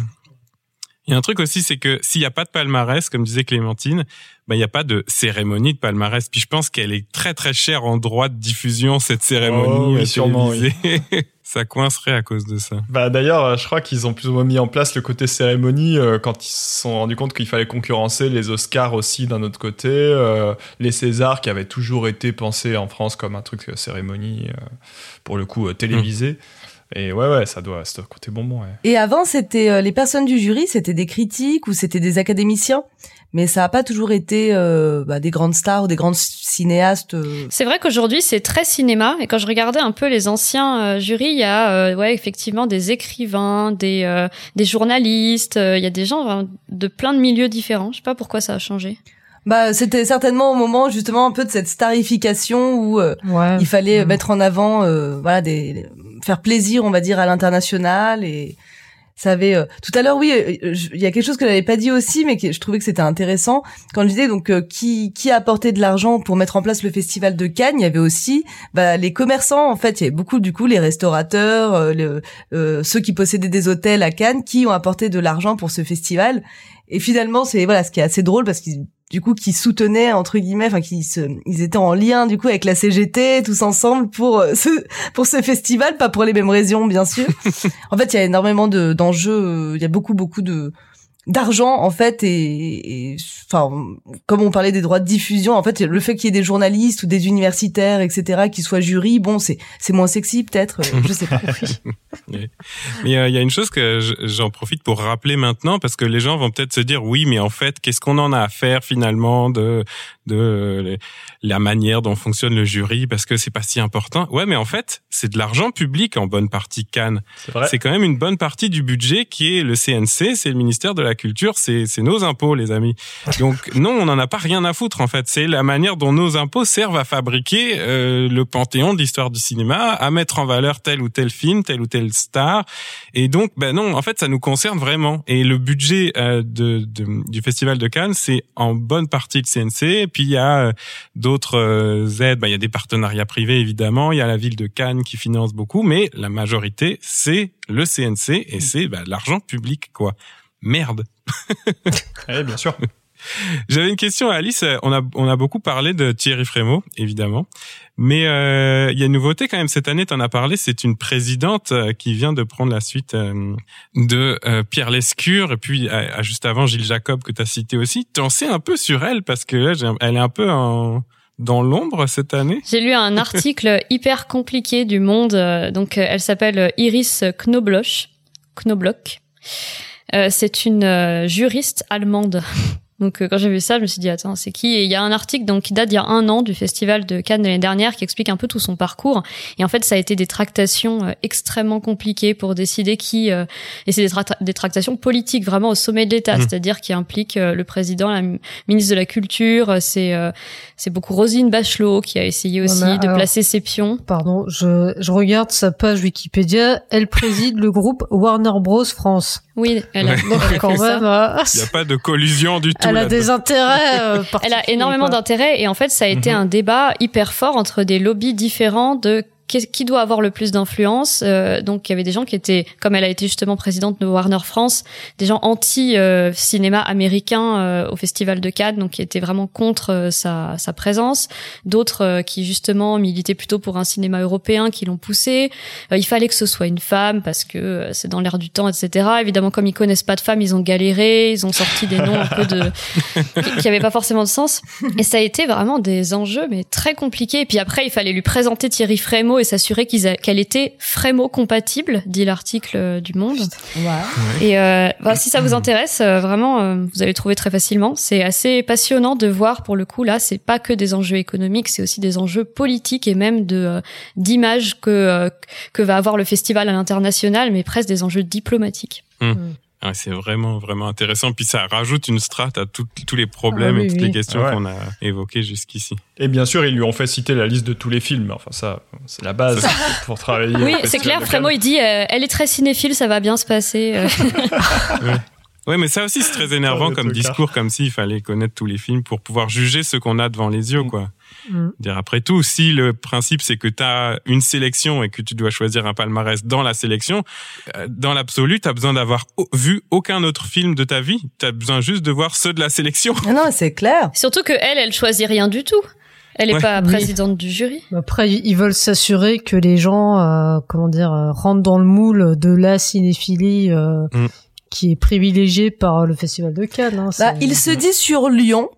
Il y a un truc aussi, c'est que s'il n'y a pas de palmarès, comme disait Clémentine, il n'y a pas de cérémonie de palmarès. Puis je pense qu'elle est très très chère en droit de diffusion cette cérémonie Oh, oui, sûrement, oui. ça coincerait à cause de ça. Bah d'ailleurs, euh, je crois qu'ils ont plus ou moins mis en place le côté cérémonie euh, quand ils se sont rendus compte qu'il fallait concurrencer les Oscars aussi d'un autre côté, euh, les Césars qui avaient toujours été pensés en France comme un truc euh, cérémonie euh, pour le coup euh, télévisé. Et ouais ouais, ça doit c'est un côté bonbon. Ouais. Et avant, c'était euh, les personnes du jury, c'était des critiques ou c'était des académiciens, mais ça a pas toujours été euh, bah, des grandes stars ou des grands cinéastes. euh. C'est vrai qu'aujourd'hui c'est très cinéma et quand je regardais un peu les anciens euh, jurys, il y a euh, ouais effectivement des écrivains, des euh, des journalistes, euh, il y a des gens euh, de plein de milieux différents. Je sais pas pourquoi ça a changé. Bah, c'était certainement au moment justement un peu de cette starification où euh, ouais. il fallait Mm. mettre en avant, euh, voilà, des faire plaisir, on va dire, à l'international et ça avait euh, tout à l'heure oui euh, il y a quelque chose que j'avais pas dit aussi mais que je trouvais que c'était intéressant. Quand je disais donc euh, qui qui a apporté de l'argent pour mettre en place le festival de Cannes il y avait aussi bah, les commerçants en fait. Il y avait beaucoup du coup les restaurateurs le, ceux qui possédaient des hôtels à Cannes qui ont apporté de l'argent pour ce festival. Et finalement c'est voilà ce qui est assez drôle parce qu'ils du coup qui soutenaient entre guillemets enfin qui se ils étaient en lien du coup avec la CGT tous ensemble pour euh, ce pour ce festival pas pour les mêmes raisons bien sûr. En fait il y a énormément de d'enjeux euh, il y a beaucoup beaucoup de d'argent en fait et, enfin comme on parlait des droits de diffusion en fait le fait qu'il y ait des journalistes ou des universitaires etc qui soient jury bon c'est c'est moins sexy peut-être euh, je sais pas. Mais il y, a une chose que j'en profite pour rappeler maintenant parce que les gens vont peut-être se dire oui mais en fait qu'est-ce qu'on en a à faire finalement de de la manière dont fonctionne le jury parce que c'est pas si important. Ouais, mais en fait, c'est de l'argent public en bonne partie Cannes. C'est quand même une bonne partie du budget qui est le CNC, c'est le ministère de la Culture, c'est nos impôts, les amis. Donc non, on n'en a pas rien à foutre en fait. C'est la manière dont nos impôts servent à fabriquer euh, le panthéon de l'histoire du cinéma, à mettre en valeur tel ou tel film, tel ou tel star. Et donc, ben non, en fait, ça nous concerne vraiment. Et le budget euh, de, de, du Festival de Cannes, c'est en bonne partie le CNC puis il y a euh, d'autres euh, aides. Bah, il y a des partenariats privés évidemment. Il y a la ville de Cannes qui finance beaucoup, mais la majorité c'est le CNC et mm. c'est bah, l'argent public quoi. Merde. oui, bien sûr. J'avais une question à Alice. On a, on a beaucoup parlé de Thierry Frémaux, évidemment. Mais euh, il y a une nouveauté quand même cette année, tu en as parlé, c'est une présidente euh, qui vient de prendre la suite euh, de Pierre Lescure et puis juste avant Gilles Jacob que tu as cité aussi. Tu en sais un peu sur elle parce que elle est un peu dans l'ombre cette année J'ai lu un article hyper compliqué du Monde. Donc, elle s'appelle Iris Knobloch. Knobloch. c'est une juriste allemande. Donc euh, quand j'ai vu ça, je me suis dit attends, c'est qui? Et il y a un article donc qui date d'il y a un an du festival de Cannes de l'année dernière qui explique un peu tout son parcours. Et en fait, ça a été des tractations euh, extrêmement compliquées pour décider qui. Euh, et c'est des, tractations politiques vraiment au sommet de l'État, mmh. c'est-à-dire qui impliquent le président, la ministre de la Culture. C'est c'est beaucoup Rosine Bachelot qui a essayé aussi de placer ses pions. Pardon, je je regarde sa page Wikipédia. Elle préside le groupe Warner Bros France. Oui, elle a, quand même. Hein. Il n'y a pas de collusion du tout. Elle a des intérêts. Euh, elle a énormément d'intérêts et en fait, ça a été mhm. un débat hyper fort entre des lobbies différents de qui doit avoir le plus d'influence euh, Donc il y avait des gens qui étaient, comme elle a été justement présidente de Warner France, des gens anti euh, cinéma américain euh, au Festival de Cannes, donc qui étaient vraiment contre sa, sa présence. D'autres qui justement militaient plutôt pour un cinéma européen, qui l'ont poussé. il fallait que ce soit une femme parce que c'est dans l'air du temps, etc. Évidemment, comme ils connaissent pas de femmes, ils ont galéré, ils ont sorti des noms un peu de qui n'avaient pas forcément de sens. Et ça a été vraiment des enjeux mais très compliqués. Et puis après, il fallait lui présenter Thierry Frémaux et s'assurer qu'elle était Frémo compatible, dit l'article euh, du Monde. Et euh, bah, si ça vous intéresse, euh, vraiment, vous allez trouver très facilement. C'est assez passionnant de voir pour le coup là, c'est pas que des enjeux économiques, c'est aussi des enjeux politiques et même de d'image que que va avoir le festival à l'international, mais presque des enjeux diplomatiques. Mmh. Mmh c'est vraiment, vraiment intéressant. Puis ça rajoute une strate à tous les problèmes ah et toutes les questions qu'on a évoquées jusqu'ici. Et bien sûr, ils lui ont fait citer la liste de tous les films. Enfin, ça, c'est la base pour travailler. Oui, c'est clair. Frémo, il dit, euh, elle est très cinéphile, ça va bien se passer. Euh. Oui, mais ça aussi, c'est très énervant comme discours, comme s'il fallait connaître tous les films pour pouvoir juger ce qu'on a devant les yeux, quoi. Mm. Dire après tout, si le principe c'est que tu as une sélection et que tu dois choisir un palmarès dans la sélection, euh, dans l'absolu, tu as besoin d'avoir vu aucun autre film de ta vie. Tu as besoin juste de voir ceux de la sélection. Non, non c'est clair. Surtout que elle, elle choisit rien du tout. Elle est pas présidente du jury. Après, ils veulent s'assurer que les gens, euh, comment dire, euh, rentrent dans le moule de la cinéphilie. Mm qui est privilégié par le Festival de Cannes. Hein, bah, il se dit sur Lyon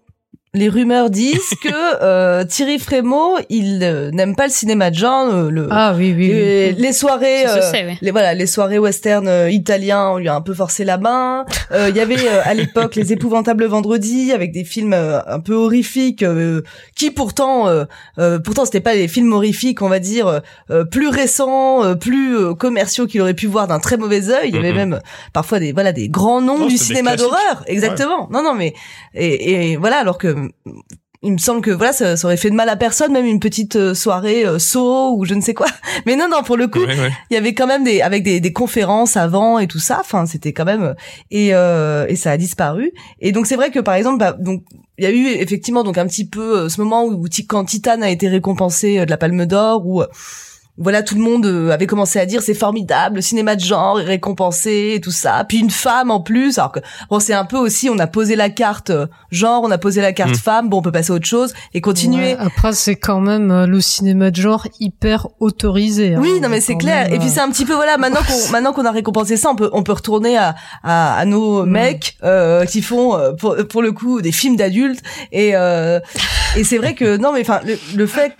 les rumeurs disent que euh, Thierry Frémaux, il euh, n'aime pas le cinéma de genre. Euh, le, ah oui, oui. Les, soirées, les voilà, les soirées western italiens, on lui a un peu forcé la main. Il y avait à l'époque les épouvantables vendredis avec des films un peu horrifiques, qui pourtant, pourtant c'était pas des films horrifiques, on va dire plus récents, plus commerciaux qu'il aurait pu voir d'un très mauvais œil. Il y avait même parfois des voilà des grands noms du cinéma d'horreur, exactement. Non non mais et, et voilà alors que il me semble que voilà ça, ça, aurait fait de mal à personne même une petite euh, soirée euh, saut ou je ne sais quoi. Mais non non pour le coup il y avait quand même des avec des, des conférences avant et tout ça. Enfin c'était quand même et euh, et ça a disparu. Et donc c'est vrai que par exemple bah, donc il y a eu effectivement donc un petit peu euh, ce moment où, où quand Titan a été récompensé de la Palme d'Or où voilà, tout le monde euh, avait commencé à dire c'est formidable, le cinéma de genre est récompensé et tout ça. Puis une femme en plus, alors que bon, c'est un peu aussi, on a posé la carte euh, genre, on a posé la carte mm. femme, bon, on peut passer à autre chose et continuer. après, c'est quand même euh, le cinéma de genre hyper autorisé. Hein, oui, non mais c'est clair. Et puis c'est un petit peu voilà, maintenant qu'on maintenant qu'on a récompensé ça, on peut on peut retourner à à, à nos mm. mecs euh, qui font pour pour le coup des films d'adultes et euh, et c'est vrai que non mais enfin le, le fait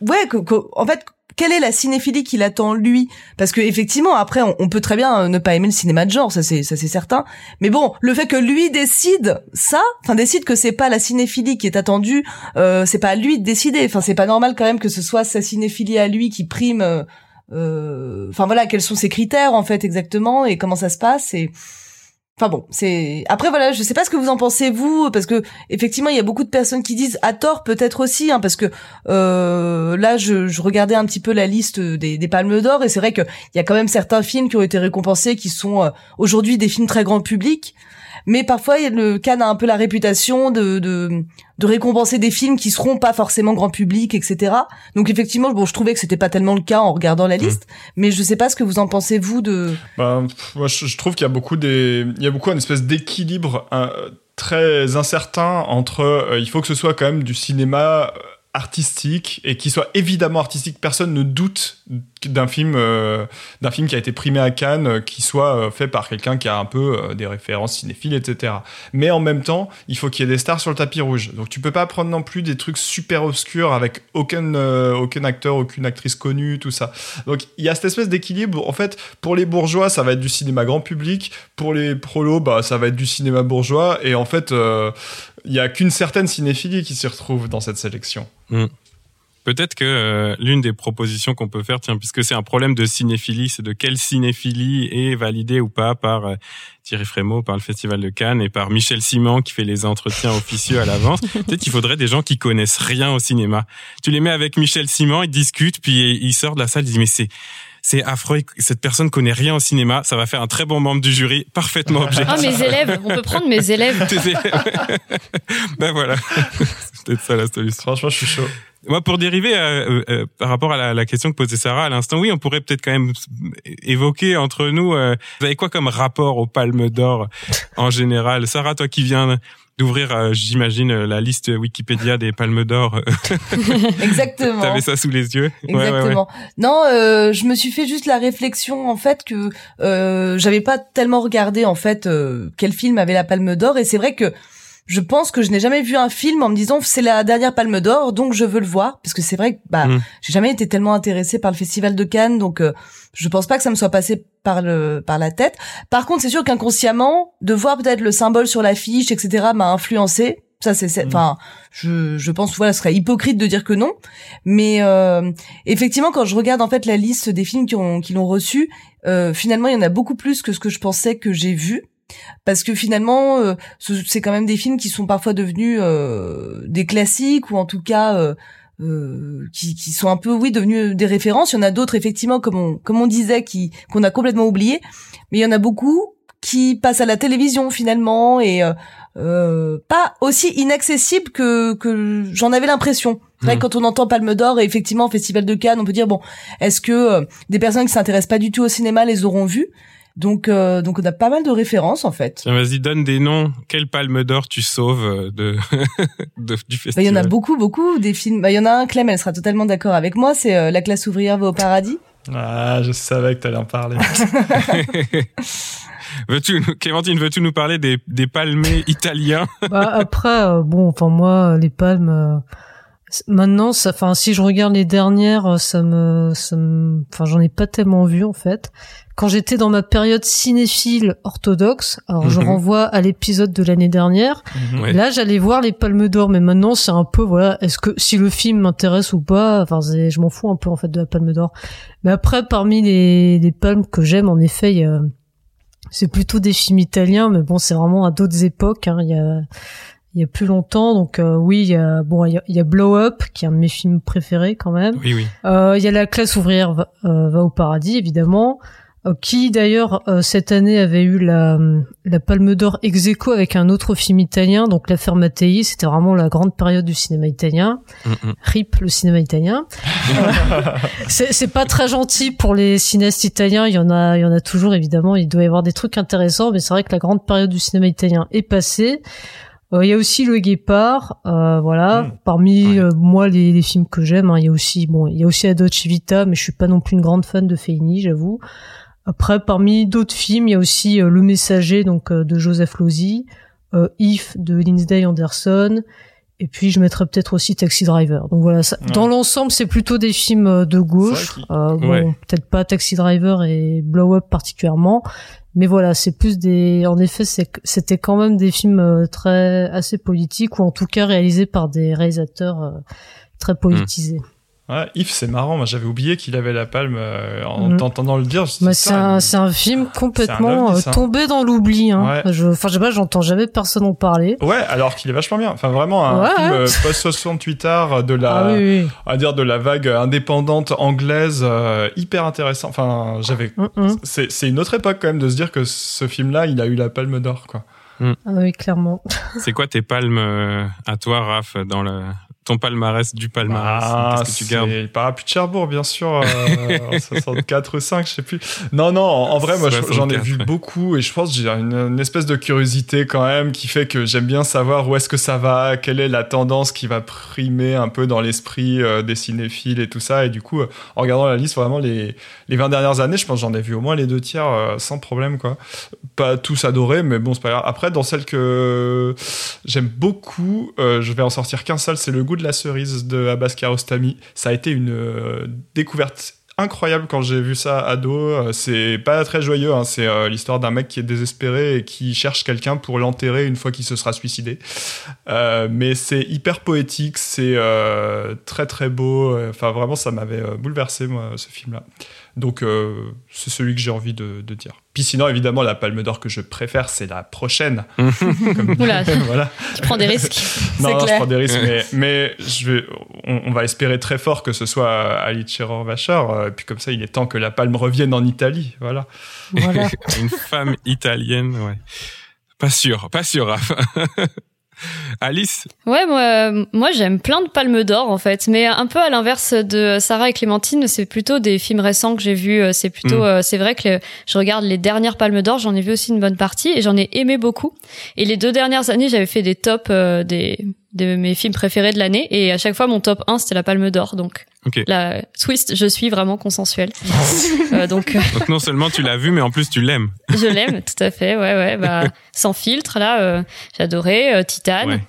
ouais que, en fait quelle est la cinéphilie qu'il attend lui? Parce que effectivement, après, on, peut très bien euh, ne pas aimer le cinéma de genre, ça c'est ça c'est certain. Mais bon, le fait que lui décide ça, enfin décide que c'est pas la cinéphilie qui est attendue, euh, c'est pas à lui de décider. Enfin, c'est pas normal quand même que ce soit sa cinéphilie à lui qui prime. Euh, euh, enfin voilà, quels sont ses critères en fait exactement et comment ça se passe et Enfin bon, c'est après voilà, je sais pas ce que vous en pensez vous, parce que effectivement il y a beaucoup de personnes qui disent à tort peut-être aussi, hein, parce que euh, là je, je, regardais un petit peu la liste des, Palmes d'Or et c'est vrai qu'il y a quand même certains films qui ont été récompensés qui sont euh, aujourd'hui des films très grand public mais parfois le Cannes a un peu la réputation de, de, de récompenser des films qui seront pas forcément grand public, etc. Donc effectivement, bon, je trouvais que c'était pas tellement le cas en regardant la mmh. liste, mais je sais pas ce que vous en pensez vous de. Bah, moi, je, trouve qu'il y a beaucoup des, il y a beaucoup une espèce d'équilibre euh, très incertain entre, euh, il faut que ce soit quand même du cinéma euh, artistique et qui soit évidemment artistique. Personne ne doute d'un film, euh, film qui a été primé à Cannes, euh, qui soit euh, fait par quelqu'un qui a un peu des références cinéphiles, etc. Mais en même temps, il faut qu'il y ait des stars sur le tapis rouge. Donc tu peux pas prendre non plus des trucs super obscurs avec aucun, aucun acteur, aucune actrice connue, tout ça. Donc il y a cette espèce d'équilibre. En fait, pour les bourgeois, ça va être du cinéma grand public. Pour les prolos, bah, ça va être du cinéma bourgeois. Et en fait, il y a qu'une certaine cinéphilie qui s'y retrouve dans cette sélection. Hmm. Peut-être que euh, l'une des propositions qu'on peut faire, tiens, puisque c'est un problème de cinéphilie, c'est de quelle cinéphilie est validée ou pas par euh, Thierry Frémaux, par le Festival de Cannes et par Michel Simon qui fait les entretiens officieux à l'avance. Peut-être qu'il faudrait des gens qui connaissent rien au cinéma. Tu les mets avec Michel Simon, ils discutent, puis ils sortent de la salle, ils disent mais c'est c'est affreux. Cette personne connaît rien au cinéma. Ça va faire un très bon membre du jury, parfaitement objectif. Ah, mes élèves. On peut prendre mes élèves. ben voilà. C'est peut-être ça la solution. Franchement, je suis chaud. Moi, pour dériver euh, euh, par rapport à la, question que posait Sarah à l'instant, oui, on pourrait peut-être quand même évoquer entre nous. Euh, vous avez quoi comme rapport aux Palmes d'Or en général? Sarah, toi qui viens d'ouvrir, euh, j'imagine, euh, la liste Wikipédia des Palmes d'Or. Exactement. T'avais ça sous les yeux. Exactement. Non, euh, je me suis fait juste la réflexion en fait que euh, j'avais pas tellement regardé en fait quel film avait la Palme d'Or et c'est vrai que je pense que je n'ai jamais vu un film en me disant c'est la dernière Palme d'Or donc je veux le voir parce que c'est vrai que bah mm. j'ai jamais été tellement intéressée par le festival de Cannes donc euh, je pense pas que ça me soit passé par le par la tête. Par contre, c'est sûr qu'inconsciemment de voir peut-être le symbole sur l'affiche etc m'a influencé. Ça c'est mm. enfin je je pense voilà ce serait hypocrite de dire que non mais euh, effectivement quand je regarde en fait la liste des films qui ont qui l'ont reçu euh, finalement il y en a beaucoup plus que ce que je pensais que j'ai vu parce que finalement euh, c'est quand même des films qui sont parfois devenus euh, des classiques ou en tout cas euh, qui, qui, sont un peu oui devenus des références il y en a d'autres effectivement comme on comme on disait qui qu'on a complètement oublié mais il y en a beaucoup qui passent à la télévision finalement et pas aussi inaccessible que que j'en avais l'impression. Mmh. quand on entend Palme d'Or et effectivement Festival de Cannes, on peut dire bon, est-ce que des personnes qui s'intéressent pas du tout au cinéma les auront vus? Donc, euh, donc on a pas mal de références en fait. Vas-y, donne des noms. Quelle palme d'or tu sauves euh, de, du festival bah, Il y en a beaucoup, beaucoup des films. Bah, il y en a un, Clem, elle sera totalement d'accord avec moi. C'est euh, La classe ouvrière va au paradis. Ah, je savais que tu allais en parler. veux-tu, Clémentine, veux-tu nous parler des, des palmés italiens? Bah, Après, bon, enfin moi, les palmes. Maintenant, ça, enfin, si je regarde les dernières, ça me, ça me, enfin, j'en ai pas tellement vu en fait quand j'étais dans ma période cinéphile orthodoxe, alors je mhm. renvoie à l'épisode de l'année dernière, mhm. là j'allais voir les Palmes d'Or, mais maintenant c'est un peu voilà, est-ce que si le film m'intéresse ou pas, enfin je m'en fous un peu en fait de la Palme d'Or. Mais après parmi les, les palmes que j'aime en effet, c'est plutôt des films italiens, mais bon c'est vraiment à d'autres époques. Hein. Il y a il y a plus longtemps. Donc oui, il y a bon, il y a, Blow Up qui est un de mes films préférés quand même. Oui, oui. il y a la classe ouvrière va, va au paradis évidemment. Euh, qui d'ailleurs euh, cette année avait eu la, la Palme d'Or ex aequo avec un autre film italien, donc l'affaire Mattei, c'était vraiment la grande période du cinéma italien. Mm, mm. Rip le cinéma italien. c'est pas très gentil pour les cinéastes italiens, il y en a il y en a toujours évidemment, il doit y avoir des trucs intéressants, mais c'est vrai que la grande période du cinéma italien est passée. Euh, il y a aussi Le Guépard, euh, voilà. Mm. Parmi moi les, les, films que j'aime, hein, il y a aussi bon, il y a aussi Adoce Vita, mais je suis pas non plus une grande fan de Fellini, j'avoue. Après, parmi d'autres films, il y a aussi euh, Le Messager, donc euh, de Joseph Losey, euh, If de Lindsay Anderson, et puis je mettrais peut-être aussi Taxi Driver. Donc voilà, ça, dans l'ensemble, c'est plutôt des films de gauche. bon, peut-être pas Taxi Driver et Blow Up particulièrement, mais voilà, c'est plus des. En effet, c'était quand même des films très assez politiques ou en tout cas réalisés par des réalisateurs très politisés. Ouais, Yves, c'est marrant. Moi, j'avais oublié qu'il avait la palme euh, en mm. t'entendant le dire. Bah, c'est un, film complètement euh, tombé dans l'oubli. Hein. Je, enfin, je sais pas, j'entends jamais personne en parler. Ouais, alors qu'il est vachement bien. Enfin, vraiment un film euh, post 68 art de la, ah, à dire de la vague indépendante anglaise, hyper intéressant. Enfin, j'avais. Mm, mm. C'est, c'est une autre époque quand même de se dire que ce film-là, il a eu la palme d'or, quoi. Ah oui, clairement. C'est quoi tes palmes à toi, Raph, dans le ton palmarès du palmarès ah, Qu'est-ce que tu gardes Parapluie de Cherbourg, bien sûr, euh, 64 ou 5, je sais plus. Non, non, en, vrai, moi, j'en ai vu beaucoup et je pense que j'ai une, espèce de curiosité quand même qui fait que j'aime bien savoir où est-ce que ça va, quelle est la tendance qui va primer un peu dans l'esprit euh, des cinéphiles et tout ça. Et du coup, euh, en regardant la liste, vraiment, les, les 20 dernières années, je pense que j'en ai vu au moins les deux tiers euh, sans problème, quoi. Pas tous adorés, mais bon, c'est pas grave. Après, dans celle que j'aime beaucoup, je vais en sortir qu'un seul, c'est le goût de la cerise de Abbas Kiarostami. Ça a été une euh, découverte incroyable quand j'ai vu ça ado. Euh, c'est pas très joyeux, hein. c'est euh, l'histoire d'un mec qui est désespéré et qui cherche quelqu'un pour l'enterrer une fois qu'il se sera suicidé. mais c'est hyper poétique, c'est très très beau. Enfin, vraiment, ça m'avait bouleversé, moi, ce film-là. Donc, c'est celui que j'ai envie de, de dire. Puis sinon, évidemment, la Palme d'Or que je préfère, c'est la prochaine. voilà. Tu prends des risques. non, je prends des risques, mais, je vais, on, va espérer très fort que ce soit Ali Cheror Vacher. Euh, et puis comme ça, il est temps que la Palme revienne en Italie. Voilà. voilà. Une femme italienne, ouais. Pas sûr, pas sûr, Alice Ouais, moi, moi j'aime plein de palmes d'or en fait, mais un peu à l'inverse de Sarah et Clémentine, c'est plutôt des films récents que j'ai vus. Euh, c'est plutôt, mm. euh, c'est vrai que je regarde les dernières palmes d'or, j'en ai vu aussi une bonne partie et j'en ai aimé beaucoup. Et les deux dernières années, j'avais fait des tops euh, des de mes films préférés de l'année. Et à chaque fois mon top 1 c'était la Palme d'Or. Donc la twist je suis vraiment consensuelle. Donc, donc, non seulement tu l'as vu mais en plus tu l'aimes. Je l'aime tout à fait. Ouais ouais bah sans filtre là j'adorais Titane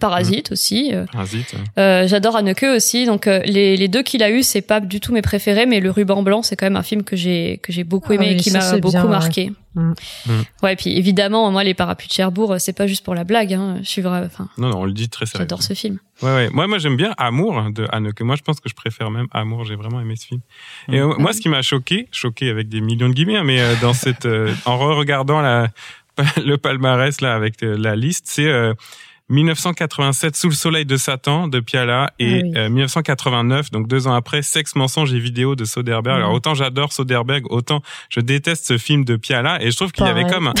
Parasite aussi. Euh. Parasite. Euh, J'adore Anneke aussi. Donc euh, les, les deux qu'il a eu, c'est pas du tout mes préférés, mais Le Ruban Blanc, c'est quand même un film que j'ai que j'ai beaucoup aimé ah et qui m'a beaucoup marqué. Ouais. Mm. Mm. ouais, et puis évidemment, moi les Parapluies de Cherbourg, c'est pas juste pour la blague. Hein. Je suis vrai. Enfin. Non, non, on le dit très sérieux. J'adore ce film. Ouais, ouais. Moi, moi, j'aime bien Amour de Anneke. Moi, je pense que je préfère même Amour. J'ai vraiment aimé ce film. Et moi, ce qui m'a choqué, choqué avec des millions de guillemets, hein, mais dans cette, en re-regardant la le palmarès là avec la liste, c'est 1987 Sous le soleil de Satan de Piala et 1989 ah euh, donc deux ans après Sexe mensonge et vidéo de Soderbergh. Alors autant j'adore Soderbergh, autant je déteste ce film de Piala et je trouve qu'il y avait comme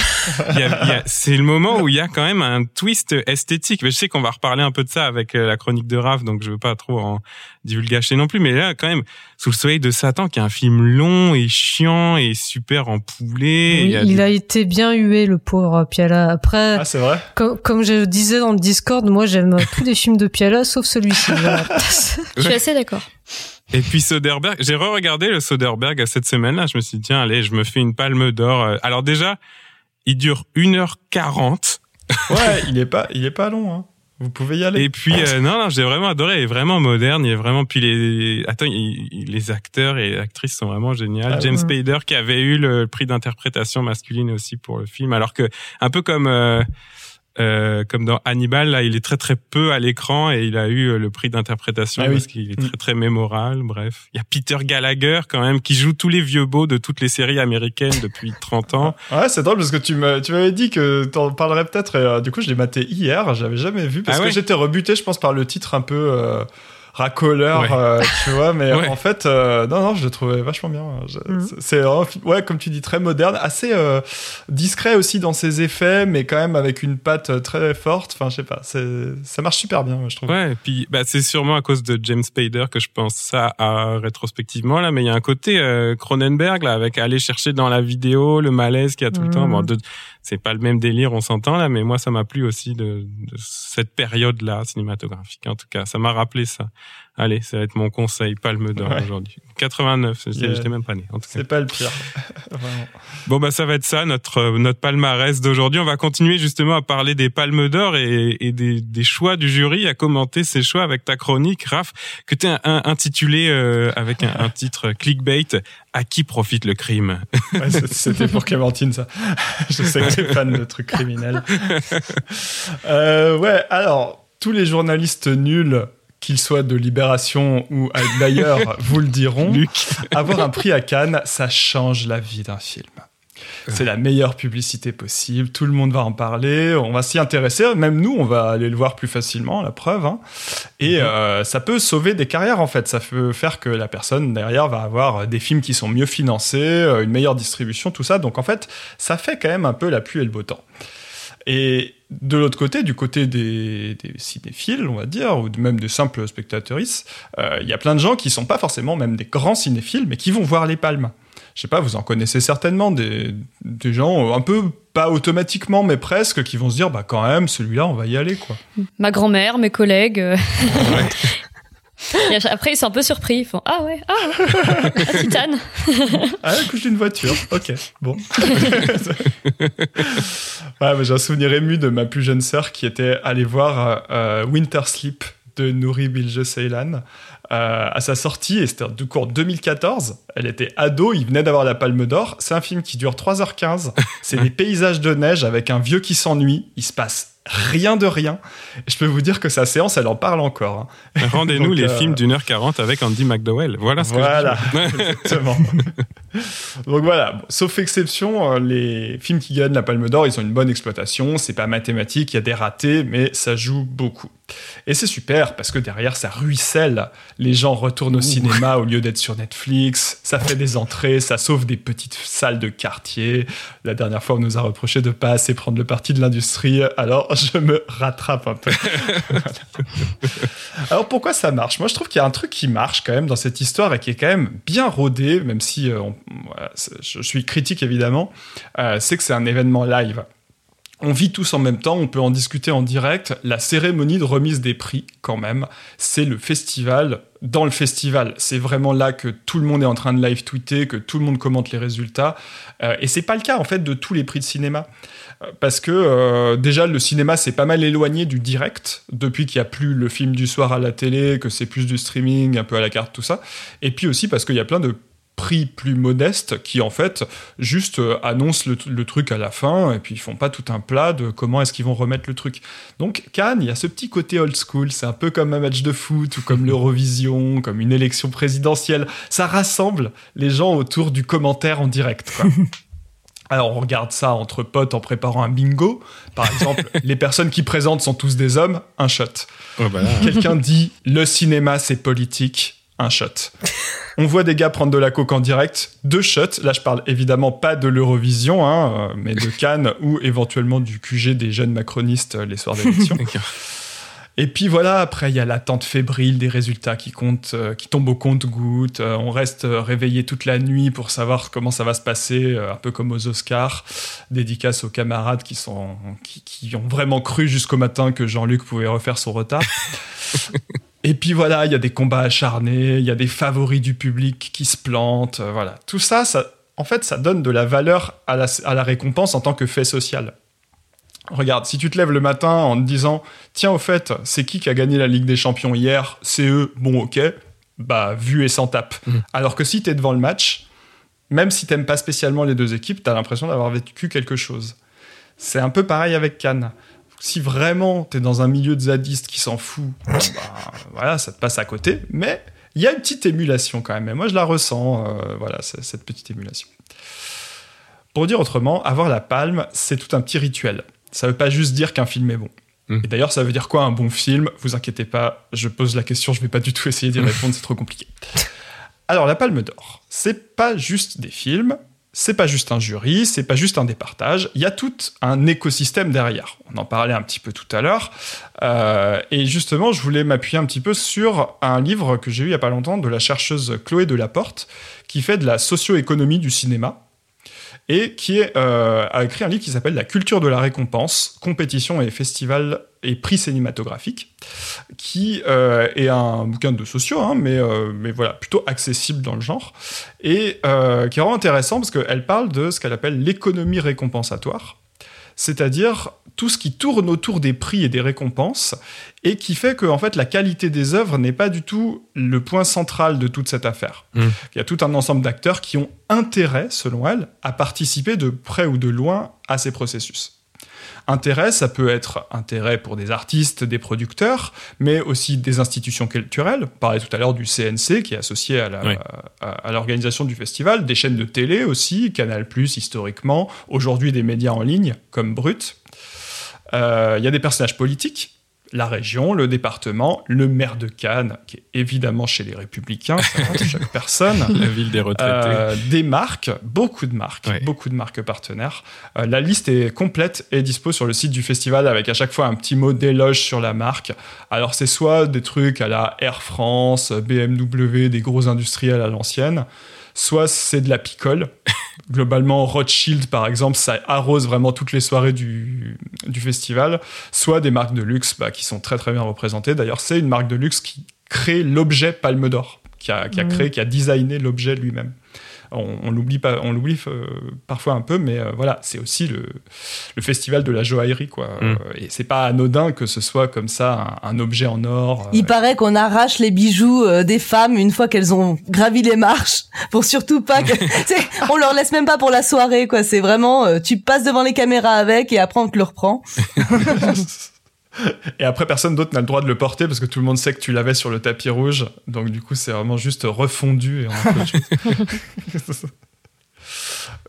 c'est le moment où il y a quand même un twist esthétique. Mais je sais qu'on va reparler un peu de ça avec euh, la chronique de Raph donc je veux pas trop en divulgacher non plus mais là quand même Sous le soleil de Satan qui est un film long et chiant et super empoulé. Oui, il, a, été bien hué le pauvre Piala. Après ah, c'est vrai? Comme, comme je disais dans Discord, moi j'aime tous les films de Piala sauf celui-ci. Je suis assez d'accord. Et puis Soderbergh, j'ai re-regardé le Soderbergh cette semaine-là. Je me suis dit, tiens, allez, je me fais une palme d'or. Alors déjà, il dure 1h40. Ouais, il est pas, il est pas long, hein. Vous pouvez y aller. Et puis euh, non, non, j'ai vraiment adoré. Il est vraiment moderne. Il est vraiment puis les attends, les acteurs et actrices sont vraiment géniaux. Ah James Spader qui avait eu le prix d'interprétation masculine aussi pour le film, alors que un peu comme euh, euh, comme dans Hannibal, là, il est très très peu à l'écran et il a eu euh, le prix d'interprétation Ah oui. parce qu'il est très très mémorable. Bref, il y a Peter Gallagher quand même qui joue tous les vieux beaux de toutes les séries américaines depuis 30 ans. Ouais, c'est drôle parce que tu m'avais dit que t'en parlerais peut-être et euh, du coup je l'ai maté hier, j'avais jamais vu parce Ah que ouais j'étais rebuté, je pense, par le titre un peu euh, racoleur, Ouais. euh, tu vois, mais Ouais. en fait, euh, non, non, je le trouvais vachement bien. Mm. c'est- ouais, comme tu dis, très moderne, assez euh, discret aussi dans ses effets, mais quand même avec une patte euh, très forte. Enfin, je sais pas, c'est, ça marche super bien, moi, je trouve. Ouais, et puis bah, c'est sûrement à cause de James Spader que je pense ça à, rétrospectivement là, mais il y a un côté euh, Cronenberg là avec aller chercher dans la vidéo le malaise qu'il y a tout le Mhm. temps. Bon, de- c'est pas le même délire, on s'entend là, mais moi ça m'a plu aussi de, de cette période là cinématographique. En tout cas, ça m'a rappelé ça. Allez, ça va être mon conseil Palme d'Or Ouais. aujourd'hui. 89, j'étais Yeah. j'étais même pas né. En tout cas. C'est pas le pire. Vraiment. Bon bah ça va être ça notre euh, notre palmarès d'aujourd'hui. On va continuer justement à parler des palmes d'or et, et des, des choix du jury, à commenter ces choix avec ta chronique, Raph, que tu as intitulé euh, avec un, un titre clickbait à qui profite le crime? Ouais, C'était pour Clémentine, ça. Je sais que t'es fan de trucs criminels. Euh, ouais, alors, tous les journalistes nuls, qu'ils soient de Libération ou d'ailleurs, vous le diront, Luc. avoir un prix à Cannes, ça change la vie d'un film. C'est la meilleure publicité possible, tout le monde va en parler, on va s'y intéresser, même nous, on va aller le voir plus facilement, la preuve. hein. Et euh, ça peut sauver des carrières, en fait. Ça peut faire que la personne derrière va avoir des films qui sont mieux financés, euh, une meilleure distribution, tout ça. Donc, en fait, ça fait quand même un peu la pluie et le beau temps. Et de l'autre côté, du côté des, des cinéphiles, on va dire, ou même des simples spectatrices, euh, il y a plein de gens qui sont pas forcément même des grands cinéphiles, mais qui vont voir les palmes. Je sais pas, vous en connaissez certainement des, des gens un peu pas automatiquement, mais presque, qui vont se dire, bah quand même, celui-là, on va y aller, quoi. Ma grand-mère, mes collègues. euh. Et après, ils sont un peu surpris. Ils font Ah ouais, ah, ah Titane. Ah, la couche d'une voiture. Ok, bon. ouais, mais j'ai un souvenir ému de ma plus jeune sœur qui était allée voir euh, Winter Sleep de Nouri Bilge Ceylan euh, à sa sortie, et c'était du coup en 2014. Elle était ado, il venait d'avoir la Palme d'Or. C'est un film qui dure 3h15. C'est des paysages de neige avec un vieux qui s'ennuie. Il se passe rien de rien. Je peux vous dire que sa séance, elle en parle encore. hein. Rendez-nous les euh, films d'une heure quarante avec Andy McDowell. Voilà ce que Voilà. je. Exactement. Donc voilà, Bon, sauf exception, euh, les films qui gagnent la Palme d'Or, ils ont une bonne exploitation, c'est pas mathématique, il y a des ratés, mais ça joue beaucoup. Et c'est super parce que derrière ça ruisselle, les gens retournent au cinéma au lieu d'être sur Netflix, ça fait des entrées, ça sauve des petites salles de quartier. La dernière fois, on nous a reproché de pas assez prendre le parti de l'industrie, alors je me rattrape un peu. Voilà. Alors pourquoi ça marche? Moi je trouve qu'il y a un truc qui marche quand même dans cette histoire et qui est quand même bien rodé, même si euh, on- voilà, c'est- je suis critique évidemment, euh, c'est que c'est un événement live. On vit tous en même temps, on peut en discuter en direct. La cérémonie de remise des prix, quand même, c'est le festival dans le festival. C'est vraiment là que tout le monde est en train de live tweeter, que tout le monde commente les résultats. Euh, et c'est pas le cas en fait de tous les prix de cinéma. Parce que euh, déjà le cinéma s'est pas mal éloigné du direct depuis qu'il y a plus le film du soir à la télé, que c'est plus du streaming, un peu à la carte, tout ça. Et puis aussi parce qu'il y a plein de prix plus modestes qui en fait juste euh, annoncent le, le truc à la fin et puis ils font pas tout un plat de comment est-ce qu'ils vont remettre le truc. Donc Cannes, il y a ce petit côté old school, c'est un peu comme un match de foot ou comme l'Eurovision, comme une élection présidentielle. Ça rassemble les gens autour du commentaire en direct. Quoi. Alors on regarde ça entre potes en préparant un bingo. Par exemple, les personnes qui présentent sont tous des hommes, un shot. Oh, bah. Quelqu'un dit le cinéma c'est politique, un shot. On voit des gars prendre de la coke en direct, deux shots. Là je parle évidemment pas de l'Eurovision, hein, euh, mais de Cannes ou éventuellement du QG des jeunes macronistes euh, les soirs d'élection. Et puis voilà, après il y a l'attente fébrile des résultats qui comptent, euh, qui tombent au compte-gouttes. Euh, on reste euh, réveillé toute la nuit pour savoir comment ça va se passer, un peu comme aux Oscars. Dédicace aux camarades qui sont, qui, qui ont vraiment cru jusqu'au matin que Jean-Luc pouvait refaire son retard. Et puis voilà, il y a des combats acharnés, il y a des favoris du public qui se plantent, voilà. Tout ça, ça, en fait, ça donne de la valeur à la, à la récompense en tant que fait social. Regarde, si tu te lèves le matin en te disant Tiens, au fait, c'est qui qui a gagné la Ligue des Champions hier? C'est eux, bon, ok, bah, vu et sans tape. Mhm. Alors que si t'es devant le match, même si t'aimes pas spécialement les deux équipes, t'as l'impression d'avoir vécu quelque chose. C'est un peu pareil avec Cannes. si vraiment t'es dans un milieu de zadistes qui s'en fout, bah, voilà, ça te passe à côté. Mais il y a une petite émulation quand même. Et moi, je la ressens, euh, voilà, cette petite émulation. Pour dire autrement, avoir la palme, c'est tout un petit rituel. Ça veut pas juste dire qu'un film est bon. Mm. Et d'ailleurs, ça veut dire quoi un bon film? Vous inquiétez pas, je pose la question, je vais pas du tout essayer d'y répondre, c'est trop compliqué. Alors, la Palme d'Or, c'est pas juste des films, c'est pas juste un jury, c'est pas juste un départage, il y a tout un écosystème derrière. On en parlait un petit peu tout à l'heure. Euh, et justement, je voulais m'appuyer un petit peu sur un livre que j'ai eu il y a pas longtemps de la chercheuse Chloé Delaporte, qui fait de la socio-économie du cinéma et qui euh, a écrit un livre qui s'appelle La culture de la récompense, compétition et festival et prix cinématographique, qui euh, est un bouquin de sociaux, hein, mais, euh, mais voilà, plutôt accessible dans le genre, et qui est vraiment intéressant parce qu'elle parle de ce qu'elle appelle l'économie récompensatoire, c'est-à-dire tout ce qui tourne autour des prix et des récompenses, et qui fait que en fait, la qualité des œuvres n'est pas du tout le point central de toute cette affaire. Mm. Il y a tout un ensemble d'acteurs qui ont intérêt, selon elle, à participer de près ou de loin à ces processus. Intérêt, ça peut être intérêt pour des artistes, des producteurs, mais aussi des institutions culturelles. On parlait tout à l'heure du CNC qui est associé Oui. à l'organisation du festival, des chaînes de télé aussi, Canal+, historiquement, aujourd'hui des médias en ligne comme Brut. Euh, Il y a des personnages politiques, la région, le département, le maire de Cannes, qui est évidemment chez les Républicains, ça chaque personne. La ville des retraités. Euh, des marques, beaucoup de marques, beaucoup de marques partenaires. Euh, la liste est complète et dispo sur le site du festival avec à chaque fois un petit mot d'éloge sur la marque. Alors c'est soit des trucs à la Air France, BMW, des gros industriels à l'ancienne, soit c'est de la picole. Globalement, Rothschild, par exemple, ça arrose vraiment toutes les soirées du, du festival. Soit des marques de luxe bah, qui sont très très bien représentées. D'ailleurs, c'est une marque de luxe qui crée l'objet Palme d'Or, qui a, qui a Mhm. créé, qui a designé l'objet lui-même. On, on l'oublie pas, on l'oublie euh, parfois un peu, mais euh, voilà, c'est aussi le, le festival de la joaillerie, quoi. Mm. Euh, et c'est pas anodin que ce soit comme ça un, un objet en or. euh, Il paraît qu'on arrache les bijoux euh, des femmes une fois qu'elles ont gravi les marches pour surtout pas que tu sais, on leur laisse même pas pour la soirée quoi, c'est vraiment euh, tu passes devant les caméras avec et après on te le reprend. Et après, personne d'autre n'a le droit de le porter parce que tout le monde sait que tu l'avais sur le tapis rouge. Donc, du coup, c'est vraiment juste refondu. Et, on.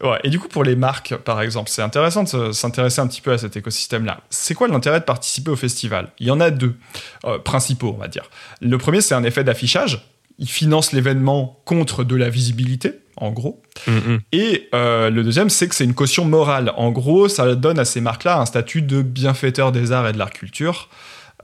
Ouais, et du coup, pour les marques, par exemple, c'est intéressant de se- s'intéresser un petit peu à cet écosystème-là. C'est quoi l'intérêt de participer au festival? Il y en a deux euh, principaux, on va dire. Le premier, c'est un effet d'affichage. Ils financent l'événement contre de la visibilité, en gros. Mm, mm. Et euh, le deuxième, c'est que c'est une caution morale. En gros, ça donne à ces marques-là un statut de bienfaiteur des arts et de la culture.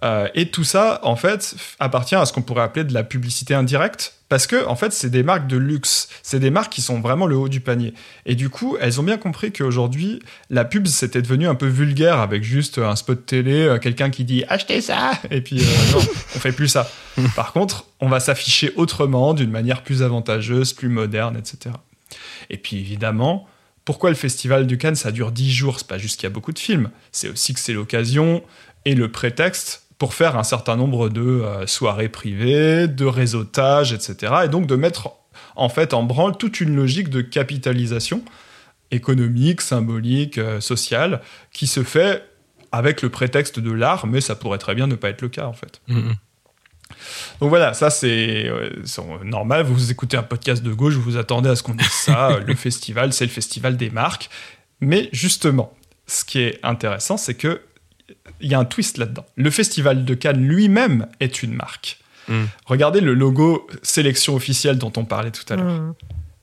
Euh, et tout ça, en fait, appartient à ce qu'on pourrait appeler de la publicité indirecte, parce que, en fait, c'est des marques de luxe. C'est des marques qui sont vraiment le haut du panier. Et du coup, elles ont bien compris qu'aujourd'hui, la pub, c'était devenu un peu vulgaire avec juste un spot télé, euh, quelqu'un qui dit achetez ça, et puis euh, non, on fait plus ça. Par contre, on va s'afficher autrement, d'une manière plus avantageuse, plus moderne, etc. Et puis évidemment, pourquoi le festival du Cannes ça dure 10 jours? C'est pas juste qu'il y a beaucoup de films, c'est aussi que c'est l'occasion et le prétexte pour faire un certain nombre de euh, soirées privées, de réseautage, etc. Et donc de mettre en fait en branle toute une logique de capitalisation économique, symbolique, euh, sociale, qui se fait avec le prétexte de l'art, mais ça pourrait très bien ne pas être le cas en fait. Mm, mm. Donc voilà, ça c'est euh, c'est normal. Vous écoutez un podcast de gauche, vous vous attendez à ce qu'on dise ça. le festival, c'est le festival des marques. Mais justement, ce qui est intéressant, c'est que il y a un twist là-dedans. Le festival de Cannes lui-même est une marque. Mm. Regardez le logo sélection officielle dont on parlait tout à l'heure Mmh.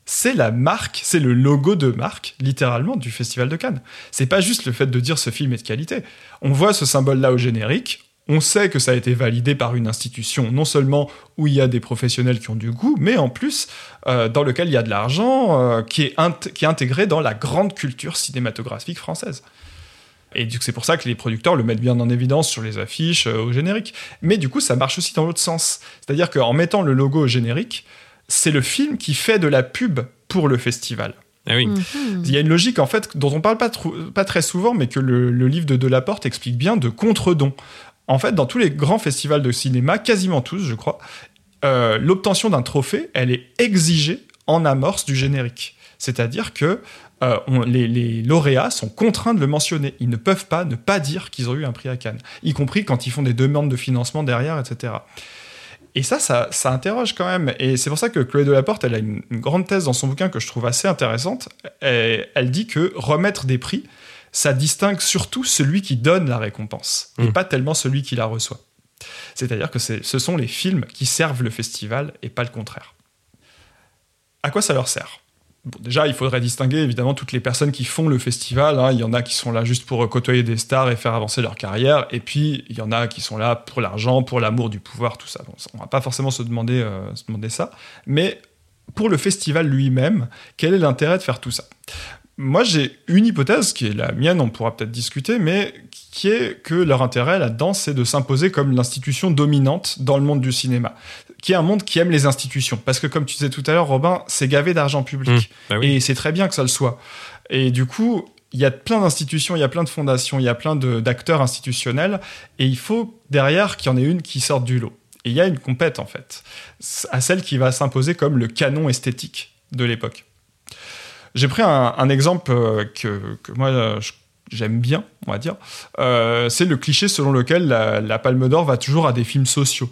c'est la marque, c'est le logo de marque, littéralement, du Festival de Cannes. C'est pas juste le fait de dire ce film est de qualité. On voit ce symbole-là au générique. On sait que ça a été validé par une institution, non seulement où il y a des professionnels qui ont du goût, mais en plus euh, dans lequel il y a de l'argent euh, qui, est int- qui est intégré dans la grande culture cinématographique française. Et du coup, c'est pour ça que les producteurs le mettent bien en évidence sur les affiches, euh, au générique. Mais du coup, ça marche aussi dans l'autre sens. C'est-à-dire qu'en mettant le logo au générique, c'est le film qui fait de la pub pour le festival. Ah oui. Mhm. Il y a une logique en fait dont on parle pas, très souvent, mais que le, le livre de Delaporte explique bien de contre-don. En fait, dans tous les grands festivals de cinéma, quasiment tous, je crois, euh, l'obtention d'un trophée, elle est exigée en amorce du générique. C'est-à-dire que euh, on- les, les lauréats sont contraints de le mentionner. Ils ne peuvent pas ne pas dire qu'ils ont eu un prix à Cannes, y compris quand ils font des demandes de financement derrière, etc. Et ça, ça, ça interroge quand même. Et c'est pour ça que Chloé Delaporte, elle a une, une grande thèse dans son bouquin que je trouve assez intéressante. Elle dit que remettre des prix, ça distingue surtout celui qui donne la récompense, et Mm. pas tellement celui qui la reçoit. C'est-à-dire que ce sont les films qui servent le festival et pas le contraire. À quoi ça leur sert? Déjà, il faudrait distinguer évidemment toutes les personnes qui font le festival. hein. Il y en a qui sont là juste pour côtoyer des stars et faire avancer leur carrière. Et puis, il y en a qui sont là pour l'argent, pour l'amour du pouvoir, tout ça. On va pas forcément se demander, euh, se demander ça. Mais pour le festival lui-même, quel est l'intérêt de faire tout ça? Moi, j'ai une hypothèse qui est la mienne, on pourra peut-être discuter, mais qui est que leur intérêt là-dedans, c'est de s'imposer comme l'institution dominante dans le monde du cinéma, qui est un monde qui aime les institutions. Parce que, comme tu disais tout à l'heure, Robin, c'est gavé d'argent public. Mmh, bah oui. Et c'est très bien que ça le soit. Et du coup, il y a plein d'institutions, il y a plein de fondations, il y a plein d'acteurs institutionnels, et il faut derrière qu'il y en ait une qui sorte du lot. Et il y a une compète, en fait, à celle qui va s'imposer comme le canon esthétique de l'époque. J'ai pris un, un exemple euh, que, que moi, euh, je- j'aime bien, on va dire. Euh, c'est le cliché selon lequel la, la Palme d'Or va toujours à des films sociaux.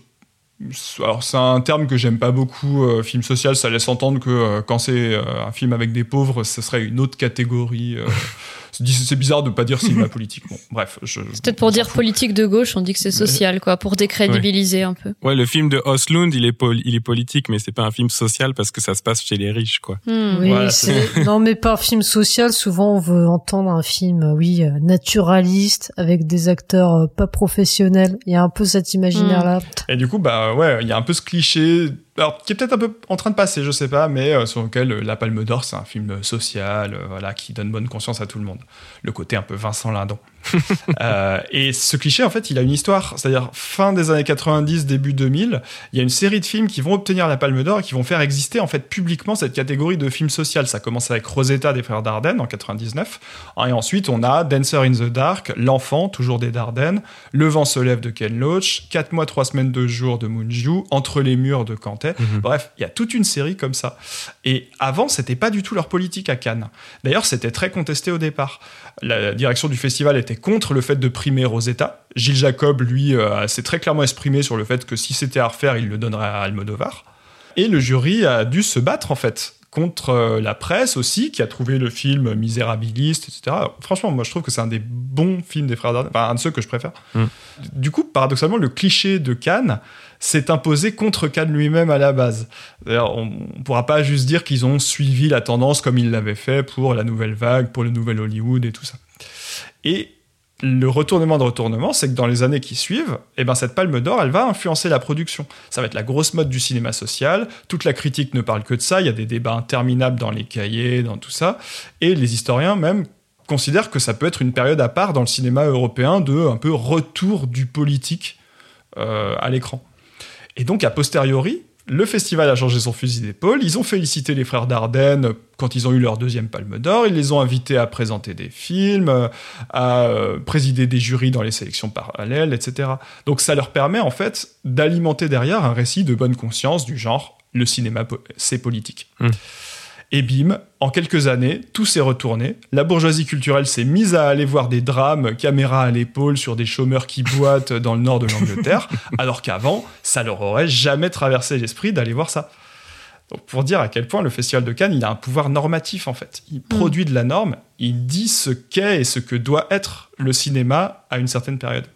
Alors c'est un terme que j'aime pas beaucoup, euh, film social, ça laisse entendre que euh, quand c'est euh, un film avec des pauvres, ce serait une autre catégorie. c'est bizarre de pas dire cinéma politique. Bon, bref, je, C'est peut-être pour dire politique de gauche, on dit que c'est social, quoi, pour décrédibiliser un peu. Ouais, le film de Oslund, il est, pol- il est politique, mais c'est pas un film social parce que ça se passe chez les riches, quoi. Hmm. Oui, Voilà, c'est... non, mais par film social, souvent on veut entendre un film, euh, oui, euh, naturaliste, avec des acteurs euh, pas professionnels. Il y a un peu cet imaginaire-là. Et du coup, bah ouais, il y a un peu ce cliché, alors qui est peut-être un peu en train de passer, je sais pas, mais euh, sur lequel euh, La Palme d'Or, c'est un film social, euh, voilà, qui donne bonne conscience à tout le monde. Le côté un peu Vincent Lindon. Euh, et ce cliché, en fait, il a une histoire. C'est-à-dire, fin des années 90, début 2000, il y a une série de films qui vont obtenir la Palme d'Or et qui vont faire exister, en fait, publiquement cette catégorie de film social. Ça commence avec Rosetta des frères Dardenne en 99. Et ensuite, on a Dancer in the Dark, L'Enfant, toujours des Dardennes, Le vent se lève de Ken Loach, 4 mois, 3 semaines, 2 jours de Moonju, Entre les murs de Cantet. Mhm. Bref, il y a toute une série comme ça. Et avant, c'était pas du tout leur politique à Cannes. D'ailleurs, c'était très contesté au départ. La direction du festival était contre le fait de primer Rosetta. Gilles Jacob, lui, euh, s'est très clairement exprimé sur le fait que si c'était à refaire, il le donnerait à Almodovar. Et le jury a dû se battre, en fait, contre euh, la presse aussi, qui a trouvé le film misérabiliste, etc. Franchement, moi, je trouve que c'est un des bons films des frères Dardenne, enfin, un de ceux que je préfère. Mm. Du coup, paradoxalement, le cliché de Cannes s'est imposé contre Cannes lui-même à la base. D'ailleurs, on ne pourra pas juste dire qu'ils ont suivi la tendance comme ils l'avaient fait pour la nouvelle vague, pour le nouvel Hollywood et tout ça. Et le retournement de retournement, c'est que dans les années qui suivent, eh ben cette palme d'or, elle va influencer la production. Ça va être la grosse mode du cinéma social. Toute la critique ne parle que de ça. Il y a des débats interminables dans les cahiers, dans tout ça. Et les historiens même considèrent que ça peut être une période à part dans le cinéma européen de un peu retour du politique euh, à l'écran. Et donc, a posteriori, le festival a changé son fusil d'épaule. Ils ont félicité les frères Dardenne quand ils ont eu leur deuxième palme d'or. Ils les ont invités à présenter des films, à euh, présider des jurys dans les sélections parallèles, etc. Donc, ça leur permet en fait d'alimenter derrière un récit de bonne conscience du genre le cinéma, c'est politique. Mm. Et bim, en quelques années, tout s'est retourné. La bourgeoisie culturelle s'est mise à aller voir des drames, caméra à l'épaule, sur des chômeurs qui boitent dans le nord de l'Angleterre, alors qu'avant, ça leur aurait jamais traversé l'esprit d'aller voir ça. Donc pour dire à quel point le Festival de Cannes, il a un pouvoir normatif en fait. Il produit de la norme, il dit ce qu'est et ce que doit être le cinéma à une certaine période.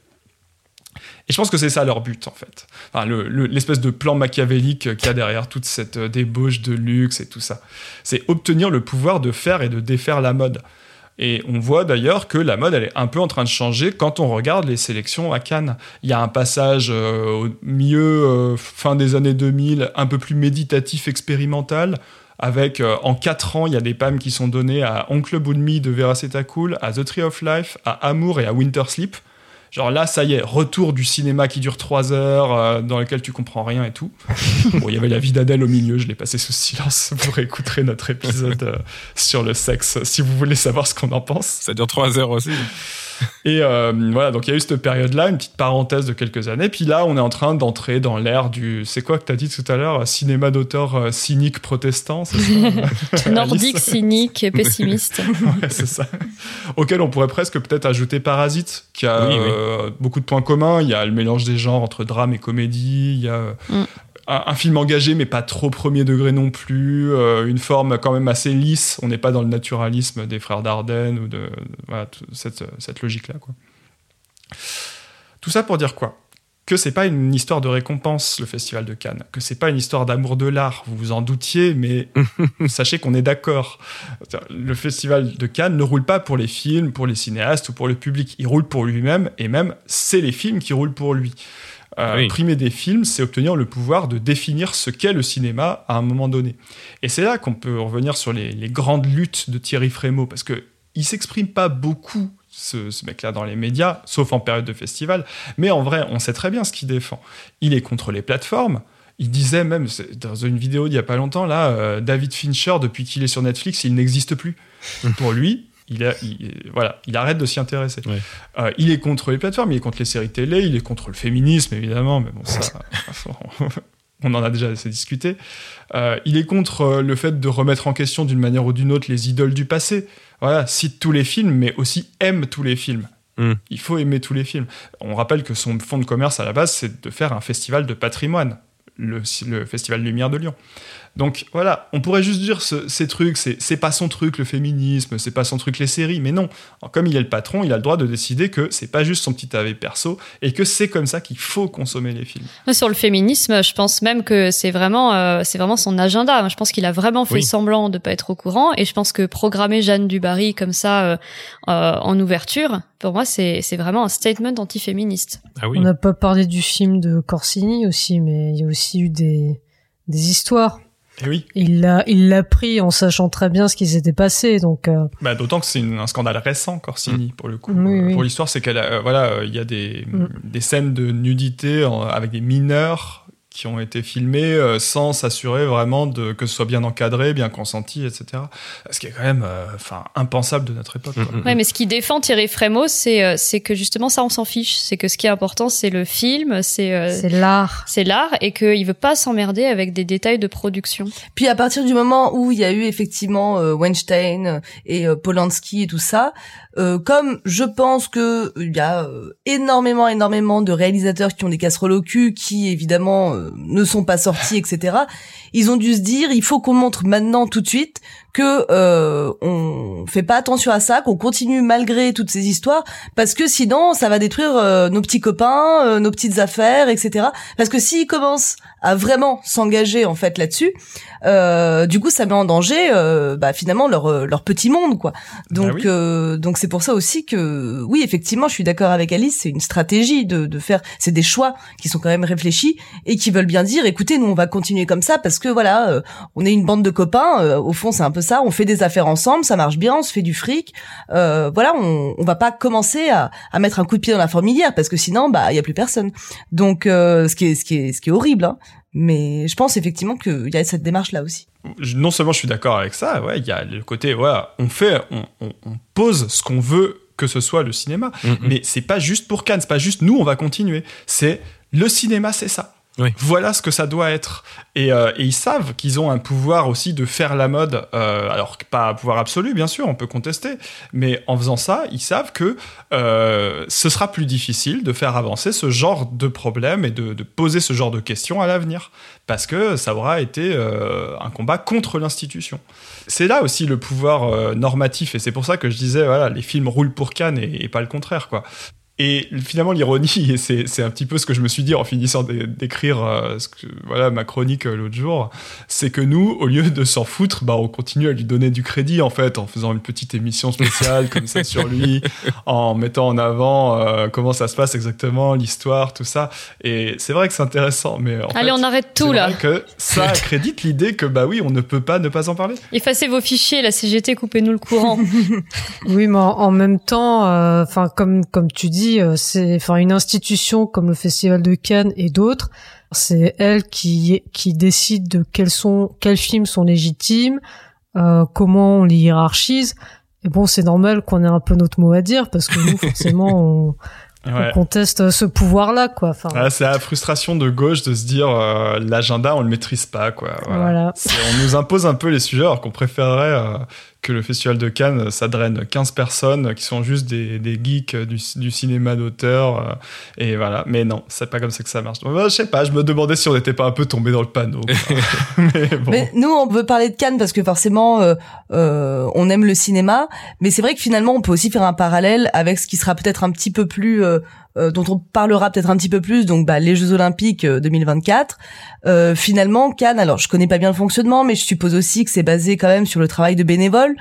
Et je pense que c'est ça leur but en fait. L'espèce de plan machiavélique qu'il y a derrière toute cette euh, débauche de luxe et tout ça. C'est obtenir le pouvoir de faire et de défaire la mode. Et on voit d'ailleurs que la mode, elle est un peu en train de changer quand on regarde les sélections à Cannes. Il y a un passage euh, au milieu, euh, fin des années 2000, un peu plus méditatif, expérimental, avec en quatre ans, il y a des PAM qui sont donnés à Oncle Boonmi de Vera Cool, à The Tree of Life, à Amour et à Winter Sleep. Genre là, ça y est, retour du cinéma qui dure trois heures, euh, dans lequel tu comprends rien et tout. bon, il y avait la vie d'Adèle au milieu, je l'ai passé sous silence. Vous réécouterez notre épisode euh, sur le sexe si vous voulez savoir ce qu'on en pense. Ça dure trois heures aussi. Et euh, voilà, donc il y a eu cette période-là, une petite parenthèse de quelques années. Puis là, on est en train d'entrer dans l'ère du. C'est quoi que tu as dit tout à l'heure Cinéma d'auteur euh, cynique protestant, c'est ça Nordique, cynique et pessimiste. ouais, c'est ça. Auquel on pourrait presque peut-être ajouter Parasite, qui a euh, beaucoup de points communs. Il y a le mélange des genres entre drame et comédie. Il y a. Mm un, film engagé mais pas trop premier degré non plus, euh, une forme quand même assez lisse. On n'est pas dans le naturalisme des frères Dardenne ou de, voilà, cette, cette logique-là. Quoi. Tout ça pour dire quoi? Que c'est pas une histoire de récompense le festival de Cannes, que c'est pas une histoire d'amour de l'art, vous vous en doutiez, mais sachez qu'on est d'accord. Le festival de Cannes ne roule pas pour les films, pour les cinéastes ou pour le public, il roule pour lui-même et même c'est les films qui roulent pour lui. Euh, primer des films, c'est obtenir le pouvoir de définir ce qu'est le cinéma à un moment donné. Et c'est là qu'on peut revenir sur les, grandes luttes de Thierry Frémaux, parce que il s'exprime pas beaucoup ce, ce mec-là dans les médias, sauf en période de festival. Mais en vrai, on sait très bien ce qu'il défend. Il est contre les plateformes. Il disait même dans une vidéo d'il y a pas longtemps là, euh, David Fincher depuis qu'il est sur Netflix, il n'existe plus. Pour lui, il, voilà, il arrête de s'y intéresser. Euh, il est contre les plateformes, il est contre les séries télé, il est contre le féminisme évidemment, mais bon ça, on en a déjà assez discuté. Euh, il est contre euh, le fait de remettre en question d'une manière ou d'une autre les idoles du passé. Voilà, cite tous les films, mais aussi aime tous les films. Hmm. Il faut aimer tous les films. On rappelle que son fonds de commerce à la base, c'est de faire un festival de patrimoine, le, le Festival Lumière de Lyon. Donc voilà, on pourrait juste dire ces trucs, c'est pas son truc le féminisme, c'est pas son truc les séries, mais non. comme il est le patron, il a le droit de décider que c'est pas juste son petit AV perso et que c'est comme ça qu'il faut consommer les films. Sur le féminisme, je pense même que c'est vraiment, euh, c'est vraiment son agenda. Je pense qu'il a vraiment fait semblant de pas être au courant et je pense que programmer Jeanne Dubarry comme ça euh, euh, en ouverture, pour moi, c'est vraiment un statement antiféministe. Ah oui. On n'a pas parlé du film de Corsini aussi, mais il y a aussi eu des, des histoires. Eh oui. Il l'a, il l'a pris en sachant très bien ce qui s'était passé, donc. Euh... Bah, d'autant que c'est un scandale récent, Corsini, mm. pour le coup. Euh, pour l'histoire, c'est qu'elle, euh, voilà, euh, il y a des, mm. des scènes de nudité avec des mineurs qui ont été filmés euh, sans s'assurer vraiment de que ce soit bien encadré, bien consenti, etc. Ce qui est quand même, euh, enfin, impensable de notre époque. Mm, mm, ouais, mais ce qui défend Thierry Frémaux, c'est euh, c'est que justement ça, on s'en fiche. C'est que ce qui est important, c'est le film, c'est c'est l'art, c'est l'art, et qu'il veut pas s'emmerder avec des détails de production. Puis à partir du moment où il y a eu effectivement Weinstein et Polanski et tout ça, comme je pense que il y a énormément, énormément de réalisateurs qui ont des casseroles au cul, qui évidemment ne sont pas sortis, etc. Ils ont dû se dire, il faut qu'on montre maintenant tout de suite que euh, on fait pas attention à ça, qu'on continue malgré toutes ces histoires, parce que sinon ça va détruire euh, nos petits copains, euh, nos petites affaires, etc. Parce que s'ils commencent à vraiment s'engager en fait là-dessus, euh, du coup ça met en danger euh, bah, finalement leur leur petit monde quoi. Bah donc donc c'est pour ça aussi que oui effectivement je suis d'accord avec Alice, c'est une stratégie de de faire, c'est des choix qui sont quand même réfléchis et qui veulent bien dire écoutez nous on va continuer comme ça parce que voilà on est une bande de copains, au fond c'est un peu ça. On fait des affaires ensemble, ça marche bien, on se fait du fric. Euh, voilà, on, on va pas commencer à, à, mettre un coup de pied dans la fourmilière parce que sinon, bah, il y a plus personne. Donc, euh, ce qui est, ce qui est, ce qui est horrible. Hein. Mais je pense effectivement qu'il y a cette démarche là aussi. Non seulement je suis d'accord avec ça, ouais, il y a le côté, voilà, on fait, on, on, on pose ce qu'on veut que ce soit le cinéma, mm-hmm. mais c'est pas juste pour Cannes, c'est pas juste nous, on va continuer. C'est le cinéma, c'est ça. Voilà ce que ça doit être. Euh, et, ils savent qu'ils ont un pouvoir aussi de faire la mode. Euh, alors, pas un pouvoir absolu, bien sûr, on peut contester. Mais en faisant ça, ils savent que euh, ce sera plus difficile de faire avancer ce genre de problème et de, poser ce genre de questions à l'avenir. Parce que ça aura été un combat contre l'institution. C'est là aussi le pouvoir normatif. Et c'est pour ça que je disais, voilà, les films roulent pour Cannes et, et pas le contraire, quoi. Et finalement, l'ironie, et c'est un petit peu ce que je me suis dit en finissant d'écrire euh, voilà, ma chronique euh, l'autre jour, c'est que nous, au lieu de s'en foutre, bah, on continue à lui donner du crédit, en fait, en faisant une petite émission spéciale comme ça sur lui, en mettant en avant euh, comment ça se passe exactement, l'histoire, tout ça. Et c'est vrai que c'est intéressant, mais en Allez, on arrête tout, là. que ça accrédite l'idée que, bah oui, on ne peut pas ne pas en parler. Effacez vos fichiers, la CGT, coupez-nous le courant. oui, mais en, même temps, enfin, comme, comme tu dis, euh, c'est enfin une institution comme le Festival de Cannes et d'autres, c'est elle qui qui décide de quels sont quels films sont légitimes, euh, comment on les hiérarchise. Et bon, c'est normal qu'on ait un peu notre mot à dire parce que nous, forcément, on, Ouais. on conteste ce pouvoir-là, quoi. Enfin, Ah, c'est la frustration de gauche de se dire euh, l'agenda on le maîtrise pas quoi. Voilà. Voilà. C'est- On nous impose un peu les sujets alors qu'on préférerait euh, que le festival de Cannes ça draine 15 personnes qui sont juste des, des geeks du, du cinéma d'auteur euh, et voilà. Mais non, c'est pas comme ça que ça marche. Bah, je sais pas, je me demandais si on n'était pas un peu tombé dans le panneau. mais bon. Mais nous, on veut parler de Cannes parce que forcément, euh, euh, on aime le cinéma. Mais c'est vrai que finalement, on peut aussi faire un parallèle avec ce qui sera peut-être un petit peu plus, euh, euh, dont on parlera peut-être un petit peu plus. Donc, bah, les Jeux Olympiques euh, 2024. Euh, finalement, Cannes. Alors, je connais pas bien le fonctionnement, mais je suppose aussi que c'est basé quand même sur le travail de bénévoles.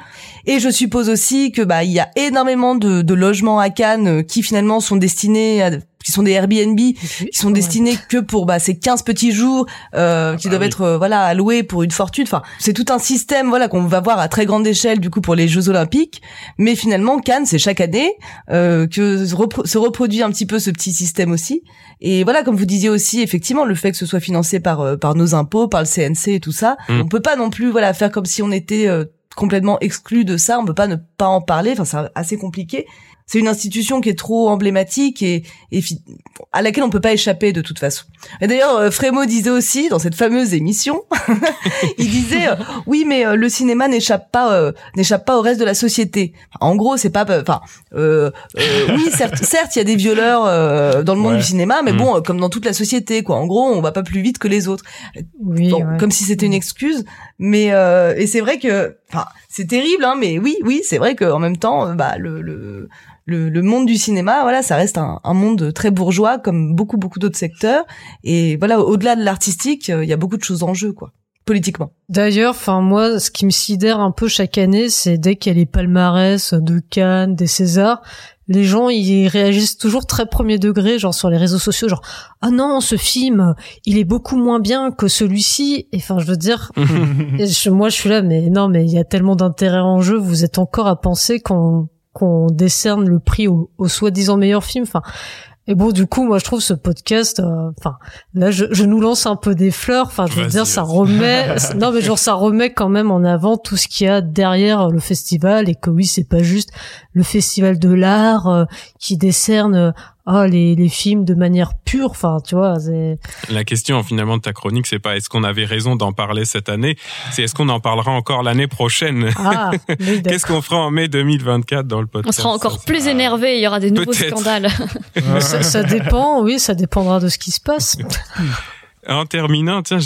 Et je suppose aussi que bah, il y a énormément de, de logements à Cannes euh, qui finalement sont destinés à qui sont des Airbnb qui sont destinés que pour bah, ces 15 petits jours euh, qui bah doivent oui. être euh, voilà alloués pour une fortune. Enfin, c'est tout un système voilà qu'on va voir à très grande échelle du coup pour les Jeux Olympiques. Mais finalement, Cannes, c'est chaque année euh, que se, repro- se reproduit un petit peu ce petit système aussi. Et voilà, comme vous disiez aussi, effectivement, le fait que ce soit financé par euh, par nos impôts, par le CNC et tout ça, Mm. on peut pas non plus voilà faire comme si on était euh, complètement exclu de ça. On peut pas ne pas en parler. Enfin, c'est assez compliqué. C'est une institution qui est trop emblématique et, et fi- à laquelle on peut pas échapper de toute façon. Et d'ailleurs, euh, Frémo disait aussi dans cette fameuse émission, il disait euh, oui, mais euh, le cinéma n'échappe pas euh, n'échappe pas au reste de la société. En gros, c'est pas enfin euh, euh, oui, certes, certes, il y a des violeurs euh, dans le monde Ouais. du cinéma, mais Mm. bon, euh, comme dans toute la société, quoi. En gros, on va pas plus vite que les autres. Oui, ouais. comme si c'était une excuse, mais euh, et c'est vrai que, enfin, c'est terrible, hein, mais oui, oui, c'est vrai qu'en même temps, euh, bah, le, le le monde du cinéma, voilà, ça reste un, un monde très bourgeois, comme beaucoup beaucoup d'autres secteurs, et voilà, au-delà de l'artistique, euh, il y a beaucoup de choses en jeu, quoi, politiquement. D'ailleurs, enfin moi, ce qui me sidère un peu chaque année, c'est dès qu'il y a les palmarès de Cannes, des Césars, les gens ils réagissent toujours très premier degré, genre sur les réseaux sociaux, genre ah non, ce film, il est beaucoup moins bien que celui-ci. Et enfin, je veux dire, je- moi je suis là, mais non, mais il y a tellement d'intérêt en jeu. Vous êtes encore à penser qu'on qu'on décerne le prix au, au soi-disant meilleur film. Enfin. Et bon, du coup, moi, je trouve ce podcast, euh, enfin, là, je, je nous lance un peu des fleurs. Enfin, je veux dire, ça remet, non, mais genre, ça remet quand même en avant tout ce qu'il y a derrière le festival et que oui, c'est pas juste le festival de l'art euh, qui décerne, euh, ah, les, les films de manière pure. Enfin, tu vois, c'est, La question finalement de ta chronique, c'est pas est-ce qu'on avait raison d'en parler cette année, c'est est-ce qu'on en parlera encore l'année prochaine? ah, oui. Qu'est-ce qu'on fera en mai 2024 dans le On podcast sera encore Ça, plus c'est- énervé, il y aura des nouveaux scandales. ça, ça dépend, oui, ça dépendra de ce qui se passe. En terminant, tiens,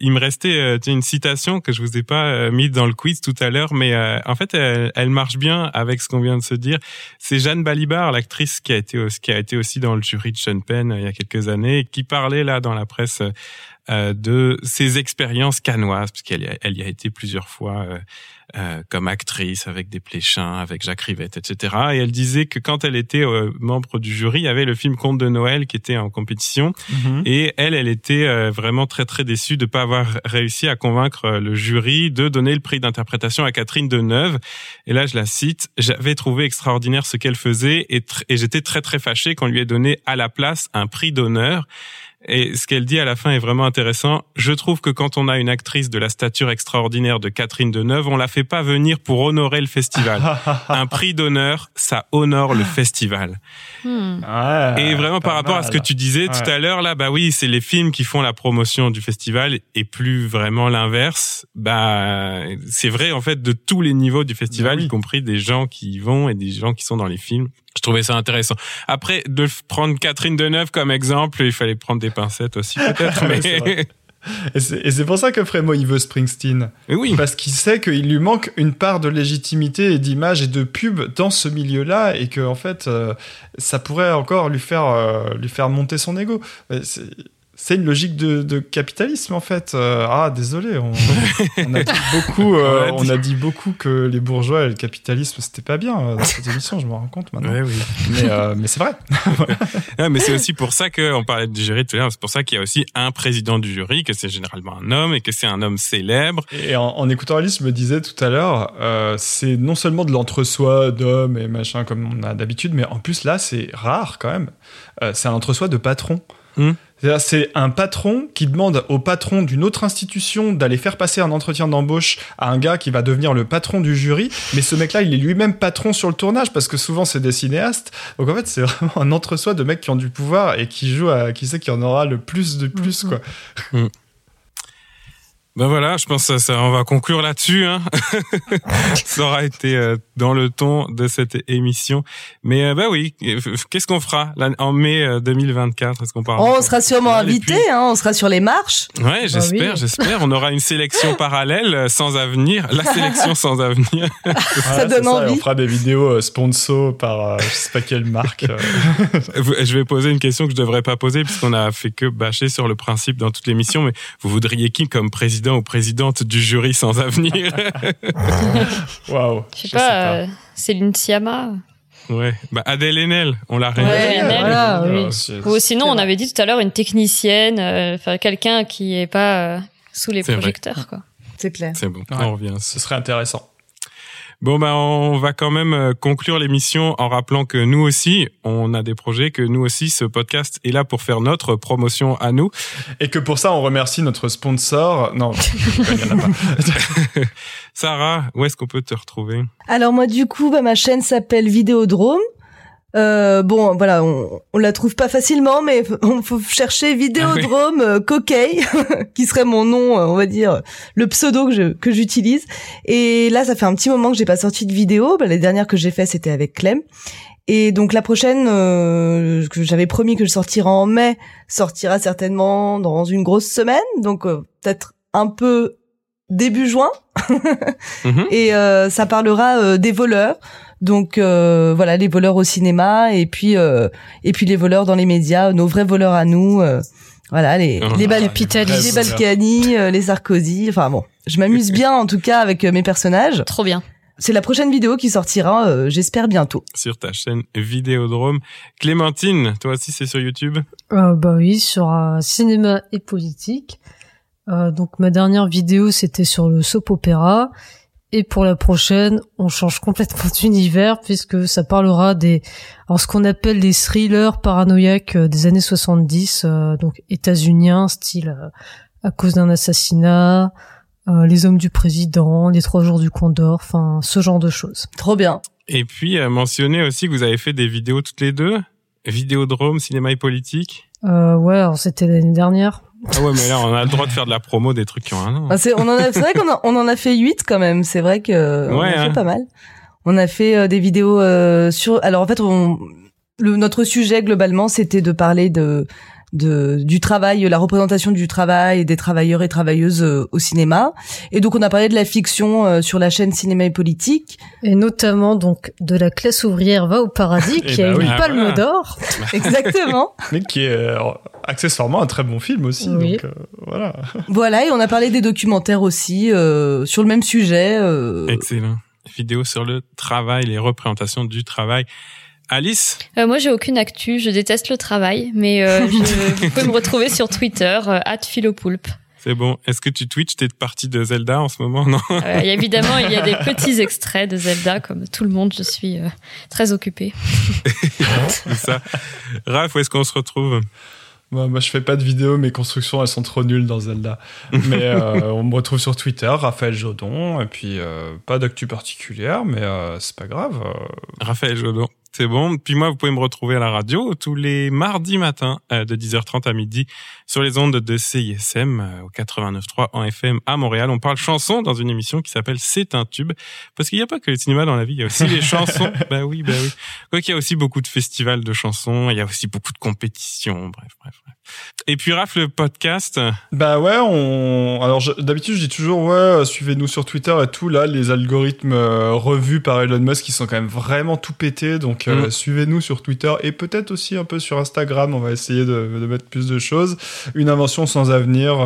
il me restait euh, une citation que je vous ai pas euh, mise dans le quiz tout à l'heure, mais euh, en fait, elle, elle marche bien avec ce qu'on vient de se dire. C'est Jeanne Balibar, l'actrice qui a été qui a été aussi dans le jury de Sean Penn euh, il y a quelques années, qui parlait là dans la presse euh, de ses expériences canoises, parce qu'elle y a- elle y a été plusieurs fois. euh, euh, comme actrice avec des Pléchins, avec Jacques Rivette, etc. Et elle disait que quand elle était euh, membre du jury, il y avait le film Conte de Noël qui était en compétition. Mhm. Et elle, elle était euh, vraiment très très déçue de pas avoir réussi à convaincre le jury de donner le prix d'interprétation à Catherine Deneuve. Et là, je la cite j'avais trouvé extraordinaire ce qu'elle faisait et, et j'étais très très fâché qu'on lui ait donné à la place un prix d'honneur. Et ce qu'elle dit à la fin est vraiment intéressant. Je trouve que quand on a une actrice de la stature extraordinaire de Catherine Deneuve, on la fait pas venir pour honorer le festival. un prix d'honneur, ça honore le festival. Hmm. Ouais, Et vraiment par rapport à ce que tu disais tout à l'heure là, bah oui, c'est les films qui font la promotion du festival et plus vraiment l'inverse. Bah c'est vrai en fait de tous les niveaux du festival, Bah oui. y compris des gens qui y vont et des gens qui sont dans les films. Je trouvais ça intéressant. Après de prendre Catherine Deneuve comme exemple, il fallait prendre des pincettes aussi peut-être, mais. Et c'est pour ça que Frémo, il veut Springsteen. Oui. Parce qu'il sait qu'il lui manque une part de légitimité et d'image et de pub dans ce milieu-là et que, en fait, euh, ça pourrait encore lui faire, euh, lui faire monter son ego. C'est une logique de, de capitalisme, en fait. Euh, ah, désolé, on, on a dit beaucoup, euh, On a dit beaucoup que les bourgeois et le capitalisme, c'était pas bien euh, dans cette émission, je me rends compte maintenant. Ouais, oui. Mais, mais c'est vrai. Mais c'est aussi pour ça qu'on parlait du jury tout à l'heure. C'est pour ça qu'il y a aussi un président du jury, que c'est généralement un homme et que c'est un homme célèbre. Et en, en écoutant Alice, je me disais tout à l'heure, c'est non seulement de l'entre-soi d'hommes et machin comme on a d'habitude, mais en plus là, c'est rare quand même. C'est un entre-soi de patron. Hmm. C'est un patron qui demande au patron d'une autre institution d'aller faire passer un entretien d'embauche à un gars qui va devenir le patron du jury. Mais ce mec-là, il est lui-même patron sur le tournage parce que souvent c'est des cinéastes. Donc en fait, c'est vraiment un entre-soi de mecs qui ont du pouvoir et qui jouent à qui sait qui en aura le plus de plus, quoi. Ben voilà, je pense que ça, on va conclure là-dessus. Hein. ça aura été euh, dans le ton de cette émission. Mais euh, bah oui, qu'est-ce qu'on fera là, en mai 2024 Est-ce qu'on On sera sûrement invité, hein, on sera sur les marches. Ouais, j'espère, j'espère. On aura une sélection parallèle euh, sans avenir, la sélection sans avenir. ça donne envie. on fera des vidéos sponsor par je sais pas quelle marque. je vais poser une question que je devrais pas poser puisqu'on a fait que bâcher sur le principe dans toute l'émission. Mais vous voudriez qui comme président ou présidente du jury sans avenir. Waouh. Je sais pas, euh, Céline Sciamma. Ouais, bah Adèle Haenel, on l'a ouais, voilà, oui. Ou sinon, on avait dit tout à l'heure une technicienne, euh, quelqu'un qui est pas euh, sous les projecteurs, quoi. C'est clair. C'est bon, on revient. Ce serait intéressant. Bon ben on va quand même euh, conclure l'émission en rappelant que nous aussi on a des projets, que nous aussi ce podcast est là pour faire notre promotion à nous. Et que pour ça on remercie notre sponsor. Non, il y en a pas. Sarah, où est-ce qu'on peut te retrouver? Alors moi du coup bah, ma chaîne s'appelle Vidéodrome. Euh, bon, voilà, on, on la trouve pas facilement, mais on faut chercher Vidéodrome ah Coquet, qui serait mon nom, euh, on va dire, le pseudo que je que j'utilise. Et là, ça fait un petit moment que j'ai pas sorti de vidéo. Bah, les dernières que j'ai fait, c'était avec Clem. Et donc la prochaine, euh, que j'avais promis que je sortirais en mai, sortira certainement dans une grosse semaine, donc euh, peut-être un peu début juin. Mhm. Et ça parlera des voleurs. Donc euh, voilà, les voleurs au cinéma et puis euh, et puis les voleurs dans les médias, nos vrais voleurs à nous. Euh, voilà, les oh les, bal les Balkany, les Sarkozy. Enfin bon, je m'amuse bien en tout cas avec mes personnages. Trop bien. C'est la prochaine vidéo qui sortira, j'espère bientôt. Sur ta chaîne Vidéodrome. Clémentine, toi aussi c'est sur YouTube? Euh, Bah oui, sur cinéma et politique. donc ma dernière vidéo c'était sur le soap opéra et pour la prochaine, on change complètement d'univers puisque ça parlera des, alors ce qu'on appelle des thrillers paranoïaques euh, des années 70, euh, donc états-uniens, style euh, à cause d'un assassinat, les hommes du président, les trois jours du Condor, enfin ce genre de choses. Trop bien. Et puis mentionner aussi que vous avez fait des vidéos toutes les deux, Vidéodrome, cinéma et politique. Euh, ouais, c'était l'année dernière. Ah ouais, mais là, on a le droit de faire de la promo des trucs qui ont un an. Ah, c'est, on en a, c'est vrai qu'on on en a fait 8 quand même. C'est vrai que on a fait hein. pas mal. On a fait euh, des vidéos euh, sur. Alors en fait, on, le, notre sujet globalement, c'était de parler de de du travail, la représentation du travail des travailleurs et travailleuses euh, au cinéma. Et donc on a parlé de la fiction euh, sur la chaîne Cinéma et Politique. Et notamment donc de la classe ouvrière va au paradis qui a bah une palme d'or. Exactement. Mais qui est euh, accessoirement un très bon film aussi. Donc, voilà. Voilà et on a parlé des documentaires aussi sur le même sujet. Excellent. Vidéo sur le travail, les représentations du travail. Alice euh, Moi, j'ai aucune actu. Je déteste le travail, mais euh, je, vous pouvez me retrouver sur Twitter, euh, @philopoulpe. C'est bon. Est-ce que tu Twitch T'es partie de Zelda en ce moment, non euh, Évidemment, il y a des petits extraits de Zelda, comme tout le monde. Je suis euh, très occupée. C'est ça. Raph, où est-ce qu'on se retrouve? Moi, moi, je fais pas de vidéos, mes constructions, elles sont trop nulles dans Zelda. Mais euh, on me retrouve sur Twitter, Raphaël Jodon, et puis euh, pas d'actu particulière, mais euh, c'est pas grave. Raphaël Jodon. C'est bon. Puis moi, vous pouvez me retrouver à la radio tous les mardis matins euh, de 10h30 à midi sur les ondes de CISM euh, au 89.3 en FM à Montréal. On parle chansons dans une émission qui s'appelle C'est un tube. Parce qu'il n'y a pas que le cinéma dans la vie, il y a aussi les chansons. bah oui, bah oui. Quoi qu'il y a aussi beaucoup de festivals de chansons, il y a aussi beaucoup de compétitions. Bref, bref, bref. Et puis Raph, le podcast. Bah ouais, on. Alors d'habitude je dis toujours ouais, euh, suivez-nous sur Twitter et tout. Là, les algorithmes euh, revus par Elon Musk, qui sont quand même vraiment tout pétés. Donc euh, mm. suivez-nous sur Twitter et peut-être aussi un peu sur Instagram. On va essayer de, de mettre plus de choses. Une invention sans avenir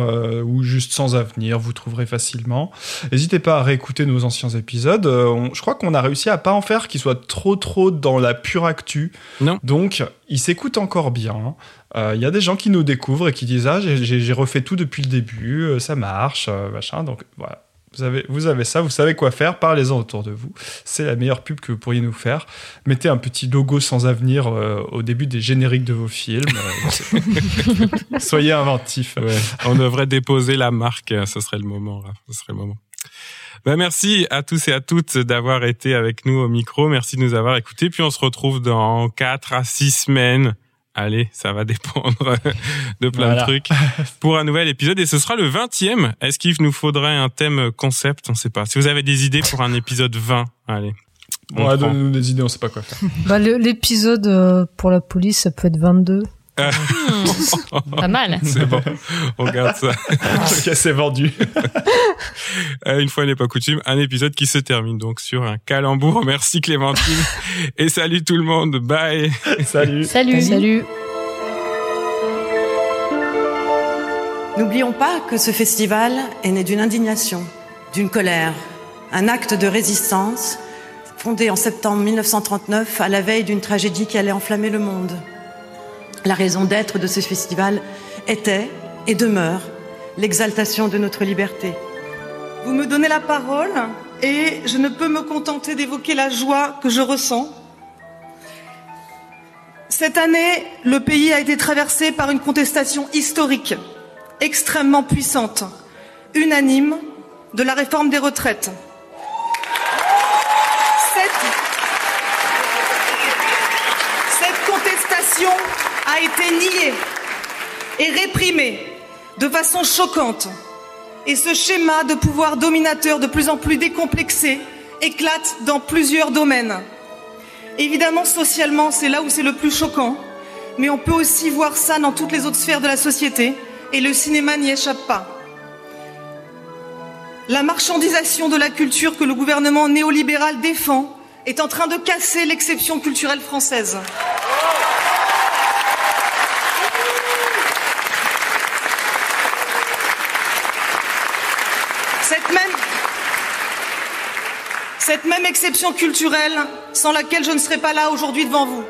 ou juste sans avenir, vous trouverez facilement. N'hésitez pas à réécouter nos anciens épisodes. je crois qu'on a réussi à pas en faire qui soit trop trop dans la pure actu. Non. Donc il s'écoute encore bien. Il euh, y a des gens qui nous découvrent et qui disent Ah, j'ai refait tout depuis le début, euh, ça marche, euh, machin. Donc voilà. Vous avez, vous avez ça, vous savez quoi faire, parlez-en autour de vous. C'est la meilleure pub que vous pourriez nous faire. Mettez un petit logo sans avenir euh, au début des génériques de vos films. Euh, Soyez inventifs. On devrait déposer la marque, ce serait le moment. Ce serait le moment. Ben merci à tous et à toutes d'avoir été avec nous au micro. Merci de nous avoir écoutés. Puis on se retrouve dans 4 à 6 semaines. Allez, ça va dépendre de plein Voilà. de trucs pour un nouvel épisode et ce sera le 20e. Est-ce qu'il nous faudrait un thème concept? On sait pas. Si vous avez des idées pour un épisode 20, allez. On prend. donner des idées, on sait pas quoi faire. Bah, l'épisode euh, pour la police, ça peut être 22. Hmm, pas mal. C'est bon, on garde ça. ok, c'est vendu. Euh, Une fois n'est pas coutume, un épisode qui se termine donc sur un calembour. Merci Clémentine et salut tout le monde. Bye. Salut. Salut. Salut. N'oublions pas que ce festival est né d'une indignation, d'une colère, un acte de résistance fondé en septembre 1939 à la veille d'une tragédie qui allait enflammer le monde. La raison d'être de ce festival était et demeure l'exaltation de notre liberté. Vous me donnez la parole et je ne peux me contenter d'évoquer la joie que je ressens. Cette année, le pays a été traversé par une contestation historique, extrêmement puissante, unanime, de la réforme des retraites. Cette, contestation a été niée et réprimée de façon choquante. Et ce schéma de pouvoir dominateur de plus en plus décomplexé éclate dans plusieurs domaines. Évidemment, socialement, c'est là où c'est le plus choquant, mais on peut aussi voir ça dans toutes les autres sphères de la société, et le cinéma n'y échappe pas. La marchandisation de la culture que le gouvernement néolibéral défend est en train de casser l'exception culturelle française. Cette même, cette même exception culturelle sans laquelle je ne serais pas là aujourd'hui devant vous.